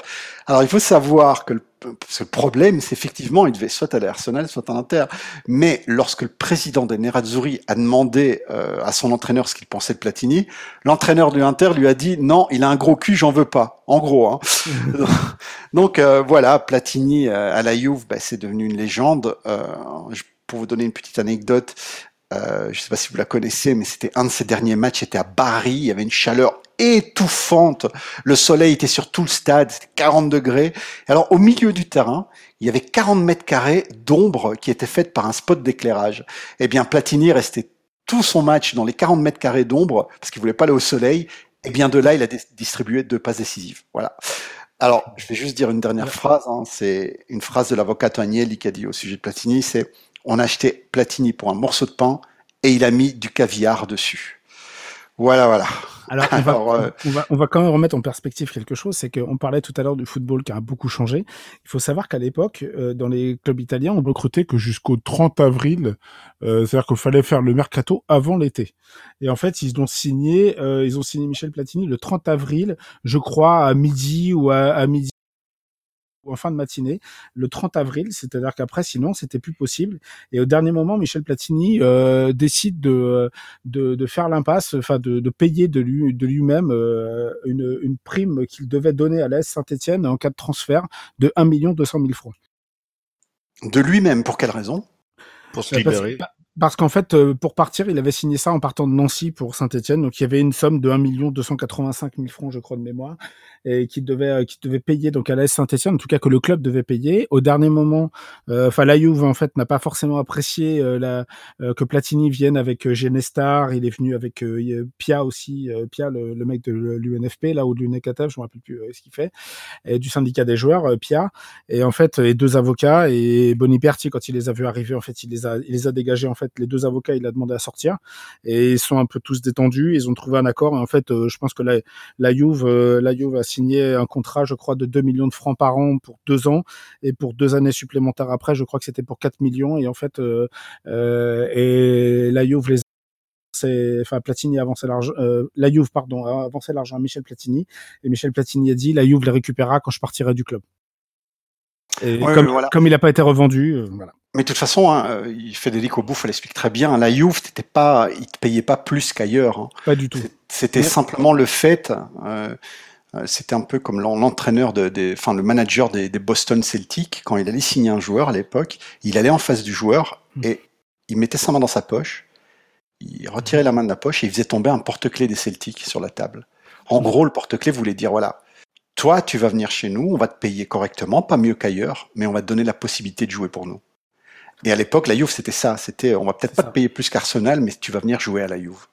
Alors, il faut savoir que le ce problème, c'est effectivement, il devait soit aller à Arsenal, soit à l'Inter. Mais lorsque le président des Nerazzurri a demandé euh, à son entraîneur ce qu'il pensait de Platini, l'entraîneur de l'Inter lui a dit non, il a un gros cul, j'en veux pas. En gros. Hein. <laughs> Donc euh, voilà, Platini euh, à la Juve, bah, c'est devenu une légende. Euh, pour vous donner une petite anecdote, euh, je ne sais pas si vous la connaissez, mais c'était un de ses derniers matchs, était à Bari, il y avait une chaleur étouffante, le soleil était sur tout le stade, c'était 40 degrés. Alors au milieu du terrain, il y avait 40 mètres carrés d'ombre qui étaient faites par un spot d'éclairage. Eh bien, Platini restait tout son match dans les 40 mètres carrés d'ombre parce qu'il voulait pas aller au soleil. Et bien de là, il a distribué deux passes décisives. Voilà. Alors, je vais juste dire une dernière phrase. Hein. C'est une phrase de l'avocat Agnelli qui a dit au sujet de Platini, c'est on a acheté Platini pour un morceau de pain et il a mis du caviar dessus. Voilà, voilà. Alors, on, va, on, va, on, va, quand même remettre en perspective quelque chose, c'est qu'on parlait tout à l'heure du football qui a beaucoup changé. Il faut savoir qu'à l'époque, dans les clubs italiens, on recrutait que jusqu'au 30 avril, c'est-à-dire qu'il fallait faire le mercato avant l'été. Et en fait, ils ont signé, ils ont signé Michel Platini le 30 avril, je crois, à midi ou à, à midi en fin de matinée, le 30 avril, c'est-à-dire qu'après, sinon, c'était plus possible. Et au dernier moment, Michel Platini euh, décide de, de, de faire l'impasse, enfin de, de, payer de, lui, de lui-même euh, une, une prime qu'il devait donner à l'AS Saint-Etienne en cas de transfert de 1 200 000 francs. De lui-même, pour quelle raison? Pour se libérer parce qu'en fait, euh, pour partir, il avait signé ça en partant de Nancy pour Saint-Etienne. Donc, il y avait une somme de 1 285 000 francs, je crois, de mémoire, et qui devait, euh, qui devait payer donc à l'AS Saint-Etienne, en tout cas que le club devait payer. Au dernier moment, euh, enfin, la Juve, en fait, n'a pas forcément apprécié la, que Platini vienne avec Genestar. Il est venu avec Pia aussi, Pia, le, le, mec de l'UNFP, là, ou de l'UNECATF, je me rappelle plus ce qu'il fait, et du syndicat des joueurs, Pia. Et en fait, les deux avocats, et Boniperti, quand il les a vus arriver, en fait, il les a, il les a dégagés, en fait, les deux avocats, il a demandé à sortir et ils sont un peu tous détendus. Ils ont trouvé un accord. Et en fait, euh, je pense que la, la Juve, euh, la Juve a un contrat, je crois, de 2 millions de francs par an pour deux ans et pour deux années supplémentaires après, je crois que c'était pour 4 millions. Et en fait, euh, et la Juve les enfin Platini a avancé l'argent, la Juve pardon a avancé l'argent à Michel Platini et Michel Platini a dit la Juve les récupérera quand je partirai du club. Et comme, il n'a pas été revendu, voilà. Mais de toute façon, hein, euh, Federico Bouffe l'explique très bien. La Juve, t'étais pas, il te payait pas plus qu'ailleurs. Hein. Pas du tout. C'était simplement le fait. Euh, euh, c'était un peu comme l'entraîneur de, des, enfin le manager des, des, Boston Celtics quand il allait signer un joueur à l'époque. Il allait en face du joueur hmm. et il mettait sa main dans sa poche. Il retirait la main de la poche et il faisait tomber un porte-clés des Celtics sur la table. En gros, le porte-clés voulait dire voilà, toi, tu vas venir chez nous, on va te payer correctement, pas mieux qu'ailleurs, mais on va te donner la possibilité de jouer pour nous. Et à l'époque, la Juve, c'était ça. C'était, on va peut-être pas te payer plus qu'Arsenal, mais tu vas venir jouer à la Juve.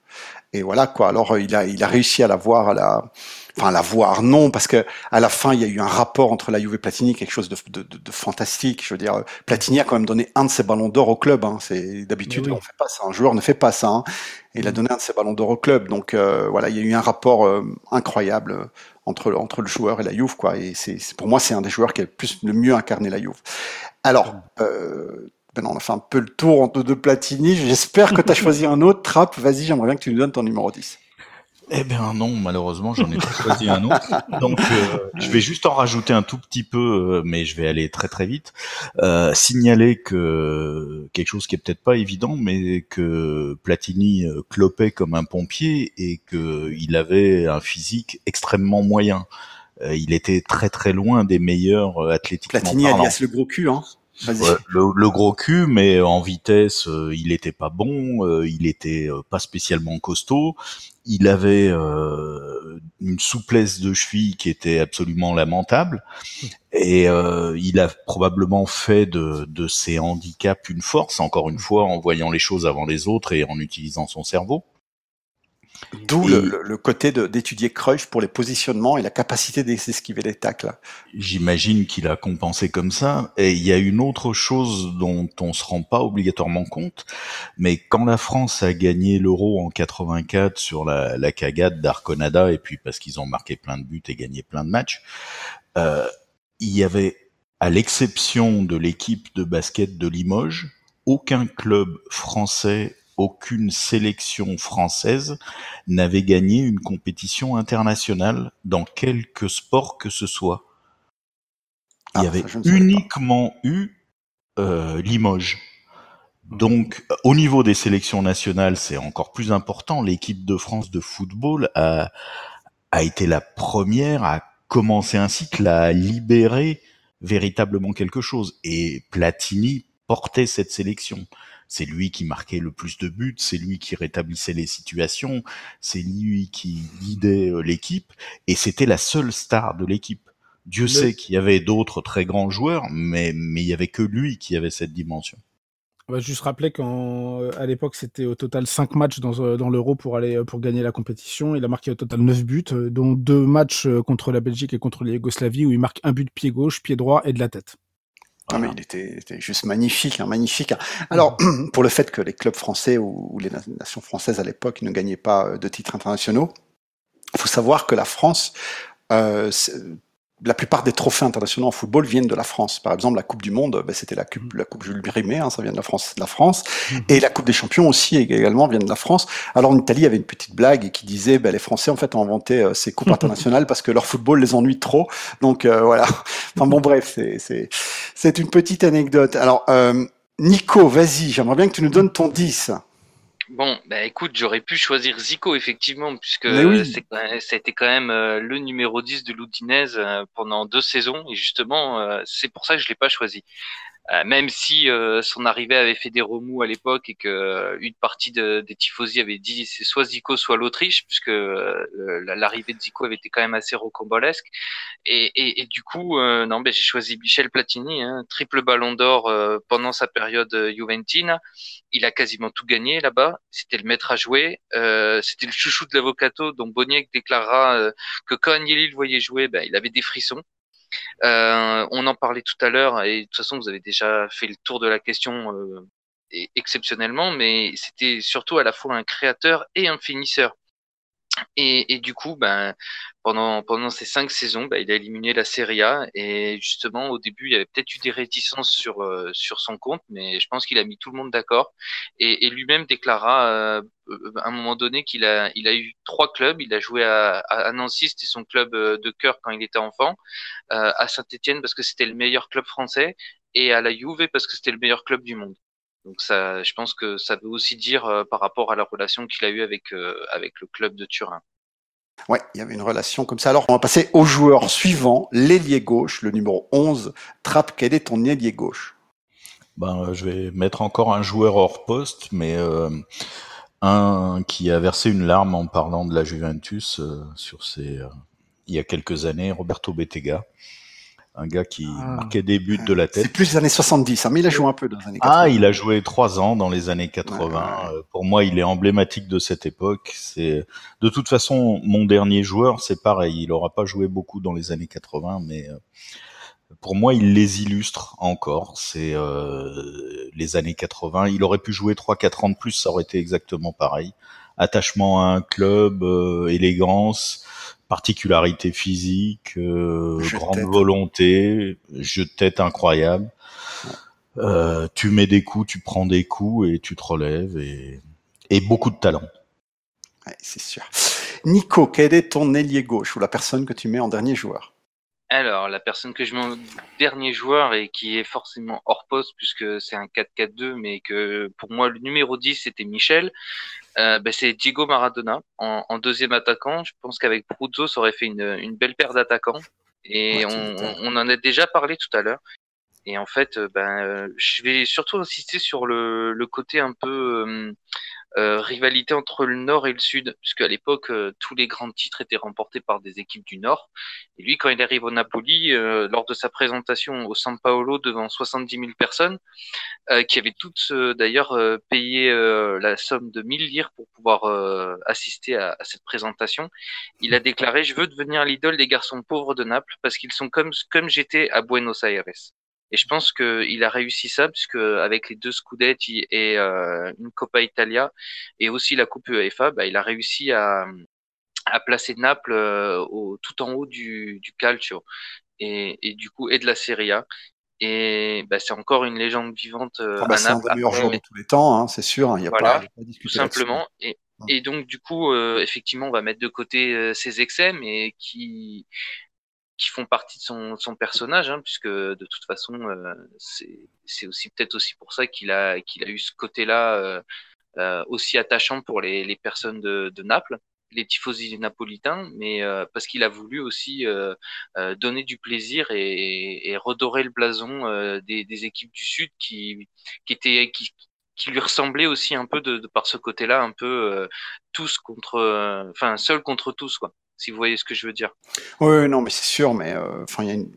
Et voilà quoi. Alors il a, il a réussi à la voir, à la, enfin la voir non, parce que à la fin il y a eu un rapport entre la Juve et Platini, quelque chose de, de, de, fantastique. Je veux dire, Platini a quand même donné un de ses ballons d'or au club. Hein. C'est d'habitude on fait pas ça, un joueur ne fait pas ça. Hein. Et il a mm. donné un de ses ballons d'or au club. Donc euh, voilà, il y a eu un rapport euh, incroyable euh, entre entre le joueur et la Juve quoi. Et c'est pour moi c'est un des joueurs qui a le plus le mieux incarné la Juve. Alors, euh, ben on a fait un peu le tour de, de Platini. J'espère que tu as <laughs> choisi un autre. Trap, vas-y, j'aimerais bien que tu nous donnes ton numéro 10. Eh bien non, malheureusement, j'en ai pas choisi un autre. Donc, euh, je vais juste en rajouter un tout petit peu, euh, mais je vais aller très très vite. Euh, signaler que quelque chose qui est peut-être pas évident, mais que Platini clopait comme un pompier et que il avait un physique extrêmement moyen. il était très très loin des meilleurs athlétiquement Platini alias le gros cul, hein le, gros cul, mais en vitesse, euh, il était pas bon, euh, il était euh, pas spécialement costaud. Il avait une souplesse de cheville qui était absolument lamentable, et il a probablement fait de, de ses handicaps une force. Encore une fois, en voyant les choses avant les autres et en utilisant son cerveau. D'où le, côté d'étudier Cruyff pour les positionnements et la capacité d'esquiver les tacles. J'imagine qu'il a compensé comme ça. Et il y a une autre chose dont on se rend pas obligatoirement compte, mais quand la France a gagné l'Euro en 84 sur la, la cagade d'Arconada, et puis parce qu'ils ont marqué plein de buts et gagné plein de matchs, euh, il y avait, à l'exception de l'équipe de basket de Limoges, aucun club français aucune sélection française n'avait gagné une compétition internationale dans quelque sport que ce soit. Il y ah, avait uniquement eu euh, Limoges. Donc, au niveau des sélections nationales, c'est encore plus important. L'équipe de France de football a, a été la première à commencer un cycle, à libérer véritablement quelque chose. Et Platini portait cette sélection. C'est lui qui marquait le plus de buts, c'est lui qui rétablissait les situations, c'est lui qui guidait euh, l'équipe, et c'était la seule star de l'équipe. Dieu sait qu'il y avait d'autres très grands joueurs, mais, mais il y avait que lui qui avait cette dimension. On va juste rappeler qu'à euh, l'époque, c'était au total 5 matchs dans, euh, dans l'Euro pour aller pour gagner la compétition. Il a marqué au total 9 buts, dont deux matchs contre la Belgique et contre la Yougoslavie, où il marque un but de pied gauche, pied droit et de la tête. Ah, mais il était, était, juste magnifique, hein, magnifique. Alors, <clears throat> pour le fait que les clubs français ou, les nations françaises à l'époque ne gagnaient pas euh, de titres internationaux, Il faut savoir que la France, euh, la plupart des trophées internationaux en football viennent de la France. Par exemple, la Coupe du Monde, ben, c'était la Coupe, la coupe Jules Rimet, hein, ça vient de la France, de la France. Mhm. Et la Coupe des Champions aussi également vient de la France. Alors en Italie, il y avait une petite blague qui disait, ben, les Français en fait ont inventé euh, ces coupes <laughs> internationales parce que leur football les ennuie trop. Donc euh, voilà. <laughs> Enfin bon, bref, c'est c'est une petite anecdote. Alors euh, Nico, vas-y, j'aimerais bien que tu nous donnes ton 10. Bon, bah écoute, j'aurais pu choisir Zico effectivement, puisque c'était quand même euh, le numéro 10 de l'Udinese euh, pendant deux saisons, et justement, euh, c'est pour ça que je l'ai pas choisi. Même si son arrivée avait fait des remous à l'époque et que une partie de, des tifosi avait dit c'est soit Zico soit l'Autriche puisque l'arrivée de Zico avait été quand même assez rocambolesque et, et, et du coup non ben j'ai choisi Michel Platini hein, triple Ballon d'Or pendant sa période Juventina. Il a quasiment tout gagné là-bas. C'était le maître à jouer. C'était le chouchou de l'avocato dont Boniek déclarera que quand Agnelli le voyait jouer ben, il avait des frissons. Euh, on en parlait tout à l'heure et de toute façon vous avez déjà fait le tour de la question euh, exceptionnellement, mais c'était surtout à la fois un créateur et un finisseur. Et, du coup, ben, pendant, pendant ces cinq saisons, ben, il a éliminé la Serie A. Et justement, au début, il y avait peut-être eu des réticences sur, euh, sur son compte, mais je pense qu'il a mis tout le monde d'accord. Et, lui-même déclara euh, à un moment donné qu'il a, il a eu trois clubs. Il a joué à, à Nancy, c'était son club euh, de cœur quand il était enfant, à Saint-Etienne parce que c'était le meilleur club français, et à la Juve parce que c'était le meilleur club du monde. Donc ça, je pense que ça veut aussi dire euh, par rapport à la relation qu'il a eue avec, euh, avec le club de Turin. Ouais, il y avait une relation comme ça. Alors, on va passer au joueur suivant, l'ailier gauche, le numéro 11. Trappe, quel est ton ailier gauche? Ben, Je vais mettre encore un joueur hors poste, mais euh, un qui a versé une larme en parlant de la Juventus sur ses, il y a quelques années, Roberto Bettega un gars qui ah. marquait des buts de la tête. C'est plus les années 70, hein, mais il a joué un peu dans les années 80. Ah, il a joué trois ans dans les années 80. Euh, pour moi, il est emblématique de cette époque. C'est de toute façon mon dernier joueur, c'est pareil. Il aura pas joué beaucoup dans les années 80, mais euh, pour moi, il les illustre encore. C'est euh, les années 80. Il aurait pu jouer trois, quatre ans de plus, ça aurait été exactement pareil. Attachement à un club, élégance particularité physique, euh, grande volonté, jeu de tête incroyable. Euh, tu mets des coups, tu prends des coups et tu te relèves et, et beaucoup de talent. Ouais, c'est sûr. Nico, quel est ton ailier gauche ou la personne que tu mets en dernier joueur? Alors, la personne que je mets en dernier joueur et qui est forcément hors poste puisque c'est un 4-4-2, mais que pour moi le numéro 10 c'était Michel, euh, ben, c'est Diego Maradona en, en, deuxième attaquant. Je pense qu'avec Bruzzo, ça aurait fait une, une belle paire d'attaquants. Et on, on, en a déjà parlé tout à l'heure. Et en fait, ben, je vais surtout insister sur le, le côté un peu euh, rivalité entre le Nord et le Sud, puisque à l'époque, euh, tous les grands titres étaient remportés par des équipes du Nord. Et lui, quand il arrive au Napoli, euh, lors de sa présentation au San Paolo devant 70 000 personnes, qui avaient toutes d'ailleurs payé la somme de 1000 lire pour pouvoir assister à, à, cette présentation, il a déclaré « Je veux devenir l'idole des garçons pauvres de Naples parce qu'ils sont comme, comme j'étais à Buenos Aires ». Et je pense qu'il a réussi ça, puisque avec les deux Scudetti et euh, une Coppa Italia et aussi la Coupe UEFA, bah, il a réussi à, à placer Naples euh, au, tout en haut du, du calcio et, et, du coup et de la Serie A. Et bah, c'est encore une légende vivante euh, ah bah, C'est un des meilleurs joueurs de tous les temps, hein, c'est sûr. Hein, il y a voilà, pas, tout simplement. Et, et, donc du coup, euh, effectivement, on va mettre de côté ses excès, mais qui qui font partie de son, son personnage, hein, puisque de toute façon, euh, c'est aussi peut-être aussi pour ça qu'il a, qu'il a eu ce côté-là euh, euh, aussi attachant pour les, les personnes de, de, Naples, les tifosi napolitains, mais euh, parce qu'il a voulu aussi euh, euh, donner du plaisir et, et redorer le blason des, des, équipes du Sud qui, qui étaient qui, qui lui ressemblait aussi un peu de, de par ce côté-là, un peu tous contre, enfin seul contre tous quoi si vous voyez ce que je veux dire. Oui, non, mais c'est sûr, mais euh, enfin, il y a une...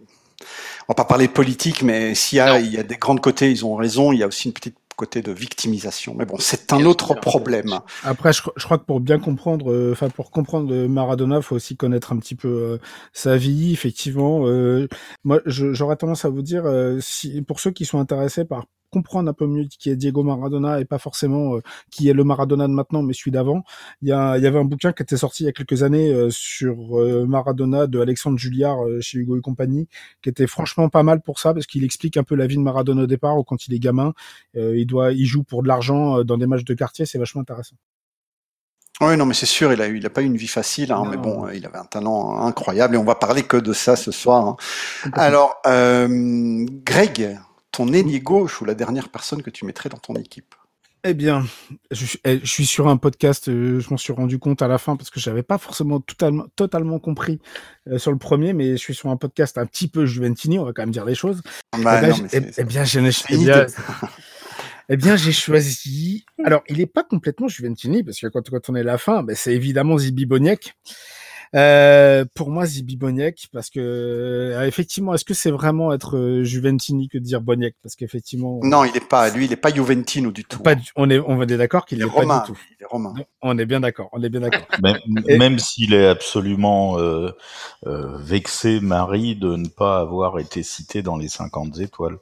on va pas parler de politique, mais s'il y a, il y a des grands côtés, ils ont raison. Il y a aussi une petite côté de victimisation. Mais bon, c'est un autre problème. Après, je, je, crois que pour bien comprendre, euh, enfin pour comprendre Maradona, faut aussi connaître un petit peu euh, sa vie. Effectivement, euh, moi, j'aurais tendance à vous dire, si, pour ceux qui sont intéressés par comprendre un peu mieux qui est Diego Maradona et pas forcément euh, qui est le Maradona de maintenant, mais celui d'avant. Il y, a, il y avait un bouquin qui était sorti il y a quelques années euh, sur euh, Maradona de Alexandre Julliard chez Hugo et compagnie, qui était franchement pas mal pour ça parce qu'il explique un peu la vie de Maradona au départ ou quand il est gamin. il doit, il joue pour de l'argent dans des matchs de quartier, c'est vachement intéressant. Oui, non, mais c'est sûr, il a eu, il a pas eu une vie facile, hein, mais bon, il avait un talent incroyable et on va parler que de ça ce soir. Hein. Alors, euh, Greg, ton ailier gauche ou la dernière personne que tu mettrais dans ton équipe eh bien, je, eh, je, suis sur un podcast, euh, je m'en suis rendu compte à la fin parce que j'avais pas forcément totalement, totalement compris euh, sur le premier, mais je suis sur un podcast un petit peu Juventini, on va quand même dire les choses. Bah, <laughs> eh, bien, eh, eh, bien, eh bien, eh j'ai choisi. Alors, il est pas complètement Juventini parce que quand, quand on est à la fin, ben, c'est évidemment Zibi Boniek. Euh, pour moi, Zibi Boniek, parce que euh, effectivement, est-ce que c'est vraiment être euh, Juventini que de dire Boniek? Parce qu'effectivement, non, il est pas. Lui, il est pas Juventino du tout. Pas on est, on est d'accord qu'il est, est romain, pas du tout. Il est romain. On est bien d'accord. On est bien d'accord. <laughs> même, même s'il est absolument euh, euh, vexé, Marie, de ne pas avoir été cité dans les 50 étoiles.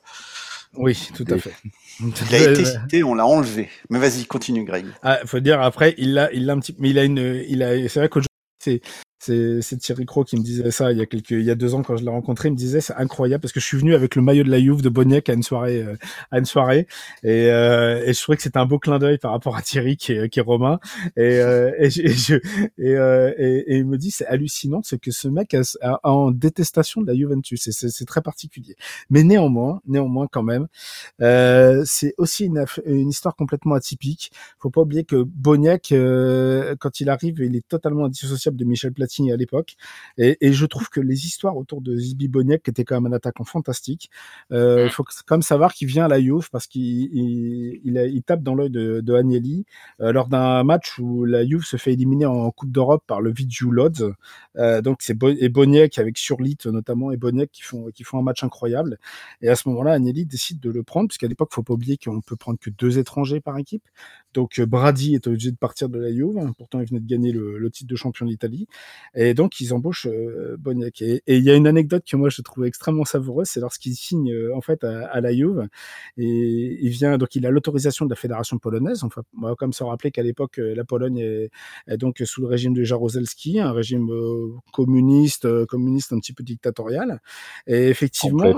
Oui, tout à fait. Il a été <laughs> cité, on l'a enlevé. Mais vas-y, continue, Greg. Ah, faut dire après, il l'a, il l'a un petit, mais il a une, il a, c'est vrai qu'aujourd'hui, c'est, c'est Thierry Cro qui me disait ça il y a quelques, il y a deux ans quand je l'ai rencontré. Il me disait c'est incroyable parce que je suis venu avec le maillot de la Juve de Boniek à une soirée, euh, à une soirée, et, euh, et je trouvais que c'était un beau clin d'œil par rapport à Thierry qui est, qui est romain. Et, euh, et, je, et, je, et, euh, et, il me dit c'est hallucinant, c'est que ce mec a, a, en détestation de la Juventus. C'est très particulier. Mais néanmoins, néanmoins quand même, euh, c'est aussi une, une histoire complètement atypique. Faut pas oublier que Boniek, quand il arrive, il est totalement indissociable de Michel Platini à l'époque. Et, et, je trouve que les histoires autour de Zibi Boniek, qui était quand même un attaquant fantastique, euh, il faut quand même savoir qu'il vient à la Juve parce qu'il il, il, tape dans l'œil de, de Agnelli euh, lors d'un match où la Juve se fait éliminer en Coupe d'Europe par le Vidiu Lodz. Euh, donc c'est Bo et Boniek avec Surlit notamment et Boniek qui font qui font un match incroyable. Et à ce moment-là, Agnelli décide de le prendre puisqu'à l'époque, faut pas oublier qu'on peut prendre que deux étrangers par équipe. Donc euh, Brady est obligé de partir de la Juve. Pourtant, il venait de gagner le, le titre de champion d'Italie. Et donc, ils embauchent euh, Boniek. Et il y a une anecdote que moi, je trouve extrêmement savoureuse, c'est lorsqu'il signe euh, en fait à, la Juve. Et il vient, donc il a l'autorisation de la fédération polonaise. Enfin, on va comme se rappeler qu'à l'époque, euh, la Pologne est, est, donc sous le régime de Jaruzelski, un régime communiste, communiste un petit peu dictatorial. Et effectivement...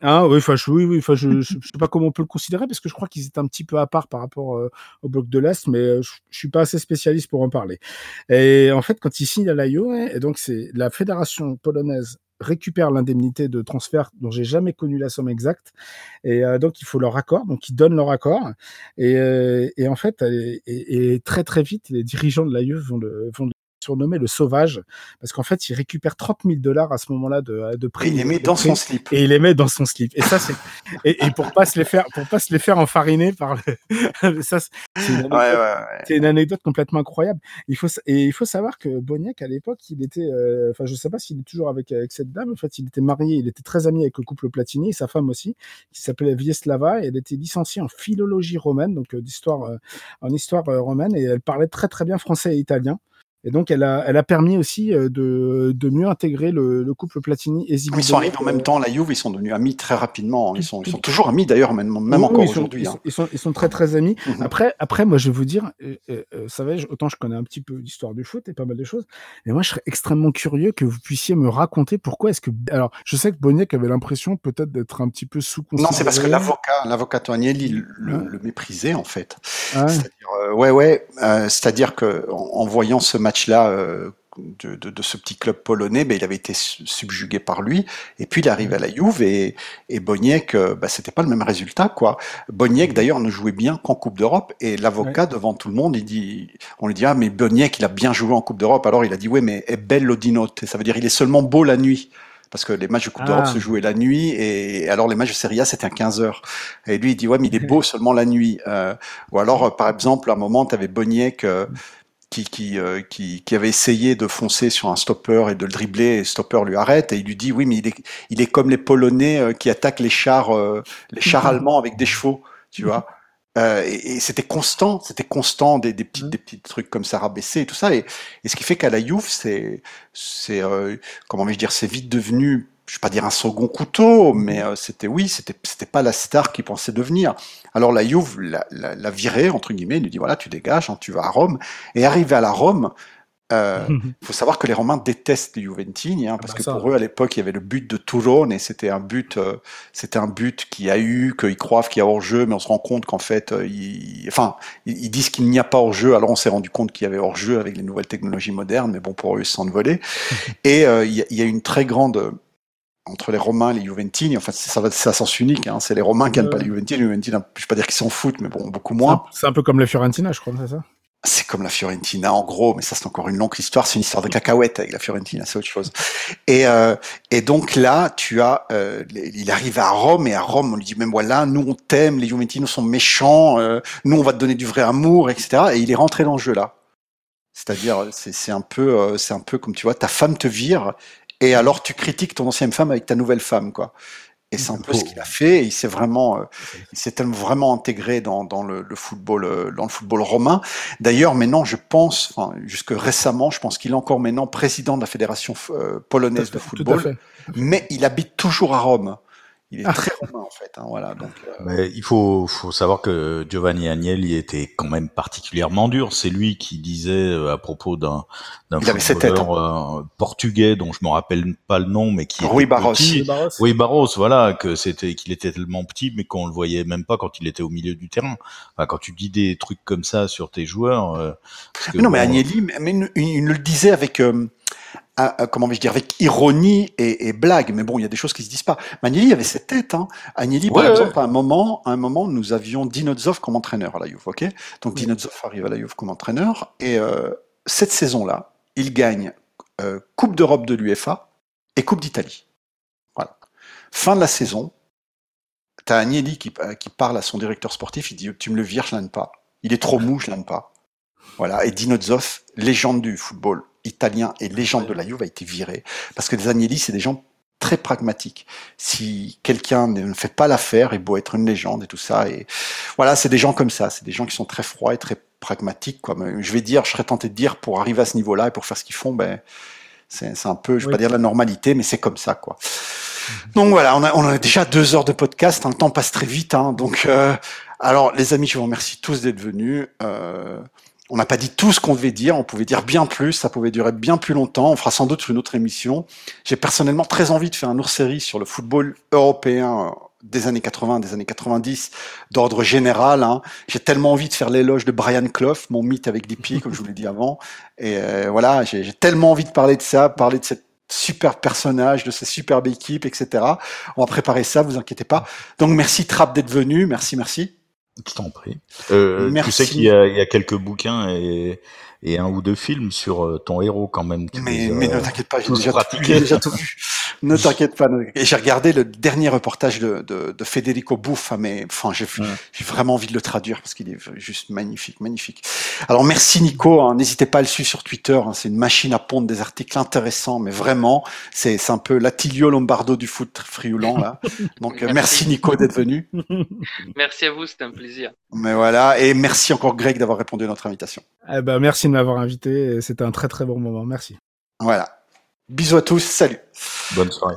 Ah oui, enfin, je, oui, oui, enfin, je, je, sais pas comment on peut le considérer parce que je crois qu'ils étaient un petit peu à part par rapport euh, au bloc de l'Est, mais euh, je, je, suis pas assez spécialiste pour en parler. Et en fait, quand ils signent à l'AIO, et donc c'est la fédération polonaise récupère l'indemnité de transfert dont j'ai jamais connu la somme exacte et euh, donc il faut leur accord donc ils donnent leur accord et, en fait et, très très vite les dirigeants de la vont le, vont surnommé le sauvage, parce qu'en fait, il récupère 30 000 dollars à ce moment-là de, de prix. Et il les met dans son slip. Et il les met dans son slip. Et ça, c'est et, et, pour pas se les faire, pour pas se les faire enfariner par le... <laughs> ça, c'est une, ouais, ouais, ouais. une, anecdote complètement incroyable. Il faut et il faut savoir que Boniek à l'époque, il était, euh, enfin, je sais pas s'il est toujours avec avec cette dame. En fait, il était marié, il était très ami avec le couple Platini et sa femme aussi, qui s'appelait Vieslava. Et elle était licenciée en philologie romaine, donc euh, d'histoire, euh, en histoire romaine, et elle parlait très très bien français et italien. Et donc, elle a, elle a permis aussi euh, de, de mieux intégrer le, le couple Platini et Zibi. Ils sont arrivés en même temps à la Juve, ils sont devenus amis très rapidement. Ils sont, ils sont toujours amis d'ailleurs, même, même oui, encore aujourd'hui. Ils, hein. ils, sont, ils sont très très amis. Mm -hmm. Après, après, moi, je vais vous dire, euh, euh, ça va, autant je connais un petit peu l'histoire du foot et pas mal de choses, mais moi, je serais extrêmement curieux que vous puissiez me raconter pourquoi est-ce que. Alors, je sais que Boniek avait l'impression peut-être d'être un petit peu sous Non, c'est parce que l'avocat, l'avocat Toagnelli le, le, méprisait en fait. Ouais. Euh, ouais, ouais, euh, c'est-à-dire que en, en voyant ce match-là. Euh, de, de, de, ce petit club polonais, ben, il avait été subjugué par lui. Et puis il arrive à la Juve et, et Boniek, ben, c'était pas le même résultat, quoi. Boniek d'ailleurs ne jouait bien qu'en Coupe d'Europe et l'avocat ouais. devant tout le monde, il dit, on lui dit ah mais Boniek il a bien joué en Coupe d'Europe. Alors il a dit ouais mais est bello di notte, ça veut dire il est seulement beau la nuit parce que les matchs de Coupe ah. d'Europe se jouaient la nuit et alors les matchs de Serie A c'était à 15 heures. Et lui il dit ouais mais il est beau <laughs> seulement la nuit. Euh, ou alors par exemple à un moment tu avais Boniek euh, qui, qui, euh, qui, qui, avait essayé de foncer sur un stopper et de le dribbler, et le stopper lui arrête, et il lui dit oui, mais il est, il est comme les Polonais euh, qui attaquent les chars, euh, les chars <laughs> allemands avec des chevaux, tu vois. Euh, et, et c'était constant, c'était constant des, des petits, des petits trucs comme ça rabaissés et tout ça. Et, et ce qui fait qu'à la Juve, c'est, c'est, euh, comment vais-je dire, c'est vite devenu je vais pas dire un second couteau, mais euh, c'était oui, c'était c'était pas la star qu'il pensait devenir. Alors la Juve l'a, la, la viré entre guillemets, il lui dit voilà, tu dégages, hein, tu vas à Rome. Et arrivé à la Rome, euh, il <laughs> faut savoir que les Romains détestent les Juventini, hein, Ah parce bah que ça. pour eux à l'époque il y avait le but de Toulon et c'était un but, euh, c'était un but qui a eu, qu'ils croient qu'il y a hors jeu, mais on se rend compte qu'en fait, euh, ils, enfin, ils, disent qu'il n'y a pas hors jeu. Alors on s'est rendu compte qu'il y avait hors jeu avec les nouvelles technologies modernes, mais bon pour eux ils s'en volés. <laughs> et euh, il y, a- y une très grande euh, entre les Romains et les Juventini, enfin ça va c'est à sens unique, hein, c'est les Romains qui n'aiment pas les Juventini, les Juventini, je vais pas dire qu'ils s'en foutent, mais bon beaucoup moins. C'est un peu comme la Fiorentina, je crois, c'est ça? C'est comme la Fiorentina, en gros, mais ça c'est encore une longue histoire, c'est une histoire de cacahuètes avec la Fiorentina, c'est autre chose. Et, euh, et donc là, tu as, euh, il arrive à Rome, et à Rome, on lui dit, même voilà, nous on t'aime, les Juventini sont méchants, euh, nous on va te donner du vrai amour, etc. Et il est rentré dans le jeu là. C'est-à-dire, c'est c'est un peu, euh, c'est un peu comme tu vois, ta femme te vire, et alors tu critiques ton ancienne femme avec ta nouvelle femme, quoi. Et c'est un peu ce qu'il a fait. Et il s'est vraiment, euh, il s'est tellement vraiment intégré dans, dans le, le football, euh, dans le football romain. D'ailleurs, maintenant, je pense, enfin, jusque récemment, je pense qu'il est encore maintenant président de la fédération euh, polonaise de football, mais il habite toujours à Rome. Il est Ah. très romain en fait. Hein, voilà. Donc, euh, Mais il faut, faut savoir que Giovanni Agnelli était quand même particulièrement dur. C'est lui qui disait euh, à propos d'un footballeur euh, portugais dont je me rappelle pas le nom, mais qui Rui était Barros. petit. Oui, Barros. Oui, Barros, voilà, que c'était qu'il était tellement petit, mais qu'on le voyait même pas quand il était au milieu du terrain. Enfin, quand tu dis des trucs comme ça sur tes joueurs. euh, mais non, mais Agnelli, mais, mais il, il le disait avec, euh, un- un- comment vais-je dire, avec ironie et, et blague. Mais bon, il y a des choses qui se disent pas. Mais Agnelli avait cette tête. Hein. Agnelli, par Ouais, exemple, à un moment, à un moment, nous avions Dinozov comme entraîneur à la Juve. Ok? Donc Oui. Dinozov arrive à la Juve comme entraîneur et euh, cette saison-là, il gagne euh, Coupe d'Europe de l'UEFA et Coupe d'Italie. Voilà. Fin de la saison. T'as Agnelli qui, euh, qui parle à son directeur sportif. Il dit "Tu me le vires, je l'aime pas. Il est trop mou, je l'aime pas." Voilà. Et Dinozov, légende du football italien et légende de la Juve, a été viré parce que les Agnelli, c'est des gens très pragmatiques. Si quelqu'un ne fait pas l'affaire, il beau être une légende et tout ça. Et voilà, c'est des gens comme ça. C'est des gens qui sont très froids et très pragmatiques. Quoi. Mais je vais dire, je serais tenté de dire, pour arriver à ce niveau-là et pour faire ce qu'ils font, ben, c'est c'est un peu, je vais Oui. pas dire la normalité, mais c'est comme ça, quoi. Donc voilà, on a, on a déjà deux heures de podcast. hein, le temps passe très vite. Hein, donc, euh, alors, les amis, je vous remercie tous d'être venus. Euh, on n'a pas dit tout ce qu'on devait dire. On pouvait dire bien plus. Ça pouvait durer bien plus longtemps. On fera sans doute une autre émission. J'ai personnellement très envie de faire une autre série sur le football européen euh, des années 80, des années 90, d'ordre général. Hein. J'ai tellement envie de faire l'éloge de Brian Clough, mon mythe avec pieds, comme je vous l'ai dit avant. Et euh, voilà, j'ai tellement envie de parler de ça, parler de cette super personnage, de cette superbe équipe, etc. On va préparer ça, vous inquiétez pas. Donc merci Trap d'être venu, merci, merci. Je t'en prie. Euh, tu sais qu'il y y a quelques bouquins et, et un ou deux films sur euh, ton héros quand même. Mais, mais ne t'inquiète pas, j'ai déjà, déjà tout vu. Ne t'inquiète pas. Et j'ai regardé le dernier reportage de, de, de Federico Buffa, mais enfin, j'ai Ouais. j'ai vraiment envie de le traduire parce qu'il est juste magnifique, magnifique. Alors merci Nico, hein, n'hésitez pas à le suivre sur Twitter, hein, c'est une machine à pondre des articles intéressants, mais vraiment, c'est c'est un peu l'Attilio Lombardo du foot frioulant là. <laughs> Donc euh, Merci. merci Nico d'être venu. <laughs> Merci à vous, c'était un plaisir. Mais voilà, et merci encore Greg d'avoir répondu à notre invitation. Eh ben, merci de m'avoir invité. C'était un très très bon moment. Merci. Voilà. Bisous à tous, salut. Bonne soirée.